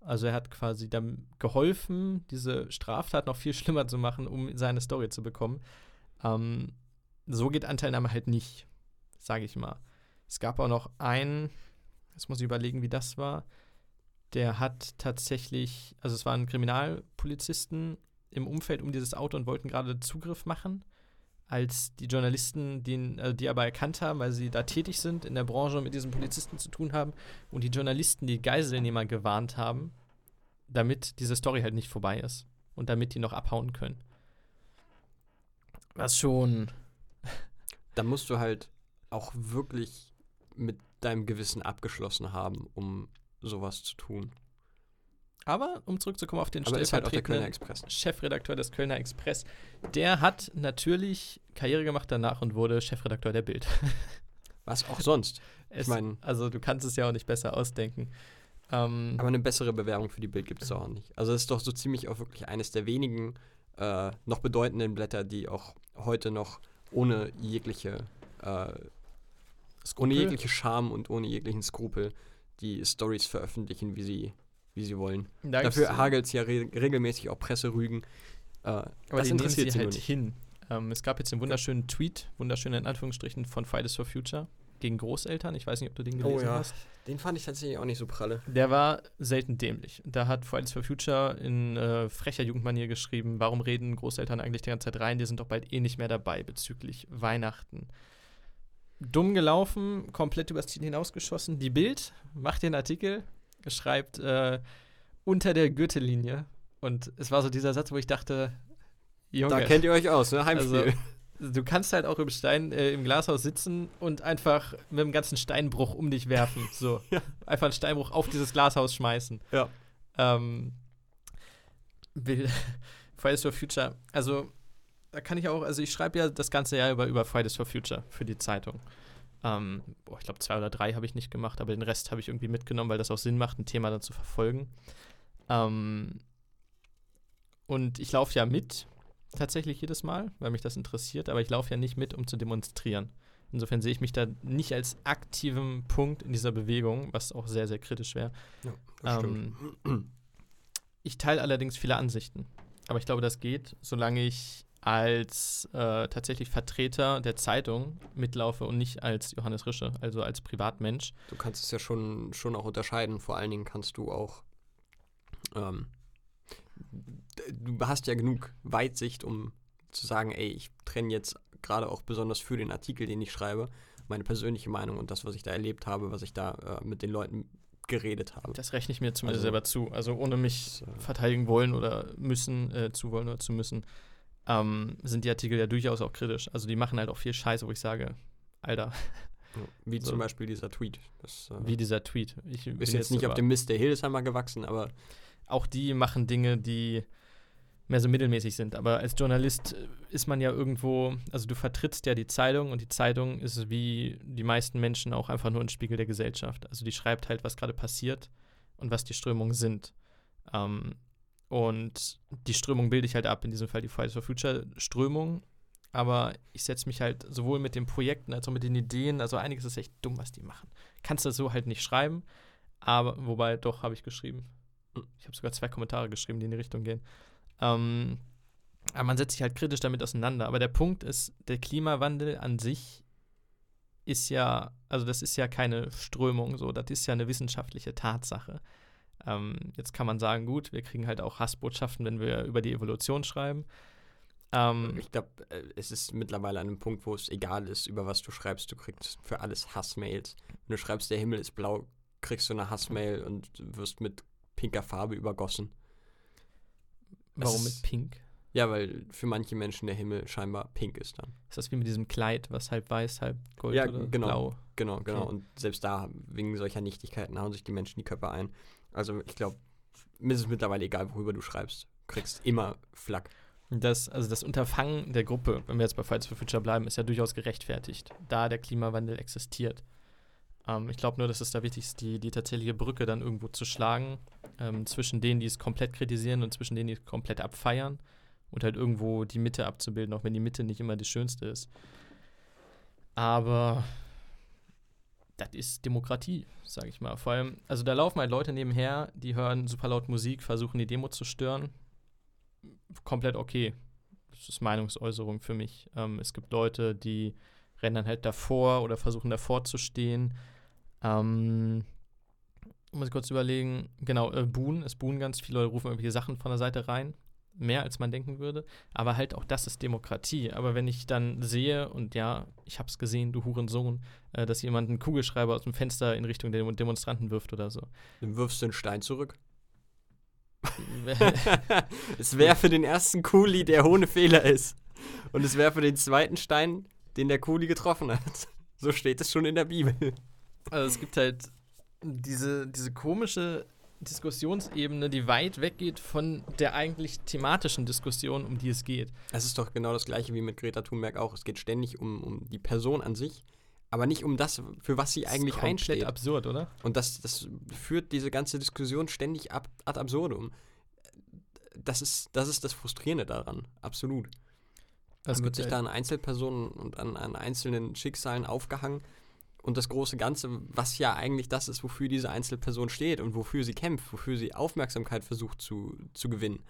Also er hat quasi dann geholfen, diese Straftat noch viel schlimmer zu machen, um seine Story zu bekommen. Ähm, so geht Anteilnahme halt nicht, sage ich mal. Es gab auch noch einen, jetzt muss ich überlegen, wie das war. Der hat tatsächlich, also es waren Kriminalpolizisten im Umfeld um dieses Auto und wollten gerade Zugriff machen, als die Journalisten, den, also die aber erkannt haben, weil sie da tätig sind in der Branche und mit diesen Polizisten zu tun haben und die Journalisten die Geiselnehmer gewarnt haben, damit diese Story halt nicht vorbei ist und damit die noch abhauen können. Was schon Da musst du halt auch wirklich mit deinem Gewissen abgeschlossen haben, um sowas zu tun. Aber um zurückzukommen auf den halt auch der Kölner stellvertretenden Express. Chefredakteur des Kölner Express, der hat natürlich Karriere gemacht danach und wurde Chefredakteur der Bild. Was auch sonst. Es, mein- also du kannst es ja auch nicht besser ausdenken. Ähm, Aber eine bessere Bewerbung für die Bild gibt es auch nicht. Also es ist doch so ziemlich auch wirklich eines der wenigen äh, noch bedeutenden Blätter, die auch heute noch ohne jegliche, äh, ohne jegliche Scham und ohne jeglichen Skrupel die Stories veröffentlichen, wie sie, wie sie wollen. da Dafür hagelt es ja re regelmäßig auch Presserügen. Äh, aber das interessiert sie sie halt hin. Ähm, es gab jetzt den wunderschönen Tweet, wunderschön in Anführungsstrichen, von Fridays for Future gegen Großeltern. Ich weiß nicht, ob du den Oh gelesen ja. hast. Den fand ich tatsächlich auch nicht so pralle. Der war selten dämlich. Da hat Fridays for Future in äh, frecher Jugendmanier geschrieben, warum reden Großeltern eigentlich die ganze Zeit rein, die sind doch bald eh nicht mehr dabei bezüglich Weihnachten. Dumm gelaufen, komplett übers Ziel hinausgeschossen. Die Bild macht den Artikel, schreibt äh, unter der Gürtellinie. Und es war so dieser Satz, wo ich dachte, Junge, Da kennt ihr euch aus, ne? Heimspiel. Also, du kannst halt auch im Stein, äh, im Glashaus sitzen und einfach mit dem ganzen Steinbruch um dich werfen. So. Ja. Einfach einen Steinbruch auf dieses Glashaus schmeißen. Ja. Ähm, will Fridays for Future, also da kann ich auch, also ich schreibe ja das ganze Jahr über, über Fridays for Future für die Zeitung. Ähm, boah, ich glaube, zwei oder drei habe ich nicht gemacht, aber den Rest habe ich irgendwie mitgenommen, weil das auch Sinn macht, ein Thema dann zu verfolgen. Ähm, und ich laufe ja mit, tatsächlich jedes Mal, weil mich das interessiert, aber ich laufe ja nicht mit, um zu demonstrieren. Insofern sehe ich mich da nicht als aktivem Punkt in dieser Bewegung, was auch sehr, sehr kritisch wäre. Ja, Ähm. Ich teile allerdings viele Ansichten. Aber ich glaube, das geht, solange ich als äh, tatsächlich Vertreter der Zeitung mitlaufe und nicht als Johannes Rische, also als Privatmensch. Du kannst es ja schon, schon auch unterscheiden. Vor allen Dingen kannst du auch. Ähm, du hast ja genug Weitsicht, um zu sagen, ey, ich trenne jetzt gerade auch besonders für den Artikel, den ich schreibe, meine persönliche Meinung und das, was ich da erlebt habe, was ich da äh, mit den Leuten geredet habe. Das rechne ich mir zumindest Also- selber zu. Also ohne mich Das, äh, verteidigen wollen oder müssen, äh, zu wollen oder zu müssen, ähm, sind die Artikel ja durchaus auch kritisch. Also die machen halt auch viel Scheiße, wo ich sage, Alter, wie So. zum Beispiel dieser Tweet. Das äh, wie dieser Tweet. Ich bin ist jetzt nicht auf dem Mist der Hildesheimer gewachsen, aber auch die machen Dinge, die mehr so mittelmäßig sind. Aber als Journalist äh, ist man ja irgendwo, also du vertrittst ja die Zeitung und die Zeitung ist wie die meisten Menschen auch einfach nur ein Spiegel der Gesellschaft. Also die schreibt halt, was gerade passiert und was die Strömungen sind. Ähm, und die Strömung bilde ich halt ab, in diesem Fall die Fridays for Future Strömung. Aber ich setze mich halt sowohl mit den Projekten als auch mit den Ideen, also einiges ist echt dumm, was die machen. Kannst das so halt nicht schreiben, aber, wobei, doch, habe ich geschrieben. Ich habe sogar zwei Kommentare geschrieben, die in die Richtung gehen. Ähm, aber man setzt sich halt kritisch damit auseinander. Aber der Punkt ist, der Klimawandel an sich ist ja, also das ist ja keine Strömung, so, das ist ja eine wissenschaftliche Tatsache. Ähm, jetzt kann man sagen, gut, wir kriegen halt auch Hassbotschaften, wenn wir über die Evolution schreiben. Ähm, ich glaube, äh, es ist mittlerweile an einem Punkt, wo es egal ist, über was du schreibst. Du kriegst für alles Hassmails. Wenn du schreibst, der Himmel ist blau, kriegst du eine Hassmail und wirst mit pinker Farbe übergossen. warum es mit Pink? Ja, weil für manche Menschen der Himmel scheinbar pink ist dann. Ist das wie mit diesem Kleid, was halb weiß, halb gold Ja, oder genau. blau? Genau, genau. Okay. Und selbst da, wegen solcher Nichtigkeiten, hauen sich die Menschen die Köpfe ein. Also ich glaube, mir ist es mittlerweile egal, worüber du schreibst. Du kriegst immer Flack. Das, also das Unterfangen der Gruppe, wenn wir jetzt bei Fridays for Future bleiben, ist ja durchaus gerechtfertigt, da der Klimawandel existiert. Ähm, ich glaube nur, dass es da wichtig ist, die, die tatsächliche Brücke dann irgendwo zu schlagen, ähm, zwischen denen, die es komplett kritisieren und zwischen denen, die es komplett abfeiern und halt irgendwo die Mitte abzubilden, auch wenn die Mitte nicht immer die schönste ist. Aber das ist Demokratie, sage ich mal. Vor allem, also da laufen halt Leute nebenher, die hören super laut Musik, versuchen die Demo zu stören. Komplett okay. Das ist Meinungsäußerung für mich. Ähm, es gibt Leute, die rennen dann halt davor oder versuchen davor zu stehen. Ähm, muss ich kurz überlegen. Genau, äh, Boon ist Boon ganz. Viele Leute rufen irgendwelche Sachen von der Seite rein. Mehr als man denken würde. Aber halt auch das ist Demokratie. Aber wenn ich dann sehe, und ja, ich hab's gesehen, du Hurensohn, äh, dass jemand einen Kugelschreiber aus dem Fenster in Richtung der Demo- Demonstranten wirft oder so. Dann wirfst du einen Stein zurück. es wäre für den ersten Kuli, der ohne Fehler ist. Und es wäre für den zweiten Stein, den der Kuli getroffen hat. So steht es schon in der Bibel. Also es gibt halt diese, diese komische Diskussionsebene, die weit weggeht von der eigentlich thematischen Diskussion, um die es geht. Es ist doch genau das gleiche wie mit Greta Thunberg auch. Es geht ständig um, um die Person an sich, aber nicht um das, für was sie Das eigentlich ist komplett einsteht. absurd, oder? Und das, das führt diese ganze Diskussion ständig ab, ad absurdum. Das ist, das ist das Frustrierende daran, absolut. Es Es wird sich da an Einzelpersonen und an, an einzelnen Schicksalen aufgehangen. Und das große Ganze, was ja eigentlich das ist, wofür diese Einzelperson steht und wofür sie kämpft, wofür sie Aufmerksamkeit versucht zu, zu gewinnen,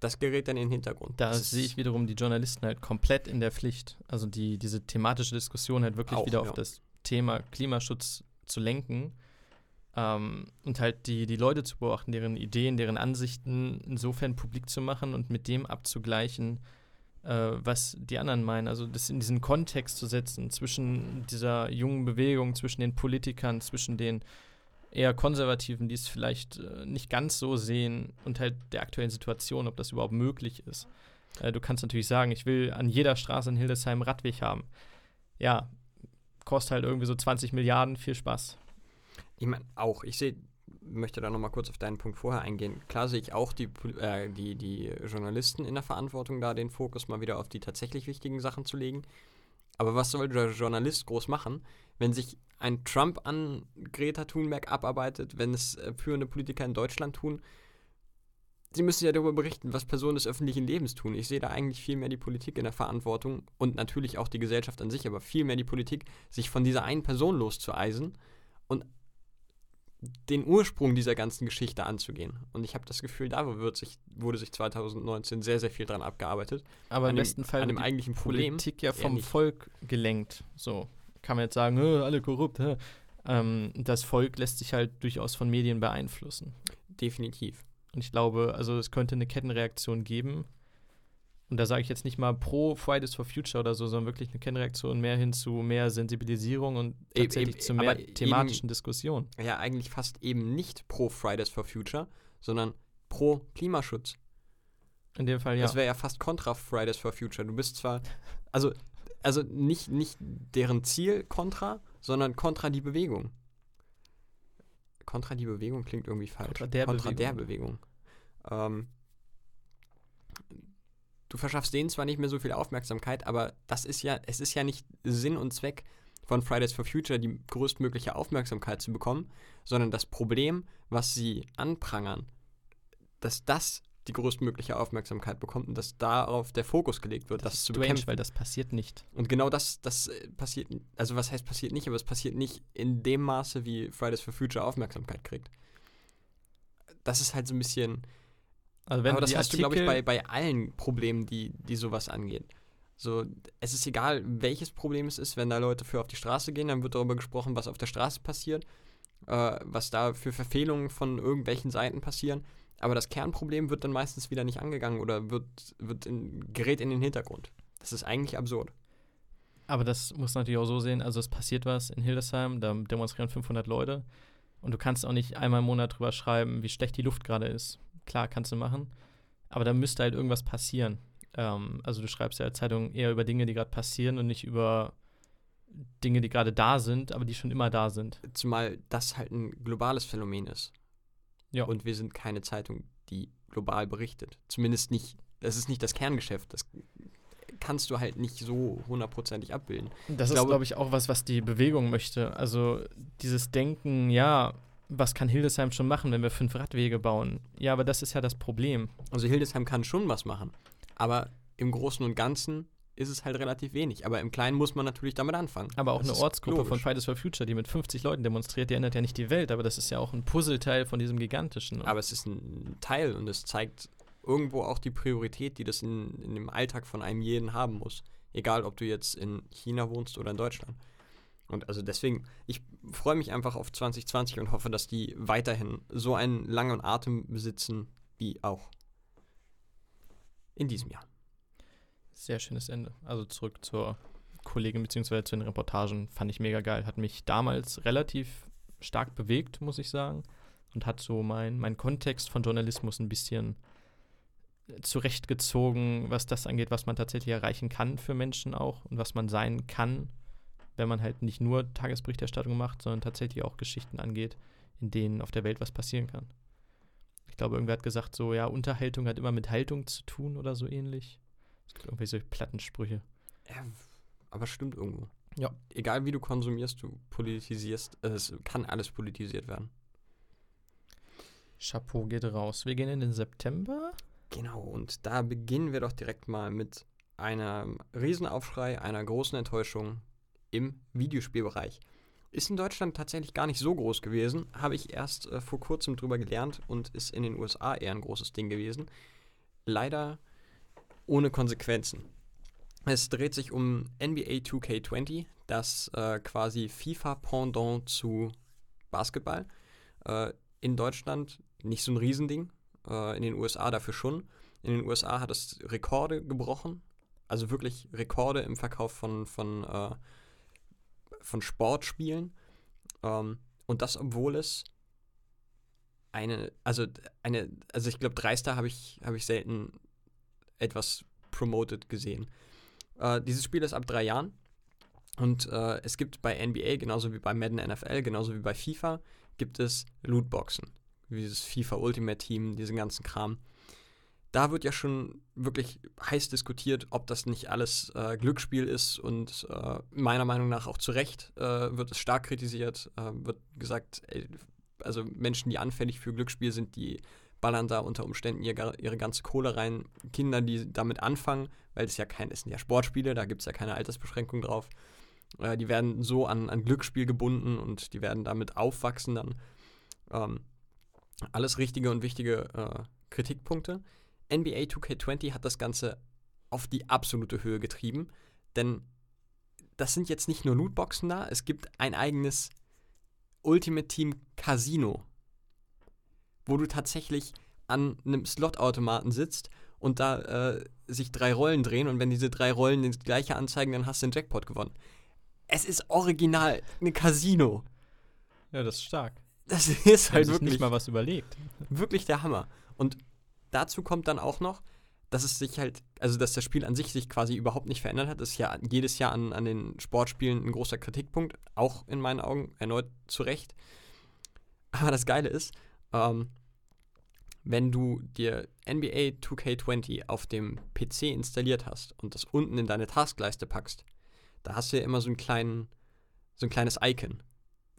das gerät dann in den Hintergrund. Da sehe ich wiederum die Journalisten halt komplett in der Pflicht. Also die, diese thematische Diskussion halt wirklich Auch, wieder ja. auf das Thema Klimaschutz zu lenken ähm, und halt die, die Leute zu beobachten, deren Ideen, deren Ansichten insofern publik zu machen und mit dem abzugleichen, äh, was die anderen meinen. Also das in diesen Kontext zu setzen zwischen dieser jungen Bewegung, zwischen den Politikern, zwischen den eher Konservativen, die es vielleicht äh, nicht ganz so sehen und halt der aktuellen Situation, ob das überhaupt möglich ist. Äh, du kannst natürlich sagen, ich will an jeder Straße in Hildesheim Radweg haben. Ja, kostet halt irgendwie so 20 Milliarden, viel Spaß. Ich meine, auch, ich sehe, möchte da nochmal kurz auf deinen Punkt vorher eingehen. Klar sehe ich auch die, äh, die, die Journalisten in der Verantwortung, da den Fokus mal wieder auf die tatsächlich wichtigen Sachen zu legen. Aber was soll der Journalist groß machen, wenn sich ein Trump an Greta Thunberg abarbeitet, wenn es äh, führende Politiker in Deutschland tun? Sie müssen ja darüber berichten, was Personen des öffentlichen Lebens tun. Ich sehe da eigentlich viel mehr die Politik in der Verantwortung und natürlich auch die Gesellschaft an sich, aber viel mehr die Politik, sich von dieser einen Person loszueisen und den Ursprung dieser ganzen Geschichte anzugehen. Und ich habe das Gefühl, da wird sich, wurde sich 2019 sehr, sehr viel dran abgearbeitet. Aber im dem, besten Fall an dem eigentlichen Problem. Politik ja vom. Volk gelenkt. So kann man jetzt sagen, "Hä, alle korrupt. hä?" Ähm, das Volk lässt sich halt durchaus von Medien beeinflussen. Definitiv. Und ich glaube, also es könnte eine Kettenreaktion geben. Und da sage ich jetzt nicht mal pro Fridays for Future oder so, sondern wirklich eine Kettenreaktion mehr hin zu mehr Sensibilisierung und tatsächlich eben, zu mehr aber eben- thematischen Diskussionen. Ja, eigentlich fast eben nicht pro Fridays for Future, sondern pro Klimaschutz. In dem Fall ja. Das wäre ja fast kontra Fridays for Future. Du bist zwar, also, also nicht, nicht deren Ziel kontra, sondern kontra die Bewegung. Kontra die Bewegung klingt irgendwie falsch. Kontra der kontra Bewegung. der Bewegung. Ähm, du verschaffst denen zwar nicht mehr so viel Aufmerksamkeit, aber das ist ja, es ist ja nicht Sinn und Zweck von Fridays for Future, die größtmögliche Aufmerksamkeit zu bekommen, sondern das Problem, was sie anprangern, dass das die größtmögliche Aufmerksamkeit bekommt und dass darauf der Fokus gelegt wird, das, ist zu strange, bekämpfen. weil das passiert nicht. Und genau das, das äh, passiert, also was heißt passiert nicht, aber es passiert nicht in dem Maße, wie Fridays for Future Aufmerksamkeit kriegt. Das ist halt so ein bisschen, Also wenn aber das hast du, glaube ich, bei, bei allen Problemen, die, die sowas angeht. So, es ist egal, welches Problem es ist, wenn da Leute für auf die Straße gehen, dann wird darüber gesprochen, was auf der Straße passiert, äh, was da für Verfehlungen von irgendwelchen Seiten passieren. Aber das Kernproblem wird dann meistens wieder nicht angegangen oder wird, wird in, gerät in den Hintergrund. Das ist eigentlich absurd. Aber das muss man natürlich auch so sehen. Also es passiert was in Hildesheim, da demonstrieren 500 Leute und du kannst auch nicht einmal im Monat drüber schreiben, wie schlecht die Luft gerade ist. Klar, kannst du machen, aber da müsste halt irgendwas passieren. Ähm, also du schreibst ja als Zeitung eher über Dinge, die gerade passieren und nicht über Dinge, die gerade da sind, aber die schon immer da sind. Zumal das halt ein globales Phänomen ist. Ja. Und wir sind keine Zeitung, die global berichtet. Zumindest nicht, das ist nicht das Kerngeschäft. Das kannst du halt nicht so hundertprozentig abbilden. Das ist, glaube- glaube ich, auch was, was die Bewegung möchte. Also dieses Denken, ja, was kann Hildesheim schon machen, wenn wir fünf Radwege bauen? Ja, aber das ist ja das Problem. Also Hildesheim kann schon was machen. Aber im Großen und Ganzen ist es halt relativ wenig. Aber im Kleinen muss man natürlich damit anfangen. Aber auch Das eine Ortsgruppe von logisch. Fridays for Future, die mit 50 Leuten demonstriert, die ändert ja nicht die Welt, aber das ist ja auch ein Puzzleteil von diesem gigantischen. Aber es ist ein Teil und es zeigt irgendwo auch die Priorität, die das in, in dem Alltag von einem jeden haben muss. Egal, ob du jetzt in China wohnst oder in Deutschland. Und also deswegen, ich freue mich einfach auf 2020 und hoffe, dass die weiterhin so einen langen Atem besitzen wie auch in diesem Jahr. Sehr schönes Ende. Also zurück zur Kollegin bzw. zu den Reportagen. Fand ich mega geil. Hat mich damals relativ stark bewegt, muss ich sagen. Und hat so mein, mein Kontext von Journalismus ein bisschen zurechtgezogen, was das angeht, was man tatsächlich erreichen kann für Menschen auch und was man sein kann, wenn man halt nicht nur Tagesberichterstattung macht, sondern tatsächlich auch Geschichten angeht, in denen auf der Welt was passieren kann. Ich glaube, irgendwer hat gesagt, so, ja, Unterhaltung hat immer mit Haltung zu tun oder so ähnlich. Es gibt irgendwelche Plattensprüche. Ja, aber stimmt irgendwo. Ja. Egal wie du konsumierst, du politisierst, äh, es kann alles politisiert werden. Chapeau geht raus. Wir gehen in den September. Genau, und da beginnen wir doch direkt mal mit einem Riesenaufschrei, einer großen Enttäuschung im Videospielbereich. Ist in Deutschland tatsächlich gar nicht so groß gewesen, habe ich erst äh, vor kurzem drüber gelernt und ist in den USA eher ein großes Ding gewesen. Leider ohne Konsequenzen. Es dreht sich um NBA 2K20, das äh, quasi FIFA-Pendant zu Basketball. Äh, in Deutschland nicht so ein Riesending, äh, in den USA dafür schon. In den USA hat es Rekorde gebrochen, also wirklich Rekorde im Verkauf von, von, von Sportspielen. Ähm, und das, obwohl es eine, also eine, also ich glaube, dreister habe ich, habe ich selten etwas promoted gesehen. Äh, dieses Spiel ist ab drei Jahren und äh, es gibt bei NBA, genauso wie bei Madden NFL, genauso wie bei FIFA, gibt es Lootboxen. Wie dieses FIFA Ultimate Team, diesen ganzen Kram. Da wird ja schon wirklich heiß diskutiert, ob das nicht alles äh, Glücksspiel ist und äh, meiner Meinung nach auch zu Recht äh, wird es stark kritisiert. Äh, wird gesagt, ey, also Menschen, die anfällig für Glücksspiel sind, die ballern da unter Umständen ihre, ihre ganze Kohle rein. Kinder, die damit anfangen, weil es ja kein, es sind ja Sportspiele, da gibt es ja keine Altersbeschränkung drauf. Äh, die werden so an, an Glücksspiel gebunden und die werden damit aufwachsen dann. Ähm, alles richtige und wichtige äh, Kritikpunkte. NBA 2K20 hat das Ganze auf die absolute Höhe getrieben, denn das sind jetzt nicht nur Lootboxen da, es gibt ein eigenes Ultimate Team Casino, wo du tatsächlich an einem Slot-Automaten sitzt und da äh, sich drei Rollen drehen und wenn diese drei Rollen das gleiche anzeigen, dann hast du den Jackpot gewonnen. Es ist original ein Casino. Ja, das ist stark. Das ist halt wirklich nicht mal was überlegt. wirklich der Hammer. Und dazu kommt dann auch noch, dass es sich halt, also dass das Spiel an sich sich quasi überhaupt nicht verändert hat. Das ist ja jedes Jahr an, an den Sportspielen ein großer Kritikpunkt, auch in meinen Augen erneut zu Recht. Aber das Geile ist, ähm, wenn du dir NBA 2K20 auf dem PC installiert hast und das unten in deine Taskleiste packst, da hast du ja immer so einen kleinen, so ein kleines Icon.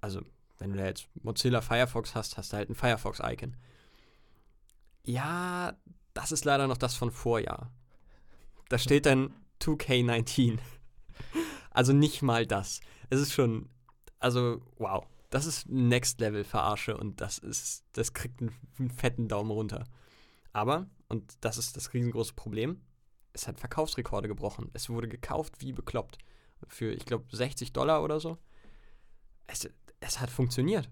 Also, wenn du da jetzt Mozilla Firefox hast, hast du halt ein Firefox-Icon. Ja, das ist leider noch das von Vorjahr. Da steht dann 2K19. Also nicht mal das. Es ist schon, also wow, das ist Next Level Verarsche und das ist, das kriegt einen, fetten Daumen runter. Aber, und das ist das riesengroße Problem, es hat Verkaufsrekorde gebrochen. Es wurde gekauft wie bekloppt. Für, ich glaube, 60 Dollar oder so. Es, es hat funktioniert.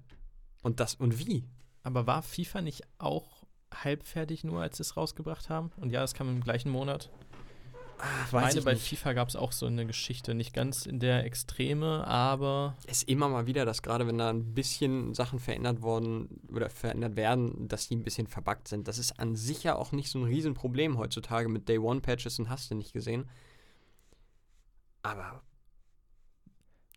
Und das, und wie? Aber war FIFA nicht auch halbfertig nur, als sie es rausgebracht haben? Und ja, das kam im gleichen Monat. Ach, Ich meine, bei FIFA gab es auch so eine Geschichte, nicht ganz in der Extreme, aber Es ist immer mal wieder, dass gerade wenn da ein bisschen Sachen verändert worden oder verändert werden, dass die ein bisschen verbuggt sind. Das ist an sich ja auch nicht so ein Riesenproblem heutzutage mit Day One Patches und hast du nicht gesehen. Aber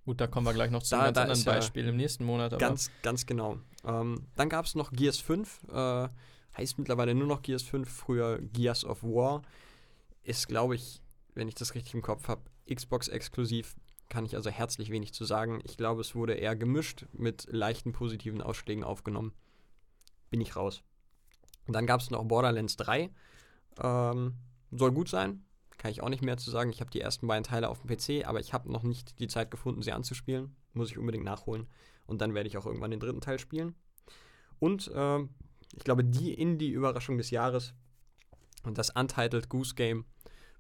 gut, da kommen wir gleich noch zu Da- einem da ganz anderen ja Beispiel im nächsten Monat. Aber ganz, ganz genau. Ähm, dann gab es noch Gears 5, äh, heißt mittlerweile nur noch Gears 5, früher Gears of War. Ist, glaube ich, wenn ich das richtig im Kopf habe, Xbox exklusiv. Kann ich also herzlich wenig zu sagen. Ich glaube, es wurde eher gemischt mit leichten positiven Ausschlägen aufgenommen. Bin ich raus. Und dann gab es noch Borderlands 3. Ähm, soll gut sein. Kann ich auch nicht mehr zu sagen. Ich habe die ersten beiden Teile auf dem PC, aber ich habe noch nicht die Zeit gefunden, sie anzuspielen. Muss ich unbedingt nachholen. Und dann werde ich auch irgendwann den dritten Teil spielen. Und ähm, ich glaube, die Indie-Überraschung des Jahres und das Untitled Goose Game,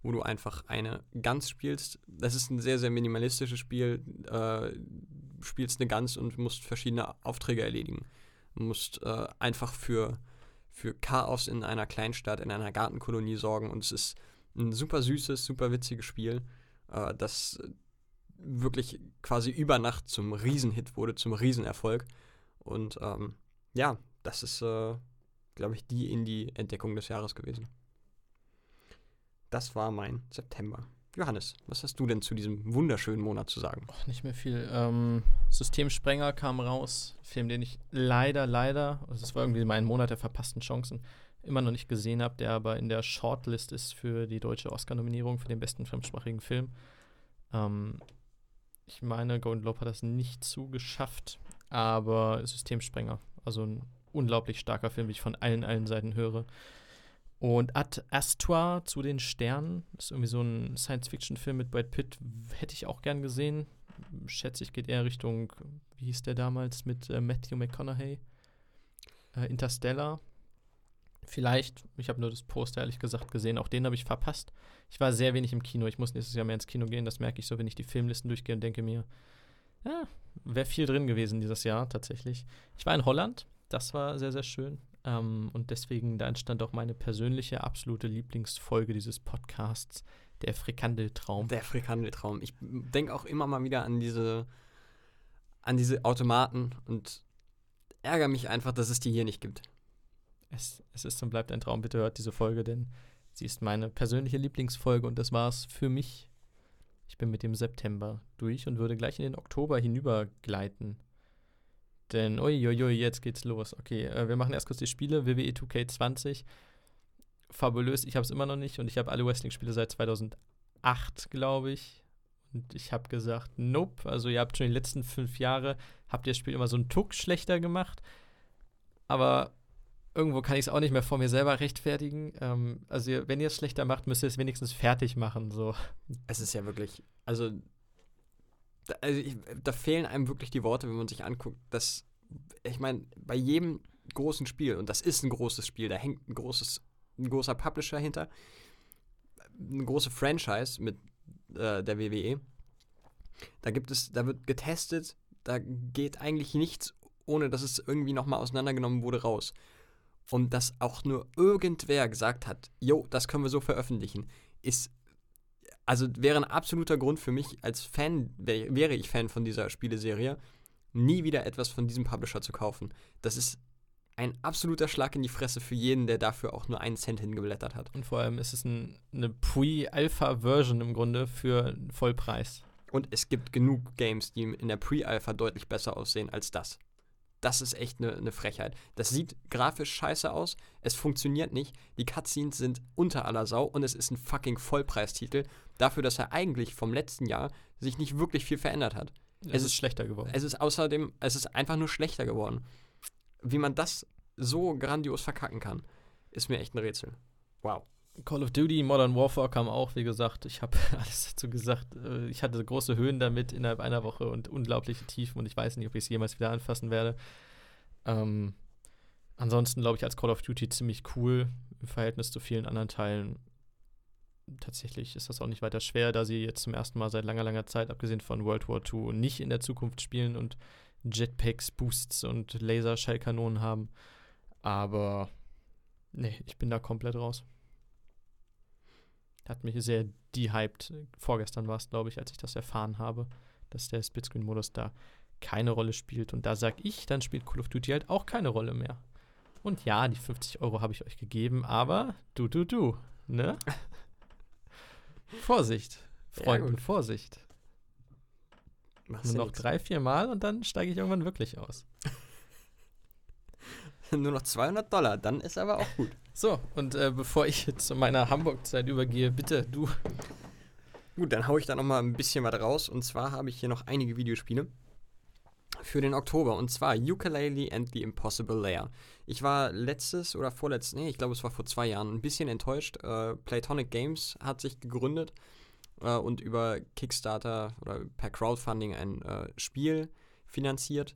wo du einfach eine Gans spielst. Das ist ein sehr, sehr minimalistisches Spiel. Äh, spielst eine Gans und musst verschiedene Aufträge erledigen. Du musst äh, einfach für, für Chaos in einer Kleinstadt, in einer Gartenkolonie sorgen. Und es ist ein super süßes, super witziges Spiel, äh, das wirklich quasi über Nacht zum Riesenhit wurde, zum Riesenerfolg. Und ähm, ja, das ist, äh, glaube ich, die Indie-Entdeckung des Jahres gewesen. Das war mein September. Johannes, was hast du denn zu diesem wunderschönen Monat zu sagen? Och, nicht mehr viel. Ähm, Systemsprenger kam raus. Film, den ich leider, leider, also das war irgendwie mein Monat der verpassten Chancen, immer noch nicht gesehen habe, der aber in der Shortlist ist für die deutsche Oscar-Nominierung für den besten fremdsprachigen Film. Ähm, ich meine, Golden Globe hat das nicht zugeschafft, aber Systemsprenger, also ein unglaublich starker Film, wie ich von allen, allen Seiten höre. Und Ad Astra zu den Sternen ist irgendwie so ein Science-Fiction-Film mit Brad Pitt. Hätte ich auch gern gesehen. Schätze ich, geht eher Richtung, wie hieß der damals mit äh, Matthew McConaughey? Äh, Interstellar. Vielleicht, ich habe nur das Poster ehrlich gesagt gesehen, auch den habe ich verpasst. Ich war sehr wenig im Kino. Ich muss nächstes Jahr mehr ins Kino gehen. Das merke ich so, wenn ich die Filmlisten durchgehe und denke mir, ja, wäre viel drin gewesen dieses Jahr tatsächlich. Ich war in Holland. Das war sehr, sehr schön. Ähm, und deswegen, da entstand auch meine persönliche absolute Lieblingsfolge dieses Podcasts, der Frikandeltraum. Der Frikandeltraum. Ich denke auch immer mal wieder an diese, an diese Automaten und ärgere mich einfach, dass es die hier nicht gibt. Es, es ist und bleibt ein Traum. Bitte hört diese Folge, denn Sie ist meine persönliche Lieblingsfolge und das war's für mich. Ich bin mit dem September durch und würde gleich in den Oktober hinübergleiten. Denn, uiuiui, jetzt geht's los. Okay, äh, wir machen erst kurz die Spiele. WWE e 2K20. Fabulös, ich habe es immer noch nicht und ich habe alle Wrestling-Spiele seit 2008, glaube ich. Und ich habe gesagt, nope. Also ihr habt schon die letzten fünf Jahre, habt ihr das Spiel immer so einen Tuck schlechter gemacht. Aber irgendwo kann ich es auch nicht mehr vor mir selber rechtfertigen. Ähm, also wenn ihr es schlechter macht, müsst ihr es wenigstens fertig machen. So. Es ist ja wirklich, also da, also ich, da fehlen einem wirklich die Worte, wenn man sich anguckt, dass, ich meine, bei jedem großen Spiel, und das ist ein großes Spiel, da hängt ein großes, ein großer Publisher hinter, eine große Franchise mit äh, der WWE. Da gibt es, da wird getestet, da geht eigentlich nichts, ohne dass es irgendwie nochmal auseinandergenommen wurde, raus. Und dass auch nur irgendwer gesagt hat, jo, das können wir so veröffentlichen, ist, also wäre ein absoluter Grund für mich als Fan, wär, wäre ich Fan von dieser Spieleserie, nie wieder etwas von diesem Publisher zu kaufen. Das ist ein absoluter Schlag in die Fresse für jeden, der dafür auch nur einen Cent hingeblättert hat. Und vor allem ist es ein, eine Pre-Alpha-Version im Grunde für Vollpreis. Und es gibt genug Games, die in der Pre-Alpha deutlich besser aussehen als das. Das ist echt eine ne Frechheit. Das sieht grafisch scheiße aus, es funktioniert nicht, die Cutscenes sind unter aller Sau und es ist ein fucking Vollpreistitel dafür, dass er eigentlich vom letzten Jahr sich nicht wirklich viel verändert hat. Es, es ist schlechter geworden. Es ist außerdem, es ist einfach nur schlechter geworden wie man das so grandios verkacken kann, ist mir echt ein Rätsel. Wow. Call of Duty Modern Warfare kam auch, wie gesagt. Ich habe alles dazu gesagt. Äh, ich hatte große Höhen damit innerhalb einer Woche und unglaubliche Tiefen und ich weiß nicht, ob ich es jemals wieder anfassen werde. Ähm, ansonsten glaube ich als Call of Duty ziemlich cool im Verhältnis zu vielen anderen Teilen. Tatsächlich ist das auch nicht weiter schwer, da sie jetzt zum ersten Mal seit langer, langer Zeit, abgesehen von World War II, nicht in der Zukunft spielen und Jetpacks, Boosts und Laserschallkanonen haben. Aber nee, ich bin da komplett raus. Hat mich sehr dehyped. Vorgestern war es, glaube ich, als ich das erfahren habe, dass der Splitscreen-Modus da keine Rolle spielt. Und da sag ich, dann spielt Call of Duty halt auch keine Rolle mehr. Und ja, die 50 Euro habe ich euch gegeben, aber du, du, du, ne? Vorsicht, Freunde, ja, Vorsicht. Machst Nur noch drei, vier Mal und dann steige ich irgendwann wirklich aus. Nur noch 200 Dollar, dann ist aber auch gut. So, und äh, bevor ich zu meiner Hamburg-Zeit übergehe, bitte du. Gut, dann haue ich da noch mal ein bisschen was raus. Und zwar habe ich hier noch einige Videospiele für den Oktober. Und zwar Ukulele and the Impossible Lair. Ich war letztes oder vorletztes, nee, ich glaube es war vor zwei Jahren, ein bisschen enttäuscht. Äh, Platonic Games hat sich gegründet äh, und über Kickstarter oder per Crowdfunding ein äh, Spiel finanziert.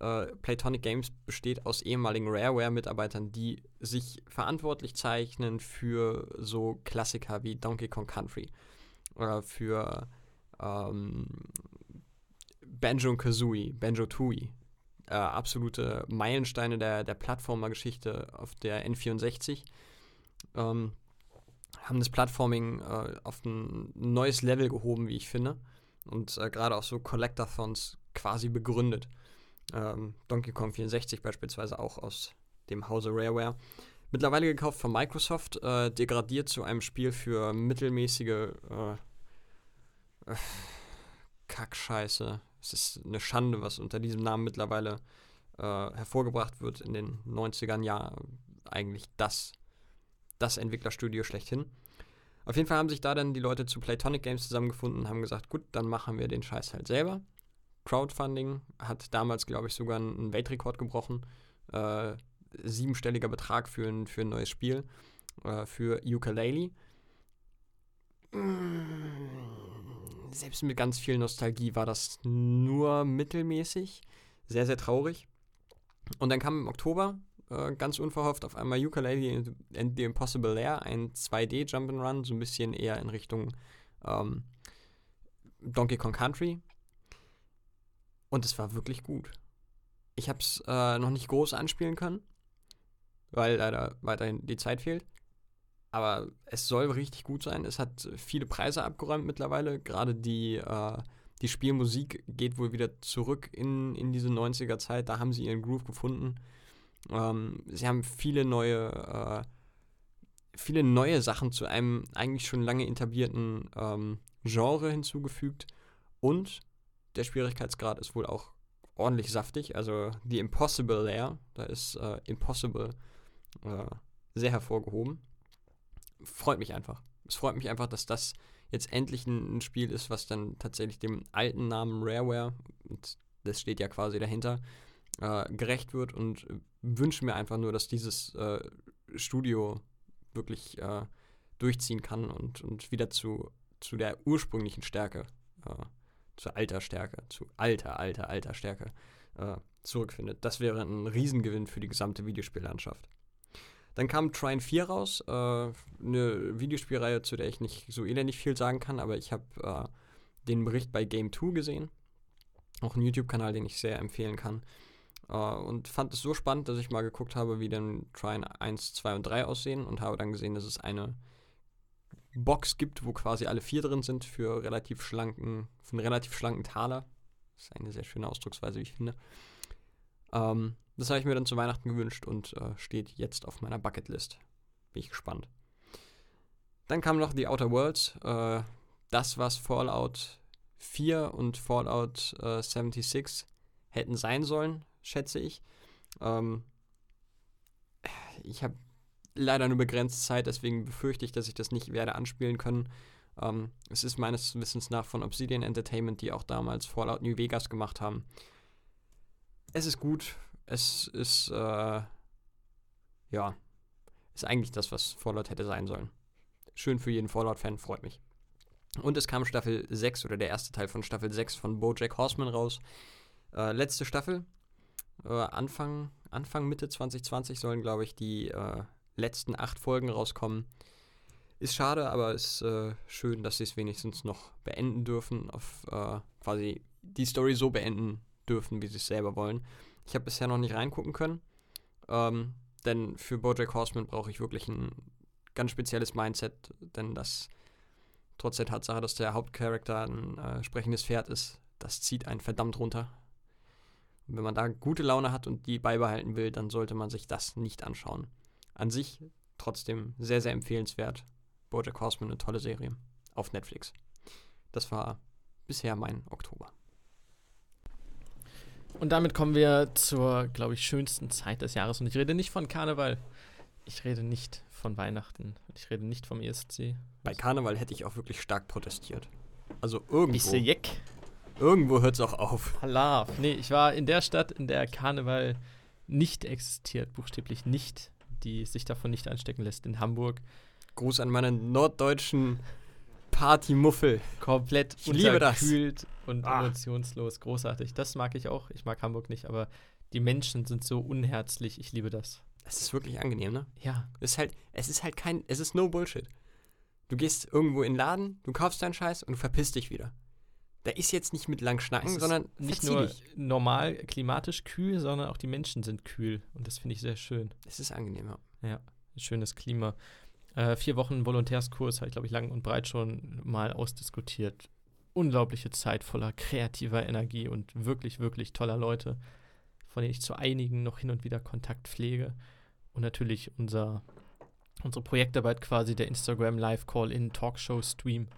Äh, Platonic Games besteht aus ehemaligen Rareware-Mitarbeitern, die sich verantwortlich zeichnen für so Klassiker wie Donkey Kong Country oder für ähm, Banjo Kazooie, Banjo Tooie. Äh, absolute Meilensteine der, der Plattformer-Geschichte auf der N64. Ähm, haben das Plattforming äh, auf ein neues Level gehoben, wie ich finde. Und äh, gerade auch so Collectathons quasi begründet. Ähm, Donkey Kong 64 beispielsweise auch aus dem Hause Rareware. Mittlerweile gekauft von Microsoft, äh, degradiert zu einem Spiel für mittelmäßige äh, äh, Kackscheiße. Es ist eine Schande, was unter diesem Namen mittlerweile äh, hervorgebracht wird in den 90ern. Ja, eigentlich das das Entwicklerstudio schlechthin. Auf jeden Fall haben sich da dann die Leute zu Playtonic Games zusammengefunden und haben gesagt, gut, dann machen wir den Scheiß halt selber. Crowdfunding hat damals, glaube ich, sogar einen Weltrekord gebrochen. Äh, siebenstelliger Betrag für ein, für ein neues Spiel, äh, für Ukulele. Selbst mit ganz viel Nostalgie war das nur mittelmäßig. Sehr, sehr traurig. Und dann kam im Oktober äh, ganz unverhofft auf einmal Ukulele and the Impossible Lair, ein 2D Jump'n'Run, so ein bisschen eher in Richtung ähm, Donkey Kong Country. Und es war wirklich gut. Ich habe es äh, noch nicht groß anspielen können, weil leider weiterhin die Zeit fehlt. Aber es soll richtig gut sein. Es hat viele Preise abgeräumt mittlerweile. Gerade die, äh, die Spielmusik geht wohl wieder zurück in, in diese 90er Zeit. Da haben sie ihren Groove gefunden. Ähm, sie haben viele neue, äh, viele neue Sachen zu einem eigentlich schon lange etablierten ähm, Genre hinzugefügt und der Schwierigkeitsgrad ist wohl auch ordentlich saftig. Also die Impossible Layer, da ist äh, Impossible äh, sehr hervorgehoben. Freut mich einfach. Es freut mich einfach, dass das jetzt endlich ein, ein, Spiel ist, was dann tatsächlich dem alten Namen Rareware, und das steht ja quasi dahinter, äh, gerecht wird und wünsche mir einfach nur, dass dieses äh, Studio wirklich äh, durchziehen kann und, und wieder zu, zu der ursprünglichen Stärke, zu alter Stärke, zu alter, alter, alter Stärke äh, zurückfindet. Das wäre ein Riesengewinn für die gesamte Videospiellandschaft. Dann kam Trine 4 raus, äh, eine Videospielreihe, zu der ich nicht so elendig viel sagen kann, aber ich habe äh, den Bericht bei Game 2 gesehen. Auch ein YouTube-Kanal, den ich sehr empfehlen kann. Äh, und fand es so spannend, dass ich mal geguckt habe, wie denn Trine 1, 2 und 3 aussehen und habe dann gesehen, dass es eine Box gibt, wo quasi alle vier drin sind für relativ schlanken, für einen relativ schlanken Taler. Das ist eine sehr schöne Ausdrucksweise, wie ich finde. Ähm, das habe ich mir dann zu Weihnachten gewünscht und äh, steht jetzt auf meiner Bucketlist. Bin ich gespannt. Dann kam noch die Outer Worlds. Äh, das, was Fallout 4 und Fallout äh, 76 hätten sein sollen, schätze ich. Ähm, ich habe leider nur begrenzt Zeit, deswegen befürchte ich, dass ich das nicht werde anspielen können. Ähm, es ist meines Wissens nach von Obsidian Entertainment, die auch damals Fallout New Vegas gemacht haben. Es ist gut, es ist, äh, ja, ist eigentlich das, was Fallout hätte sein sollen. Schön für jeden Fallout-Fan, freut mich. Und es kam Staffel 6 oder der erste Teil von Staffel 6 von Bojack Horseman raus. Äh, letzte Staffel. Äh, Anfang, Anfang, Mitte 2020 sollen, glaube ich, die äh, letzten acht Folgen rauskommen. Ist schade, aber ist äh, schön, dass sie es wenigstens noch beenden dürfen, auf äh, quasi die Story so beenden dürfen, wie sie es selber wollen. Ich habe bisher noch nicht reingucken können. Ähm, denn für Bojack Horseman brauche ich wirklich ein ganz spezielles Mindset, denn das, trotz der Tatsache, dass der Hauptcharakter ein äh, sprechendes Pferd ist, das zieht einen verdammt runter. Und wenn man da gute Laune hat und die beibehalten will, dann sollte man sich das nicht anschauen. An sich trotzdem sehr, sehr empfehlenswert. Bojack Horseman, eine tolle Serie auf Netflix. Das war bisher mein Oktober. Und damit kommen wir zur, glaube ich, schönsten Zeit des Jahres. Und ich rede nicht von Karneval. Ich rede nicht von Weihnachten. Ich rede nicht vom ESC. Bei Karneval hätte ich auch wirklich stark protestiert. Also irgendwo. Bisse Jeck. Irgendwo hört es auch auf. Halaf. Nee, ich war in der Stadt, in der Karneval nicht existiert, buchstäblich nicht, die sich davon nicht anstecken lässt, in Hamburg. Gruß an meinen norddeutschen Partymuffel. Komplett ich das. und ah. emotionslos. Großartig. Das mag ich auch. Ich mag Hamburg nicht, aber die Menschen sind so unherzlich. Ich liebe das. Es ist wirklich angenehm, ne? Ja. Es ist halt, es ist halt kein, es ist no Bullshit. Du gehst irgendwo in den Laden, du kaufst deinen Scheiß und du verpisst dich wieder. Da ist jetzt nicht mit lang schnacken, sondern nicht nur normal klimatisch kühl, sondern auch die Menschen sind kühl. Und das finde ich sehr schön. Es ist angenehm, ja. Schönes Klima. Äh, vier Wochen Volontärskurs habe ich, glaube ich, lang und breit schon mal ausdiskutiert. Unglaubliche Zeit voller kreativer Energie und wirklich, wirklich toller Leute, von denen ich zu einigen noch hin und wieder Kontakt pflege. Und natürlich unser, unsere Projektarbeit quasi, der Instagram Live Call-In Talkshow Stream,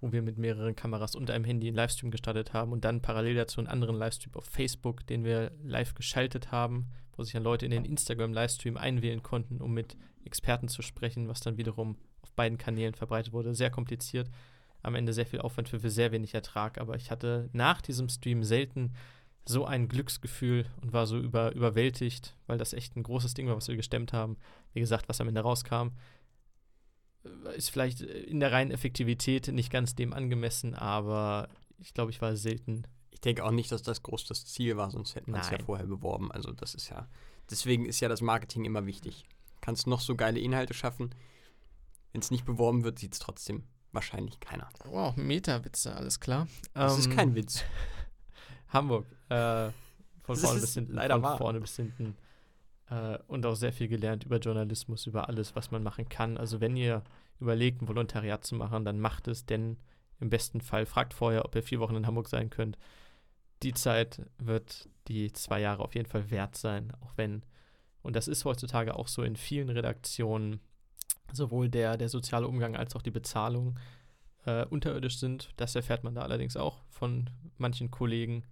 wo wir mit mehreren Kameras und einem Handy einen Livestream gestartet haben und dann parallel dazu einen anderen Livestream auf Facebook, den wir live geschaltet haben, wo sich dann Leute in den Instagram Livestream einwählen konnten, um mit Experten zu sprechen, was dann wiederum auf beiden Kanälen verbreitet wurde. Sehr kompliziert. Am Ende sehr viel Aufwand für, für sehr wenig Ertrag. Aber ich hatte nach diesem Stream selten so ein Glücksgefühl und war so über, überwältigt, weil das echt ein großes Ding war, was wir gestemmt haben. Wie gesagt, was am Ende rauskam, ist vielleicht in der reinen Effektivität nicht ganz dem angemessen, aber ich glaube, ich war selten. Ich denke auch nicht, dass das groß das Ziel war, sonst hätten wir es ja vorher beworben. Also das ist ja, deswegen ist ja das Marketing immer wichtig kannst noch so geile Inhalte schaffen. Wenn es nicht beworben wird, sieht es trotzdem wahrscheinlich keiner. Wow, Meta-Witze, alles klar. Das ähm, ist kein Witz. Hamburg. Äh, von, vorne bis, hinten, leider von vorne bis hinten. Äh, und auch sehr viel gelernt über Journalismus, über alles, was man machen kann. Also wenn ihr überlegt, ein Volontariat zu machen, dann macht es, denn im besten Fall fragt vorher, ob ihr vier Wochen in Hamburg sein könnt. Die Zeit wird die zwei Jahre auf jeden Fall wert sein, auch wenn und das ist heutzutage auch so in vielen Redaktionen, sowohl der, der soziale Umgang als auch die Bezahlung äh, unterirdisch sind. Das erfährt man da allerdings auch von manchen Kollegen.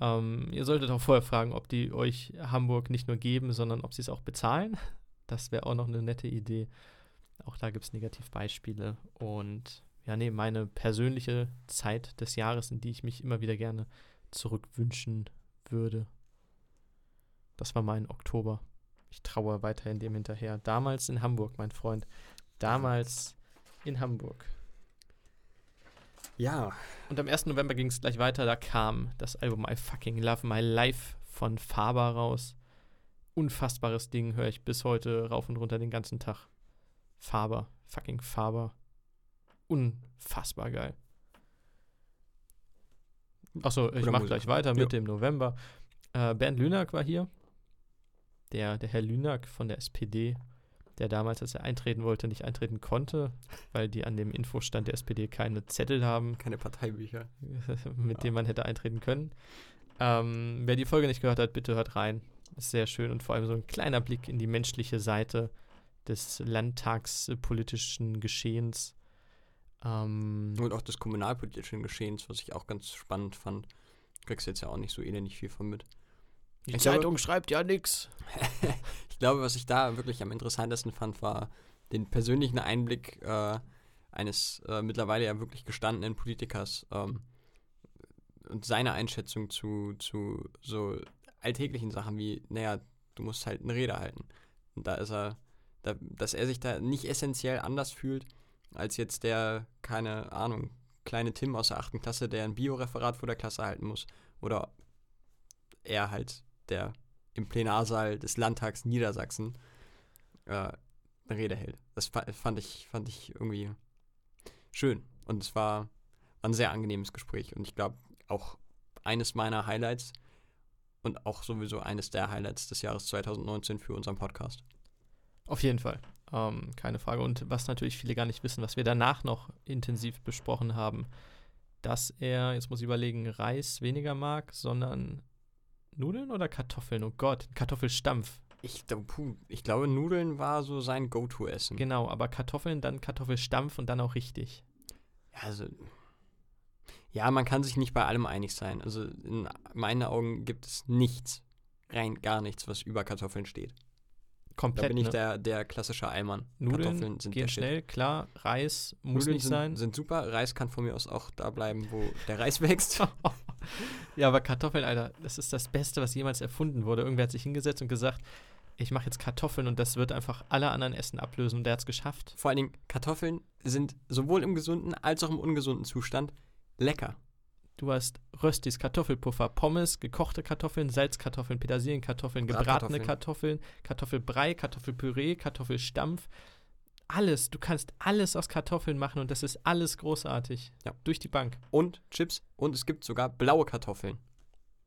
Ähm, ihr solltet auch vorher fragen, ob die euch Hamburg nicht nur geben, sondern ob sie es auch bezahlen. Das wäre auch noch eine nette Idee. Auch da gibt es Negativbeispiele. Und ja, nee, meine persönliche Zeit des Jahres, in die ich mich immer wieder gerne zurückwünschen würde. Das war mein Oktober. Ich traue weiterhin dem hinterher. Damals in Hamburg, mein Freund. Damals in Hamburg. Ja. Und am 1. November ging es gleich weiter. Da kam das Album I Fucking Love My Life von Faber raus. Unfassbares Ding, höre ich bis heute rauf und runter den ganzen Tag. Faber, fucking Faber. Unfassbar geil. Achso, ich mache gleich weiter mit Ja. dem November. Äh, Bernd Lünack war hier. Der, der Herr Lünack von der SPD, der damals, als er eintreten wollte, nicht eintreten konnte, weil die an dem Infostand der SPD keine Zettel haben, Keine Parteibücher. mit Ja. dem man hätte eintreten können. Ähm, wer die Folge nicht gehört hat, bitte hört rein. Ist sehr schön und vor allem so ein kleiner Blick in die menschliche Seite des landtagspolitischen Geschehens. Ähm, Und auch des kommunalpolitischen Geschehens, was ich auch ganz spannend fand. Kriegst jetzt ja auch nicht so elendig viel von mit. Die ich glaube- Zeitung schreibt ja nichts. Ich glaube, was ich da wirklich am interessantesten fand, war den persönlichen Einblick äh, eines äh, mittlerweile ja wirklich gestandenen Politikers ähm, und seine Einschätzung zu, zu so alltäglichen Sachen wie, naja, du musst halt eine Rede halten. Und da ist er, da, dass er sich da nicht essentiell anders fühlt, als jetzt der, keine Ahnung, kleine Tim aus der achten Klasse, der ein Bioreferat vor der Klasse halten muss. Oder er halt, der im Plenarsaal des Landtags Niedersachsen äh, eine Rede hält. Das fa fand ich, fand ich irgendwie schön. Und es war ein sehr angenehmes Gespräch. Und ich glaube, auch eines meiner Highlights und auch sowieso eines der Highlights des Jahres 2019 für unseren Podcast. Auf jeden Fall. Ähm, keine Frage. Und was natürlich viele gar nicht wissen, was wir danach noch intensiv besprochen haben, dass er, jetzt muss ich überlegen, Reis weniger mag, sondern Nudeln oder Kartoffeln? Oh Gott, Kartoffelstampf. Ich, puh, ich glaube, Nudeln war so sein Go-To-Essen. Genau, aber Kartoffeln, dann Kartoffelstampf und dann auch richtig. Ja, also. Ja, man kann sich nicht bei allem einig sein. Also in meinen Augen gibt es nichts, rein gar nichts, was über Kartoffeln steht. Da Komplett. bin ich ne? der, der klassische Allmann. Nudeln Kartoffeln sind gehen der Shit. schnell, klar. Reis muss Nudeln nicht sind, sein. sind super. Reis kann von mir aus auch da bleiben, wo der Reis wächst. ja, aber Kartoffeln, Alter, das ist das Beste, was jemals erfunden wurde. Irgendwer hat sich hingesetzt und gesagt, ich mache jetzt Kartoffeln und das wird einfach alle anderen Essen ablösen und der hat es geschafft. Vor allen Dingen, Kartoffeln sind sowohl im gesunden als auch im ungesunden Zustand lecker. Du hast Röstis, Kartoffelpuffer, Pommes, gekochte Kartoffeln, Salzkartoffeln, Petersilienkartoffeln, gebratene. Kartoffeln, Kartoffelbrei, Kartoffelpüree, Kartoffelstampf. Alles. Du kannst alles aus Kartoffeln machen und das ist alles großartig. Ja. Durch die Bank. Und Chips. Und es gibt sogar blaue Kartoffeln.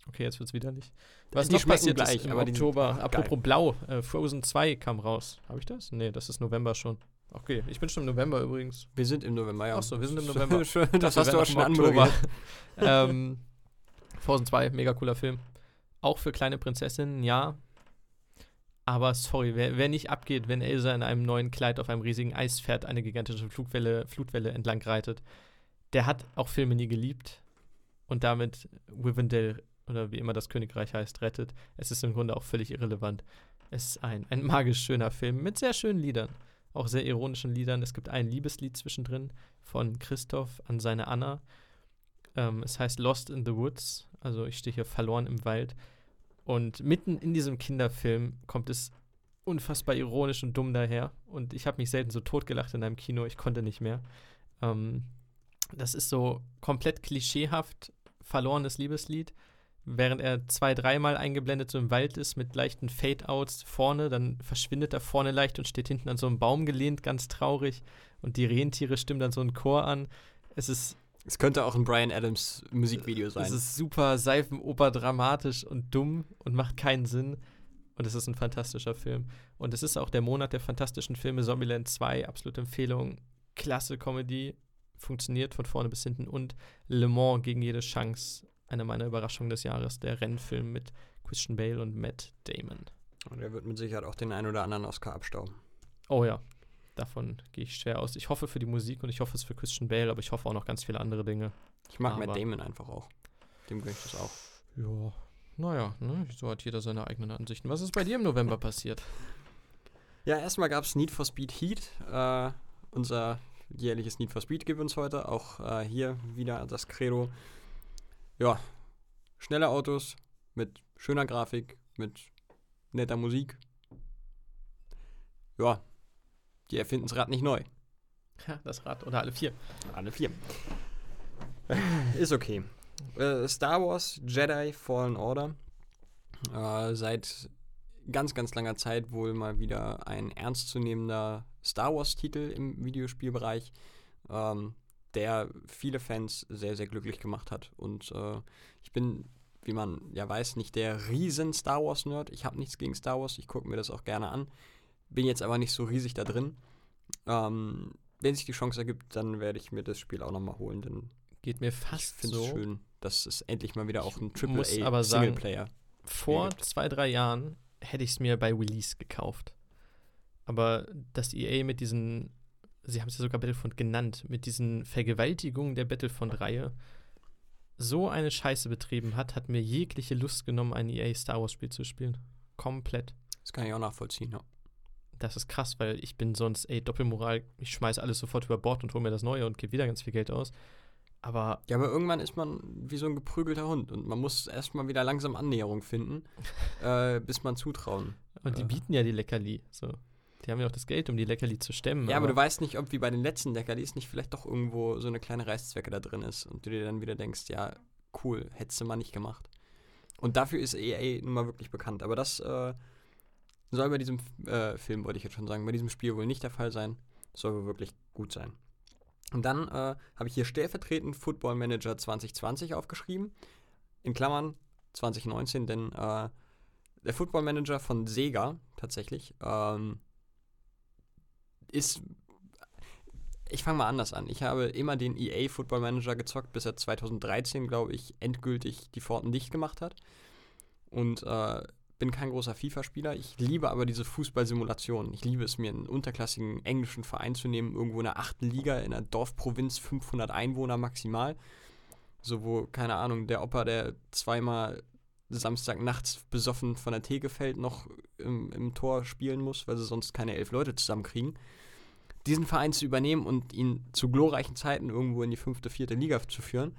Okay, jetzt wird's widerlich. Die Was noch schmecken passiert gleich, ist im aber die sind Oktober? geil. Apropos Blau, äh, Frozen 2 kam raus. Habe ich das? Nee, das ist November schon. Okay, ich bin schon im November übrigens. Wir sind im November, ja. Ach so, wir sind im November. Schön, das dachte, hast du auch schon noch im anmoderiert. ähm, Frozen 2, mega cooler Film. Auch für kleine Prinzessinnen, ja. Aber sorry, wer, wer nicht abgeht, wenn Elsa in einem neuen Kleid auf einem riesigen Eispferd eine gigantische Flugwelle, Flutwelle entlang reitet, der hat auch Filme nie geliebt und damit Rivendell oder wie immer das Königreich heißt, rettet. Es ist im Grunde auch völlig irrelevant. Es ist ein, ein magisch schöner Film mit sehr schönen Liedern, auch sehr ironischen Liedern. Es gibt ein Liebeslied zwischendrin von Christoph an seine Anna. Ähm, es heißt Lost in the Woods, also ich stehe hier verloren im Wald. Und mitten in diesem Kinderfilm kommt es unfassbar ironisch und dumm daher. Und ich habe mich selten so totgelacht in einem Kino, ich konnte nicht mehr. Ähm, das ist so komplett klischeehaft verlorenes Liebeslied. Während er zwei, dreimal eingeblendet so im Wald ist mit leichten Fade-Outs vorne, dann verschwindet er vorne leicht und steht hinten an so einem Baum gelehnt, ganz traurig. Und die Rentiere stimmen dann so einen Chor an. Es ist Es könnte auch ein Brian Adams Musikvideo sein. es ist super Seifenoper dramatisch und dumm und macht keinen Sinn. Und es ist ein fantastischer Film. Und es ist auch der Monat der fantastischen Filme. Zombieland 2, absolute Empfehlung. Klasse Comedy, funktioniert von vorne bis hinten. Und Le Mans gegen jede Chance, eine meiner Überraschungen des Jahres. Der Rennfilm mit Christian Bale und Matt Damon. Und er wird mit Sicherheit auch den einen oder anderen Oscar abstauben. Oh ja. Davon gehe ich schwer aus. Ich hoffe für die Musik und ich hoffe es für Christian Bale, aber ich hoffe auch noch ganz viele andere Dinge. Ich mag Aber- Matt Damon einfach auch. Dem gönne ich das auch. Ja, naja, ne? so hat jeder seine eigenen Ansichten. Was ist bei dir im November passiert? Ja, erstmal gab es Need for Speed Heat. Äh, unser jährliches Need for Speed gibt uns heute. Auch äh, hier wieder das Credo. Ja, schnelle Autos mit schöner Grafik, mit netter Musik. Ja, die erfinden das Rad nicht neu. Ja, das Rad oder alle vier. Alle vier. Ist okay. Äh, Star Wars Jedi Fallen Order. Äh, seit ganz, ganz langer Zeit wohl mal wieder ein ernstzunehmender Star Wars-Titel im Videospielbereich, ähm, der viele Fans sehr, sehr glücklich gemacht hat. Und äh, ich bin, wie man ja weiß, nicht der riesen Star Wars-Nerd. Ich habe nichts gegen Star Wars, ich gucke mir das auch gerne an. Bin jetzt aber nicht so riesig da drin. Ähm, wenn sich die Chance ergibt, dann werde ich mir das Spiel auch nochmal holen, denn Geht mir ich fast finde es so. schön, dass es endlich mal wieder auch ein Triple A sagen- Singleplayer. Vor gibt. zwei, drei Jahren hätte ich es mir bei Release gekauft. Aber dass EA mit diesen, sie haben es ja sogar Battlefront genannt, mit diesen Vergewaltigungen der Battlefront-Reihe so eine Scheiße betrieben hat, hat mir jegliche Lust genommen, ein EA Star Wars-Spiel zu spielen. Komplett. Das kann ich auch nachvollziehen, ja. Das ist krass, weil ich bin sonst, ey, Doppelmoral, ich schmeiß alles sofort über Bord und hole mir das Neue und gebe wieder ganz viel Geld aus. Aber Ja, aber irgendwann ist man wie so ein geprügelter Hund und man muss erstmal wieder langsam Annäherung finden, äh, bis man zutrauen. und die Äh. bieten ja die Leckerli. So. Die haben ja auch das Geld, um die Leckerli zu stemmen. Ja, aber du weißt nicht, ob wie bei den letzten Leckerlis nicht vielleicht doch irgendwo so eine kleine Reißzwecke da drin ist und du dir dann wieder denkst, ja, cool, hättest du mal nicht gemacht. Und dafür ist EA nun mal wirklich bekannt. Aber das äh, soll bei diesem äh, Film, wollte ich jetzt schon sagen, bei diesem Spiel wohl nicht der Fall sein. Soll wohl wirklich gut sein. Und dann äh, habe ich hier stellvertretend Football Manager 2020 aufgeschrieben. In Klammern 2019, denn äh, der Football Manager von Sega tatsächlich ähm, ist. Ich fange mal anders an. Ich habe immer den EA Football Manager gezockt, bis er 2013, glaube ich, endgültig die Pforten dicht gemacht hat. Und äh, bin kein großer FIFA-Spieler. Ich liebe aber diese Fußballsimulationen. Ich liebe es, mir einen unterklassigen englischen Verein zu nehmen, irgendwo in der achten Liga, in einer Dorfprovinz, 500 Einwohner maximal. So, wo, keine Ahnung, der Opa, der zweimal Samstagnachts besoffen von der Theke fällt, noch im, im Tor spielen muss, weil sie sonst keine elf Leute zusammenkriegen. Diesen Verein zu übernehmen und ihn zu glorreichen Zeiten irgendwo in die fünfte, vierte Liga zu führen,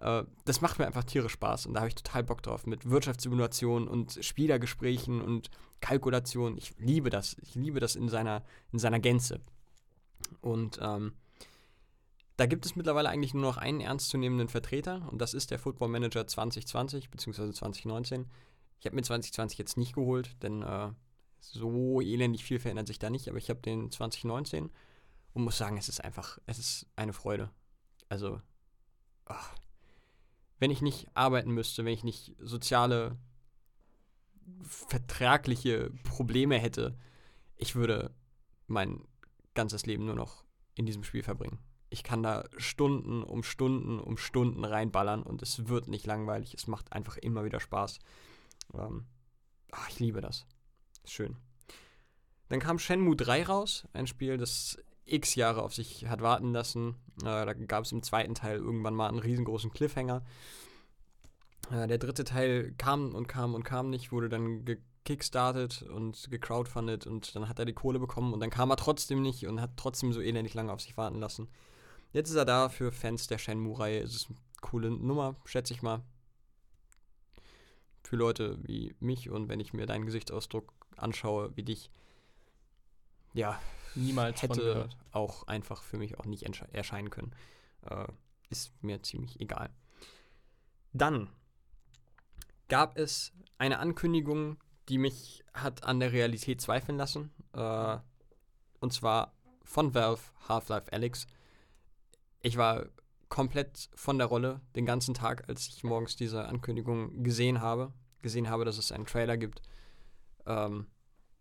das macht mir einfach tierisch Spaß und da habe ich total Bock drauf. Mit Wirtschaftssimulationen und Spielergesprächen und Kalkulation. Ich liebe das. Ich liebe das in seiner, in seiner Gänze. Und ähm, da gibt es mittlerweile eigentlich nur noch einen ernstzunehmenden Vertreter und das ist der Football Manager 2020 bzw. 2019. Ich habe mir 2020 jetzt nicht geholt, denn äh, so elendig viel verändert sich da nicht, aber ich habe den 2019 und muss sagen, es ist einfach, es ist eine Freude. Also, ach, wenn ich nicht arbeiten müsste, wenn ich nicht soziale, vertragliche Probleme hätte, ich würde mein ganzes Leben nur noch in diesem Spiel verbringen. Ich kann da Stunden um Stunden um Stunden reinballern und es wird nicht langweilig. Es macht einfach immer wieder Spaß. Ähm, ach, ich liebe das. Schön. Dann kam Shenmue 3 raus, ein Spiel, das x Jahre auf sich hat warten lassen. Äh, da gab es im zweiten Teil irgendwann mal einen riesengroßen Cliffhanger. Äh, der dritte Teil kam und kam und kam nicht, wurde dann gekickstartet und gecrowdfundet und dann hat er die Kohle bekommen und dann kam er trotzdem nicht und hat trotzdem so elendig lange auf sich warten lassen. Jetzt ist er da für Fans der Shenmue-Reihe. Es ist eine coole Nummer, schätze ich mal. Für Leute wie mich und wenn ich mir deinen Gesichtsausdruck anschaue, wie dich, ja, niemals hätte auch einfach für mich auch nicht erscheinen können. Äh, ist mir ziemlich egal. Dann gab es eine Ankündigung, die mich hat an der Realität zweifeln lassen. Äh, und zwar von Valve Half-Life Alyx. Ich war komplett von der Rolle den ganzen Tag, als ich morgens diese Ankündigung gesehen habe. Gesehen habe, dass es einen Trailer gibt. Ähm,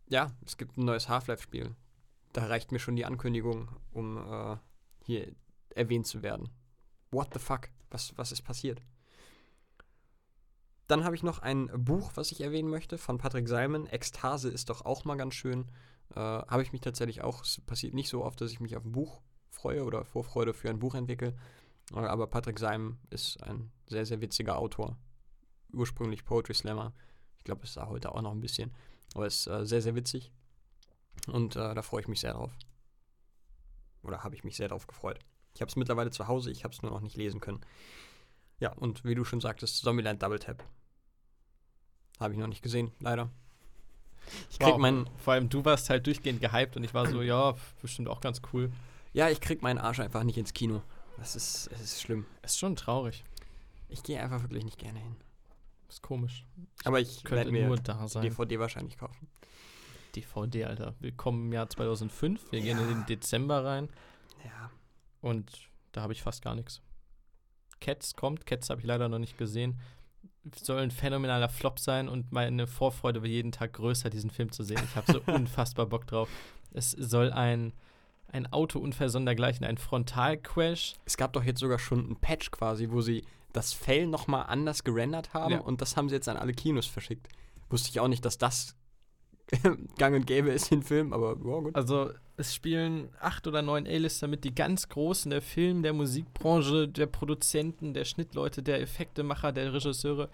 ja, es gibt ein neues Half-Life-Spiel. Da reicht mir schon die Ankündigung, um äh, hier erwähnt zu werden. What the fuck? Was, was ist passiert? Dann habe ich noch ein Buch, was ich erwähnen möchte, von Patrick Salmon. Ekstase ist doch auch mal ganz schön. Äh, Habe ich mich tatsächlich auch, es passiert nicht so oft, dass ich mich auf ein Buch freue oder Vorfreude für ein Buch entwickle. Äh, aber Patrick Seim ist ein sehr, sehr witziger Autor. Ursprünglich Poetry Slammer. Ich glaube, es er heute auch noch ein bisschen. Aber es ist äh, sehr, sehr witzig. Und äh, da freue ich mich sehr drauf. Oder habe ich mich sehr drauf gefreut. Ich habe es mittlerweile zu Hause, ich habe es nur noch nicht lesen können. Ja, und wie du schon sagtest, Zombieland Double Tap. Habe ich noch nicht gesehen, leider. Ich krieg wow. meinen. Vor allem du warst halt durchgehend gehypt und ich war so, ja, bestimmt auch ganz cool. Ja, ich krieg meinen Arsch einfach nicht ins Kino. Das ist, es ist schlimm. Es ist schon traurig. Ich gehe einfach wirklich nicht gerne hin. Das ist komisch. Aber ich könnte mir nur da sein. DVD wahrscheinlich kaufen. DVD, Alter. Willkommen im Jahr 2005. Wir ja. gehen in den Dezember rein. Ja. Und da habe ich fast gar nichts. Cats kommt. Cats habe ich leider noch nicht gesehen. Soll ein phänomenaler Flop sein und meine Vorfreude wird jeden Tag größer, diesen Film zu sehen. Ich habe so unfassbar Bock drauf. Es soll ein, ein Autounfall sondergleichen, ein Frontalcrash. Es gab doch jetzt sogar schon einen Patch quasi, wo sie das Fell nochmal anders gerendert haben ja. und das haben sie jetzt an alle Kinos verschickt. Wusste ich auch nicht, dass das gang und gäbe ist in Film, aber ja, gut. Also es spielen acht oder neun A-Lister mit, die ganz großen der Film, der Musikbranche, der Produzenten, der Schnittleute, der Effektemacher, der Regisseure.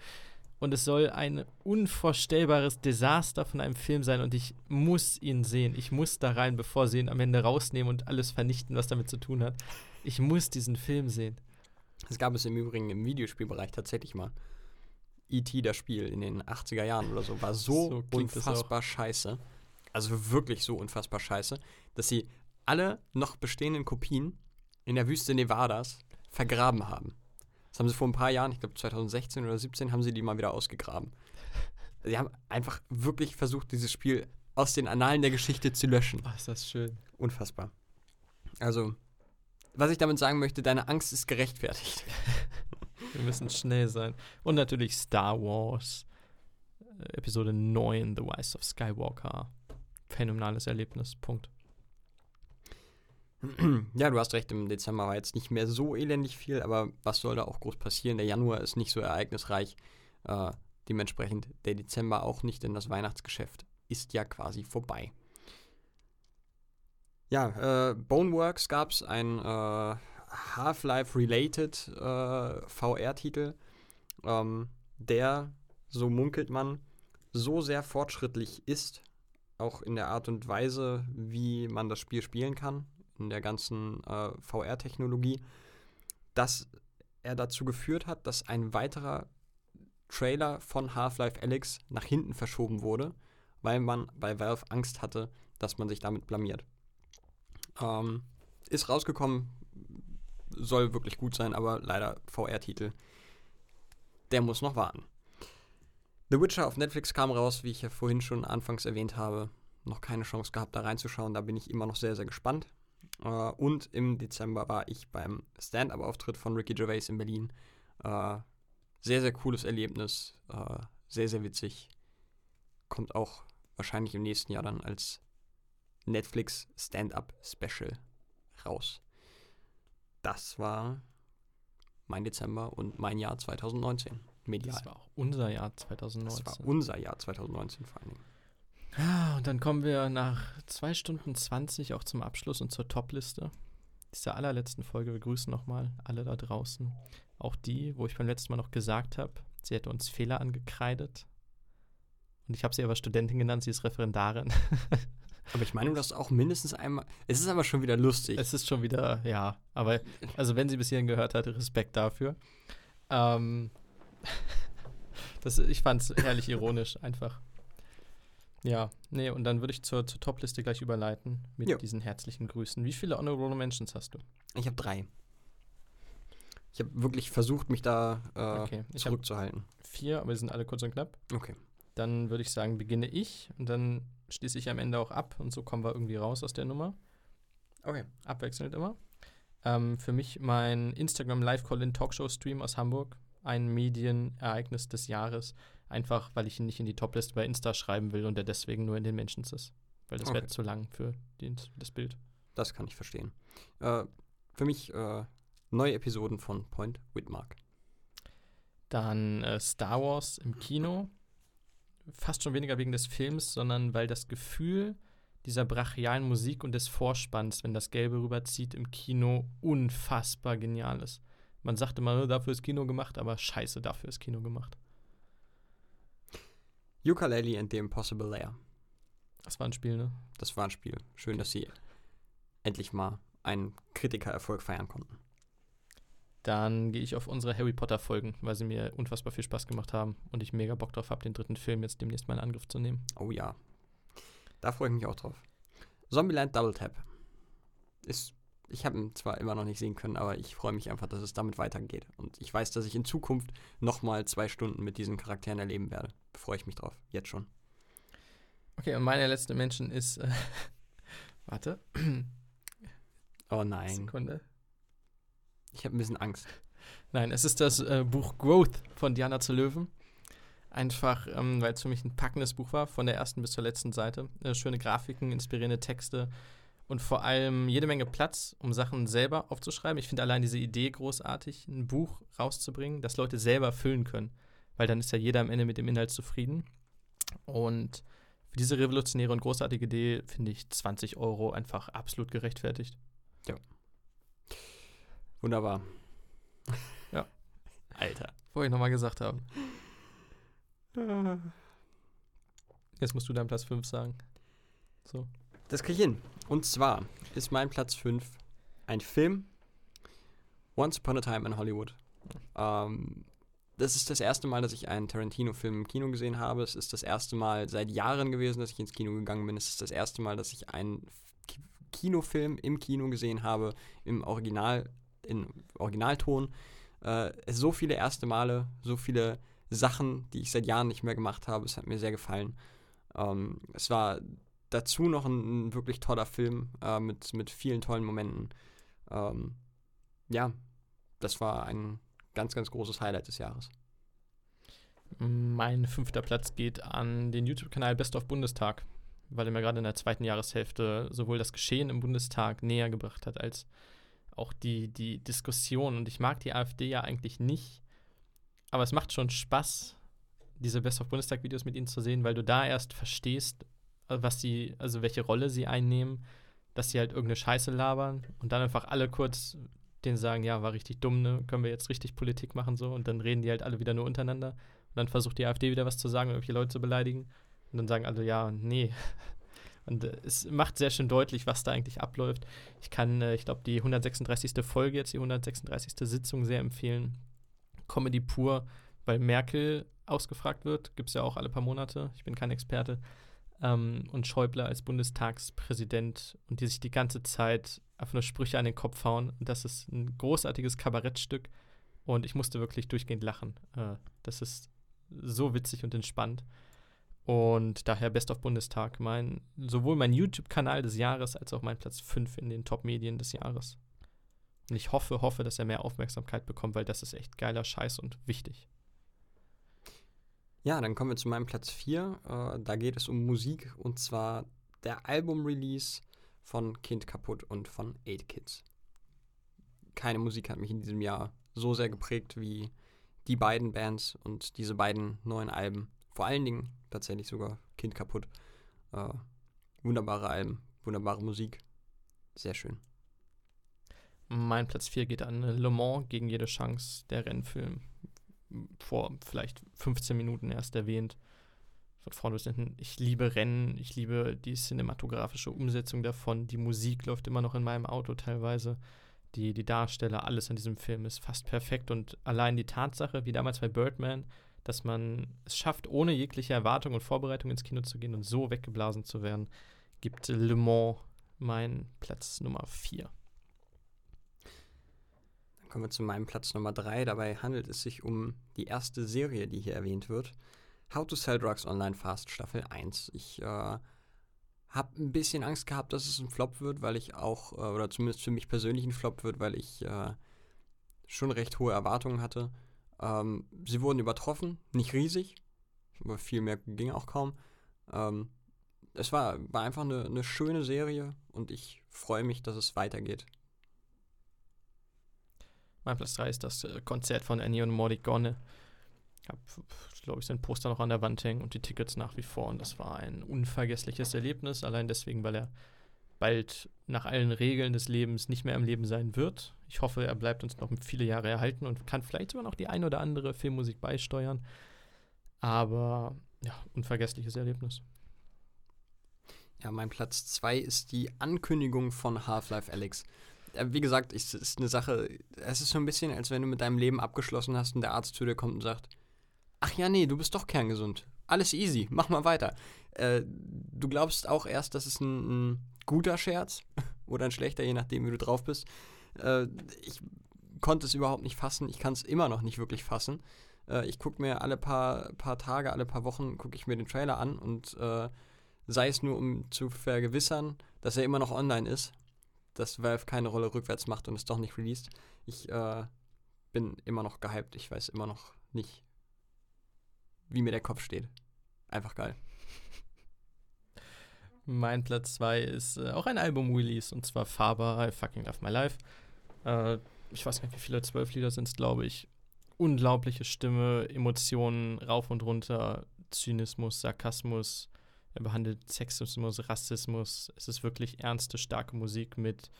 Und es soll ein unvorstellbares Desaster von einem Film sein und ich muss ihn sehen. Ich muss da rein, bevor sie ihn am Ende rausnehmen und alles vernichten, was damit zu tun hat. Ich muss diesen Film sehen. Das gab es im Übrigen im Videospielbereich tatsächlich mal. E.T., das Spiel in den 80er Jahren oder so, war so, so unfassbar scheiße. Also wirklich so unfassbar scheiße, dass sie alle noch bestehenden Kopien in der Wüste Nevadas vergraben haben. Das haben sie vor ein paar Jahren, ich glaube 2016 oder 2017, haben sie die mal wieder ausgegraben. Sie haben einfach wirklich versucht, dieses Spiel aus den Annalen der Geschichte zu löschen. Ach, ist das schön. Unfassbar. Also, was ich damit sagen möchte, deine Angst ist gerechtfertigt. Wir müssen schnell sein. Und natürlich Star Wars. Äh, Episode 9, The Rise of Skywalker. Phänomenales Erlebnis. Punkt. Ja, du hast recht, im Dezember war jetzt nicht mehr so elendig viel, aber was soll da auch groß passieren? Der Januar ist nicht so ereignisreich. Äh, dementsprechend der Dezember auch nicht, denn das Weihnachtsgeschäft ist ja quasi vorbei. Ja, äh, Boneworks gab es ein äh, Half-Life-related äh, VR-Titel, ähm, der, so munkelt man, so sehr fortschrittlich ist, auch in der Art und Weise, wie man das Spiel spielen kann, in der ganzen äh, VR-Technologie, dass er dazu geführt hat, dass ein weiterer Trailer von Half-Life Alyx nach hinten verschoben wurde, weil man bei Valve Angst hatte, dass man sich damit blamiert. Ähm, ist rausgekommen soll wirklich gut sein, aber leider VR-Titel. Der muss noch warten. The Witcher auf Netflix kam raus, wie ich ja vorhin schon anfangs erwähnt habe. Noch keine Chance gehabt, da reinzuschauen. Da bin ich immer noch sehr, sehr gespannt. Äh, und im Dezember war ich beim Stand-up-Auftritt von Ricky Gervais in Berlin. Äh, sehr, sehr cooles Erlebnis. Äh, sehr, sehr witzig. Kommt auch wahrscheinlich im nächsten Jahr dann als Netflix Stand-up-Special raus das war mein Dezember und mein Jahr 2019. Medial. Das war auch unser Jahr 2019. Das war unser Jahr 2019 vor allen Dingen. Ja, und dann kommen wir nach 2 Stunden 20 auch zum Abschluss und zur Topliste dieser allerletzten Folge. Wir grüßen nochmal alle da draußen. Auch die, wo ich beim letzten Mal noch gesagt habe, sie hätte uns Fehler angekreidet. Und ich habe sie aber Studentin genannt, sie ist Referendarin. Aber ich meine, du hast auch mindestens einmal. Es ist aber schon wieder lustig. Es ist schon wieder, ja. Aber, also, wenn sie bis hierhin gehört hat, Respekt dafür. Ähm, das, ich fand es herrlich ironisch, einfach. Ja, nee, und dann würde ich zur, zur Top-Liste gleich überleiten mit jo. diesen herzlichen Grüßen. Wie viele Honorable Mentions hast du? Ich habe drei. Ich habe wirklich versucht, mich da äh, okay. zurückzuhalten. Vier, aber sie sind alle kurz und knapp. Okay. Dann würde ich sagen, beginne ich und dann schließe ich am Ende auch ab und so kommen wir irgendwie raus aus der Nummer. Okay. Abwechselnd immer. Ähm, für mich mein Instagram Live-Call-In Talkshow-Stream aus Hamburg. Ein Medienereignis des Jahres. Einfach, weil ich ihn nicht in die Topliste bei Insta schreiben will und der deswegen nur in den Mentions ist. Weil das okay. wäre zu lang für den, das Bild. Das kann ich verstehen. Äh, für mich äh, neue Episoden von Point Whitmark. Dann äh, Star Wars im Kino fast schon weniger wegen des Films, sondern weil das Gefühl, dieser brachialen Musik und des Vorspanns, wenn das Gelbe rüberzieht im Kino, unfassbar genial ist. Man sagt immer, ne, dafür ist Kino gemacht, aber scheiße, dafür ist Kino gemacht. Ukulele and the Impossible Lair. Das war ein Spiel, ne? Das war ein Spiel. Schön, dass sie endlich mal einen Kritikererfolg feiern konnten. Dann gehe ich auf unsere Harry Potter Folgen, weil sie mir unfassbar viel Spaß gemacht haben und ich mega Bock drauf habe, den dritten Film jetzt demnächst mal in Angriff zu nehmen. Oh ja. Da freue ich mich auch drauf. Zombieland Double Tap. Ist, ich habe ihn zwar immer noch nicht sehen können, aber ich freue mich einfach, dass es damit weitergeht. Und ich weiß, dass ich in Zukunft nochmal zwei Stunden mit diesen Charakteren erleben werde. Freue ich mich drauf. Jetzt schon. Okay, und meine letzte Menschen ist. Äh, warte. Oh nein. Sekunde. Ich habe ein bisschen Angst. Nein, es ist das äh, Buch Growth von Diana zu Löwen. Einfach, ähm, weil es für mich ein packendes Buch war, von der ersten bis zur letzten Seite. Äh, schöne Grafiken, inspirierende Texte und vor allem jede Menge Platz, um Sachen selber aufzuschreiben. Ich finde allein diese Idee großartig, ein Buch rauszubringen, das Leute selber füllen können. Weil dann ist ja jeder am Ende mit dem Inhalt zufrieden. Und für diese revolutionäre und großartige Idee finde ich 20 Euro einfach absolut gerechtfertigt. Wunderbar. Ja. Alter. Wollte ich nochmal gesagt haben. Jetzt musst du deinen Platz 5 sagen. So. Das krieg ich hin. Und zwar ist mein Platz 5 ein Film. Once Upon a Time in Hollywood. Ähm, das ist das erste Mal, dass ich einen Tarantino-Film im Kino gesehen habe. Es ist das erste Mal seit Jahren gewesen, dass ich ins Kino gegangen bin. Es ist das erste Mal, dass ich einen Ki- Kinofilm im Kino gesehen habe, im Original, in Originalton. Äh, so viele erste Male, so viele Sachen, die ich seit Jahren nicht mehr gemacht habe. Es hat mir sehr gefallen. Ähm, es war dazu noch ein, ein wirklich toller Film äh, mit, mit vielen tollen Momenten. Ähm, ja, das war ein ganz, ganz großes Highlight des Jahres. Mein fünfter Platz geht an den YouTube-Kanal Best of Bundestag, weil er mir gerade in der zweiten Jahreshälfte sowohl das Geschehen im Bundestag näher gebracht hat, als auch die, die Diskussion. Und ich mag die AfD ja eigentlich nicht, aber es macht schon Spaß, diese Best of Bundestag-Videos mit ihnen zu sehen, weil du da erst verstehst, äh, was sie, also welche Rolle sie einnehmen, dass sie halt irgendeine Scheiße labern und dann einfach alle kurz denen sagen, ja, war richtig dumm, ne? Können wir jetzt richtig Politik machen so und dann reden die halt alle wieder nur untereinander. Und dann versucht die AfD wieder was zu sagen, irgendwelche Leute zu beleidigen. Und dann sagen alle, ja, nee. Und äh, es macht sehr schön deutlich, was da eigentlich abläuft. Ich kann, äh, ich glaube, die 136. Folge jetzt, die 136. Sitzung sehr empfehlen. Comedy pur, weil Merkel ausgefragt wird. Gibt es ja auch alle paar Monate. Ich bin kein Experte. Ähm, und Schäuble als Bundestagspräsident und die sich die ganze Zeit einfach nur Sprüche an den Kopf hauen. Und das ist ein großartiges Kabarettstück. Und ich musste wirklich durchgehend lachen. Äh, das ist so witzig und entspannt. Und daher Best of Bundestag. Mein, sowohl mein YouTube-Kanal des Jahres als auch mein Platz 5 in den Top-Medien des Jahres. Und ich hoffe, hoffe, dass er mehr Aufmerksamkeit bekommt, weil das ist echt geiler Scheiß und wichtig. Ja, dann kommen wir zu meinem Platz 4. Äh, da geht es um Musik und zwar der Album-Release von Kind kaputt und von 8 Kids. Keine Musik hat mich in diesem Jahr so sehr geprägt wie die beiden Bands und diese beiden neuen Alben. Vor allen Dingen tatsächlich sogar Kind kaputt. Äh, wunderbare Alben, wunderbare Musik. Sehr schön. Mein Platz 4 geht an Le Mans gegen jede Chance, der Rennfilm. Vor vielleicht 15 Minuten erst erwähnt. Von vorne bis hinten. Ich liebe Rennen, ich liebe die cinematografische Umsetzung davon. Die Musik läuft immer noch in meinem Auto teilweise. Die, die Darsteller, alles an diesem Film ist fast perfekt. Und allein die Tatsache, wie damals bei Birdman, dass man es schafft, ohne jegliche Erwartung und Vorbereitung ins Kino zu gehen und so weggeblasen zu werden, gibt Le Mans meinen Platz Nummer 4. Dann kommen wir zu meinem Platz Nummer 3. Dabei handelt es sich um die erste Serie, die hier erwähnt wird. How to Sell Drugs Online Fast Staffel 1. Ich äh, habe ein bisschen Angst gehabt, dass es ein Flop wird, weil ich auch, äh, oder zumindest für mich persönlich ein Flop wird, weil ich äh, schon recht hohe Erwartungen hatte. Ähm, sie wurden übertroffen, nicht riesig, aber viel mehr ging auch kaum. Ähm, es war, war einfach eine, eine schöne Serie und ich freue mich, dass es weitergeht. Mein Platz 3 ist das äh, Konzert von Ennio Morricone. habe, glaube ich, sein Poster noch an der Wand hängen und die Tickets nach wie vor. Und das war ein unvergessliches Erlebnis, allein deswegen, weil er bald nach allen Regeln des Lebens nicht mehr am Leben sein wird. Ich hoffe, er bleibt uns noch viele Jahre erhalten und kann vielleicht sogar noch die ein oder andere Filmmusik beisteuern. Aber ja, unvergessliches Erlebnis. Ja, mein Platz 2 ist die Ankündigung von Half-Life Alex. Wie gesagt, es ist eine Sache, es ist so ein bisschen, als wenn du mit deinem Leben abgeschlossen hast und der Arzt zu dir kommt und sagt, ach ja, nee, du bist doch kerngesund. Alles easy, mach mal weiter. Äh, du glaubst auch erst, dass es ein, ein guter Scherz oder ein schlechter, je nachdem, wie du drauf bist. Äh, ich konnte es überhaupt nicht fassen. Ich kann es immer noch nicht wirklich fassen. Äh, ich gucke mir alle paar, paar Tage, alle paar Wochen, gucke ich mir den Trailer an und äh, sei es nur, um zu vergewissern, dass er immer noch online ist, dass Valve keine Rolle rückwärts macht und es doch nicht released. Ich äh, bin immer noch gehypt. Ich weiß immer noch nicht, wie mir der Kopf steht. Einfach geil. Mein Platz 2 ist äh, auch ein Album-Release und zwar Faber, I Fucking Love My Life. Äh, ich weiß nicht, wie viele, zwölf Lieder sind es, glaube ich. Unglaubliche Stimme, Emotionen rauf und runter, Zynismus, Sarkasmus. Er behandelt Sexismus, Rassismus. Es ist wirklich ernste, starke Musik mit.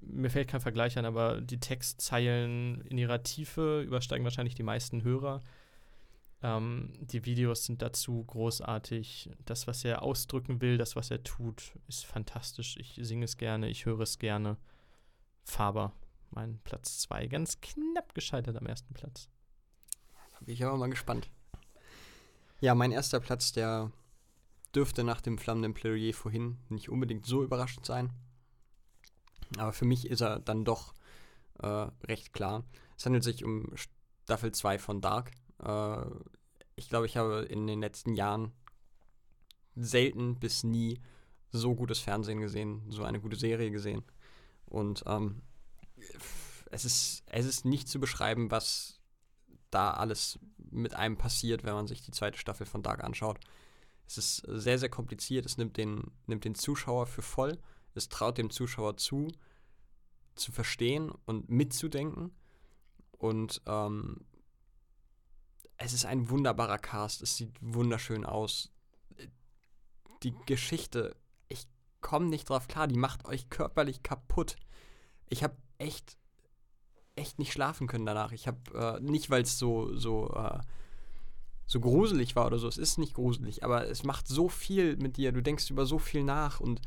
Mir fällt kein Vergleich an, aber die Textzeilen in ihrer Tiefe übersteigen wahrscheinlich die meisten Hörer. Ähm, die Videos sind dazu großartig. Das, was er ausdrücken will, das, was er tut, ist fantastisch. Ich singe es gerne, ich höre es gerne. Faber, mein Platz 2. Ganz knapp gescheitert am ersten Platz. Da bin ich aber mal gespannt. Ja, mein erster Platz, der dürfte nach dem flammenden Plädoyer vorhin nicht unbedingt so überraschend sein. Aber für mich ist er dann doch äh, recht klar. Es handelt sich um Staffel 2 von Dark. Äh, ich glaube, ich habe in den letzten Jahren selten bis nie so gutes Fernsehen gesehen, so eine gute Serie gesehen. Und ähm, es, ist, es ist nicht zu beschreiben, was da alles mit einem passiert, wenn man sich die zweite Staffel von Dark anschaut. Es ist sehr, sehr kompliziert. Es nimmt den, nimmt den Zuschauer für voll. Es traut dem Zuschauer zu, zu verstehen und mitzudenken. Und ähm, es ist ein wunderbarer Cast. Es sieht wunderschön aus. Die Geschichte, ich komme nicht drauf klar. Die macht euch körperlich kaputt. Ich habe echt, echt nicht schlafen können danach. Ich habe äh, nicht, weil es so, so, äh, so gruselig war oder so. Es ist nicht gruselig, aber es macht so viel mit dir. Du denkst über so viel nach und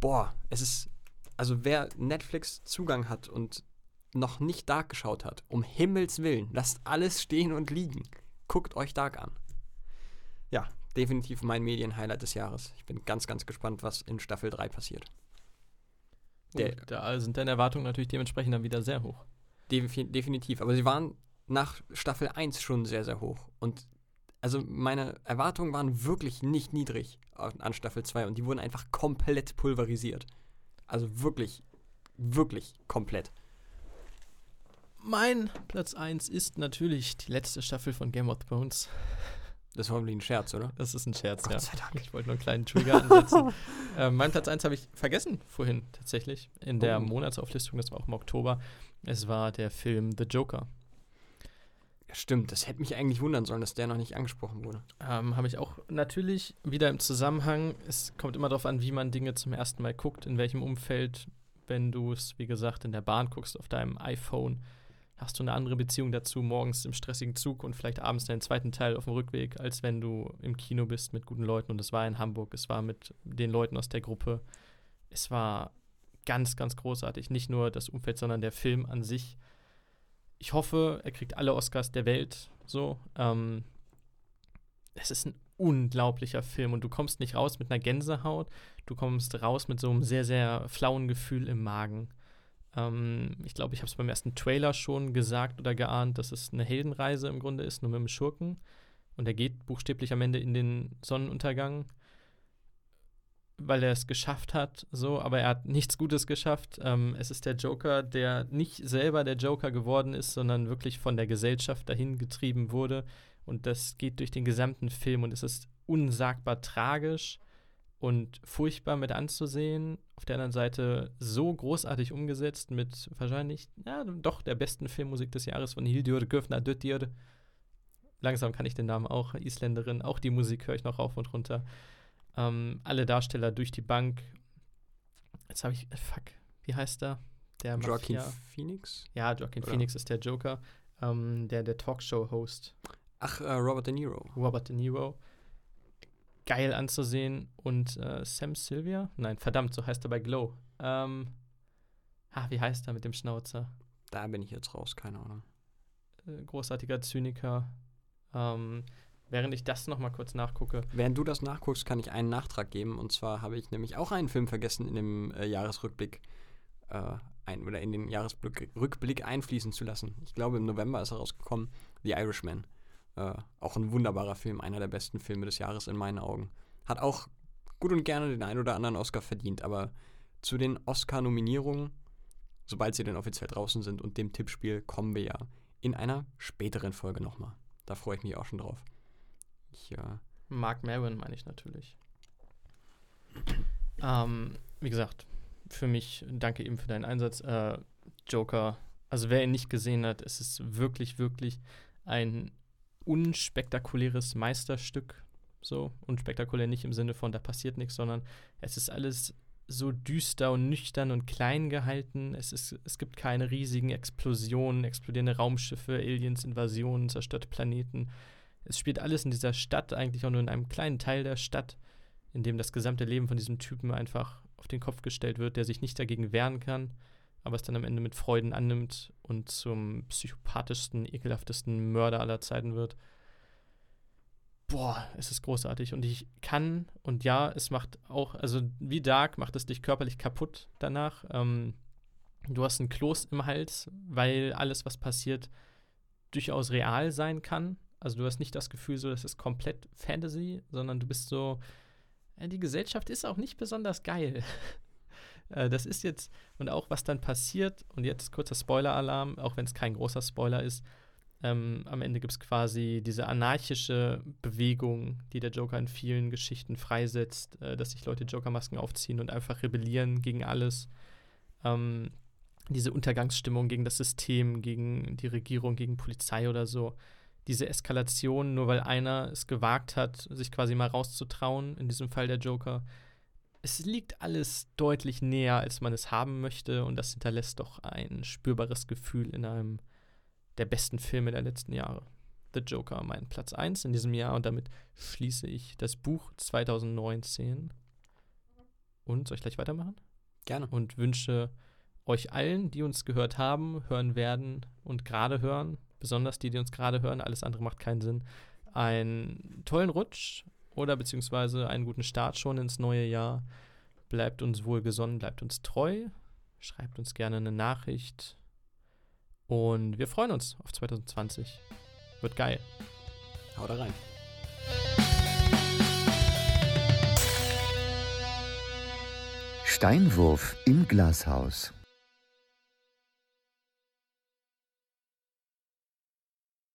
boah, es ist, also wer Netflix Zugang hat und noch nicht Dark geschaut hat, um Himmels Willen, lasst alles stehen und liegen. Guckt euch Dark an. Ja, definitiv mein Medienhighlight des Jahres. Ich bin ganz, ganz gespannt, was in Staffel 3 passiert. Der, da sind deine Erwartungen natürlich dementsprechend dann wieder sehr hoch. Definitiv, aber sie waren nach Staffel 1 schon sehr, sehr hoch. Und also meine Erwartungen waren wirklich nicht niedrig an Staffel 2 und die wurden einfach komplett pulverisiert. Also wirklich, wirklich komplett. Mein Platz 1 ist natürlich die letzte Staffel von Game of Thrones. Das war ein Scherz, oder? Das ist ein Scherz, Gott ja. sei Dank. Ich wollte nur einen kleinen Trigger ansetzen. ähm, mein Platz 1 habe ich vergessen vorhin tatsächlich. In der Oh. Monatsauflistung, das war auch im Oktober. Es war der Film The Joker. Ja, stimmt, das hätte mich eigentlich wundern sollen, dass der noch nicht angesprochen wurde. Ähm, habe ich auch natürlich wieder im Zusammenhang. Es kommt immer darauf an, wie man Dinge zum ersten Mal guckt, in welchem Umfeld. Wenn du es, wie gesagt, in der Bahn guckst, auf deinem iPhone, hast du eine andere Beziehung dazu, morgens im stressigen Zug und vielleicht abends deinen zweiten Teil auf dem Rückweg, als wenn du im Kino bist mit guten Leuten. Und es war in Hamburg, es war mit den Leuten aus der Gruppe. Es war ganz, ganz großartig. Nicht nur das Umfeld, sondern der Film an sich. Ich hoffe, er kriegt alle Oscars der Welt. So. Ähm, es ist ein unglaublicher Film und du kommst nicht raus mit einer Gänsehaut, du kommst raus mit so einem sehr, sehr flauen Gefühl im Magen. Ähm, ich glaube, ich habe es beim ersten Trailer schon gesagt oder geahnt, dass es eine Heldenreise im Grunde ist, nur mit einem Schurken. Und er geht buchstäblich am Ende in den Sonnenuntergang, weil er es geschafft hat, so, aber er hat nichts Gutes geschafft. Ähm, es ist der Joker, der nicht selber der Joker geworden ist, sondern wirklich von der Gesellschaft dahin getrieben wurde. Und das geht durch den gesamten Film und es ist unsagbar tragisch und furchtbar mit anzusehen. Auf der anderen Seite so großartig umgesetzt mit wahrscheinlich, ja, doch der besten Filmmusik des Jahres von Hildur Göfner-Döttir. Langsam kann ich den Namen auch, Isländerin. Auch die Musik höre ich noch rauf und runter. Ähm, alle Darsteller durch die Bank. Jetzt habe ich, fuck, wie heißt er? Der Joaquin Mafia- Phoenix? Ja, Joaquin Oder? Phoenix ist der Joker. Ähm, der der Talkshow-Host. Ach, äh, Robert De Niro. Robert De Niro. Geil anzusehen. Und äh, Sam Sylvia? Nein, verdammt, so heißt er bei Glow. Ähm, ah, wie heißt er mit dem Schnauzer? Da bin ich jetzt raus, keine Ahnung. Äh, großartiger Zyniker. Ähm, während ich das nochmal kurz nachgucke. Während du das nachguckst, kann ich einen Nachtrag geben. Und zwar habe ich nämlich auch einen Film vergessen in dem äh, Jahresrückblick äh, ein, oder in den Jahresrückblick Rückblick einfließen zu lassen. Ich glaube, im November ist er rausgekommen. The Irishman. Äh, auch ein wunderbarer Film, einer der besten Filme des Jahres in meinen Augen. Hat auch gut und gerne den einen oder anderen Oscar verdient, aber zu den Oscar-Nominierungen, sobald sie denn offiziell draußen sind und dem Tippspiel, kommen wir ja in einer späteren Folge nochmal. Da freue ich mich auch schon drauf. Ich, äh, Mark Maron meine ich natürlich. Ähm, wie gesagt, für mich, danke eben für deinen Einsatz. Äh, Joker, also wer ihn nicht gesehen hat, es ist wirklich, wirklich ein unspektakuläres Meisterstück. So, unspektakulär nicht im Sinne von, da passiert nichts, sondern es ist alles so düster und nüchtern und klein gehalten. Es, ist, es gibt keine riesigen Explosionen, explodierende Raumschiffe, Aliens, Invasionen, zerstörte Planeten. Es spielt alles in dieser Stadt, eigentlich auch nur in einem kleinen Teil der Stadt, in dem das gesamte Leben von diesem Typen einfach auf den Kopf gestellt wird, der sich nicht dagegen wehren kann, aber es dann am Ende mit Freuden annimmt und zum psychopathischsten, ekelhaftesten Mörder aller Zeiten wird. Boah, es ist großartig. Und ich kann, und ja, es macht auch, also wie Dark macht es dich körperlich kaputt danach. Ähm, du hast einen Kloß im Hals, weil alles, was passiert, durchaus real sein kann. Also du hast nicht das Gefühl, so, das ist komplett Fantasy, sondern du bist so, ja, die Gesellschaft ist auch nicht besonders geil. Äh, das ist jetzt, und auch was dann passiert, und jetzt kurzer Spoiler-Alarm, auch wenn es kein großer Spoiler ist, ähm, am Ende gibt es quasi diese anarchische Bewegung, die der Joker in vielen Geschichten freisetzt, äh, dass sich Leute Joker-Masken aufziehen und einfach rebellieren gegen alles. Ähm, diese Untergangsstimmung gegen das System, gegen die Regierung, gegen Polizei oder so. Diese Eskalation, nur weil einer es gewagt hat, sich quasi mal rauszutrauen, in diesem Fall der Joker. Es liegt alles deutlich näher, als man es haben möchte, und das hinterlässt doch ein spürbares Gefühl in einem der besten Filme der letzten Jahre. The Joker, mein Platz 1 in diesem Jahr, und damit schließe ich das Buch 2019. Und soll ich gleich weitermachen? gerne. und wünsche euch allen, die uns gehört haben, hören werden und gerade hören, besonders die, die uns gerade hören, alles andere macht keinen Sinn, einen tollen Rutsch oder beziehungsweise einen guten Start schon ins neue Jahr. Bleibt uns wohlgesonnen, bleibt uns treu, schreibt uns gerne eine Nachricht und wir freuen uns auf 2020. Wird geil. Hau da rein. Steinwurf im Glashaus.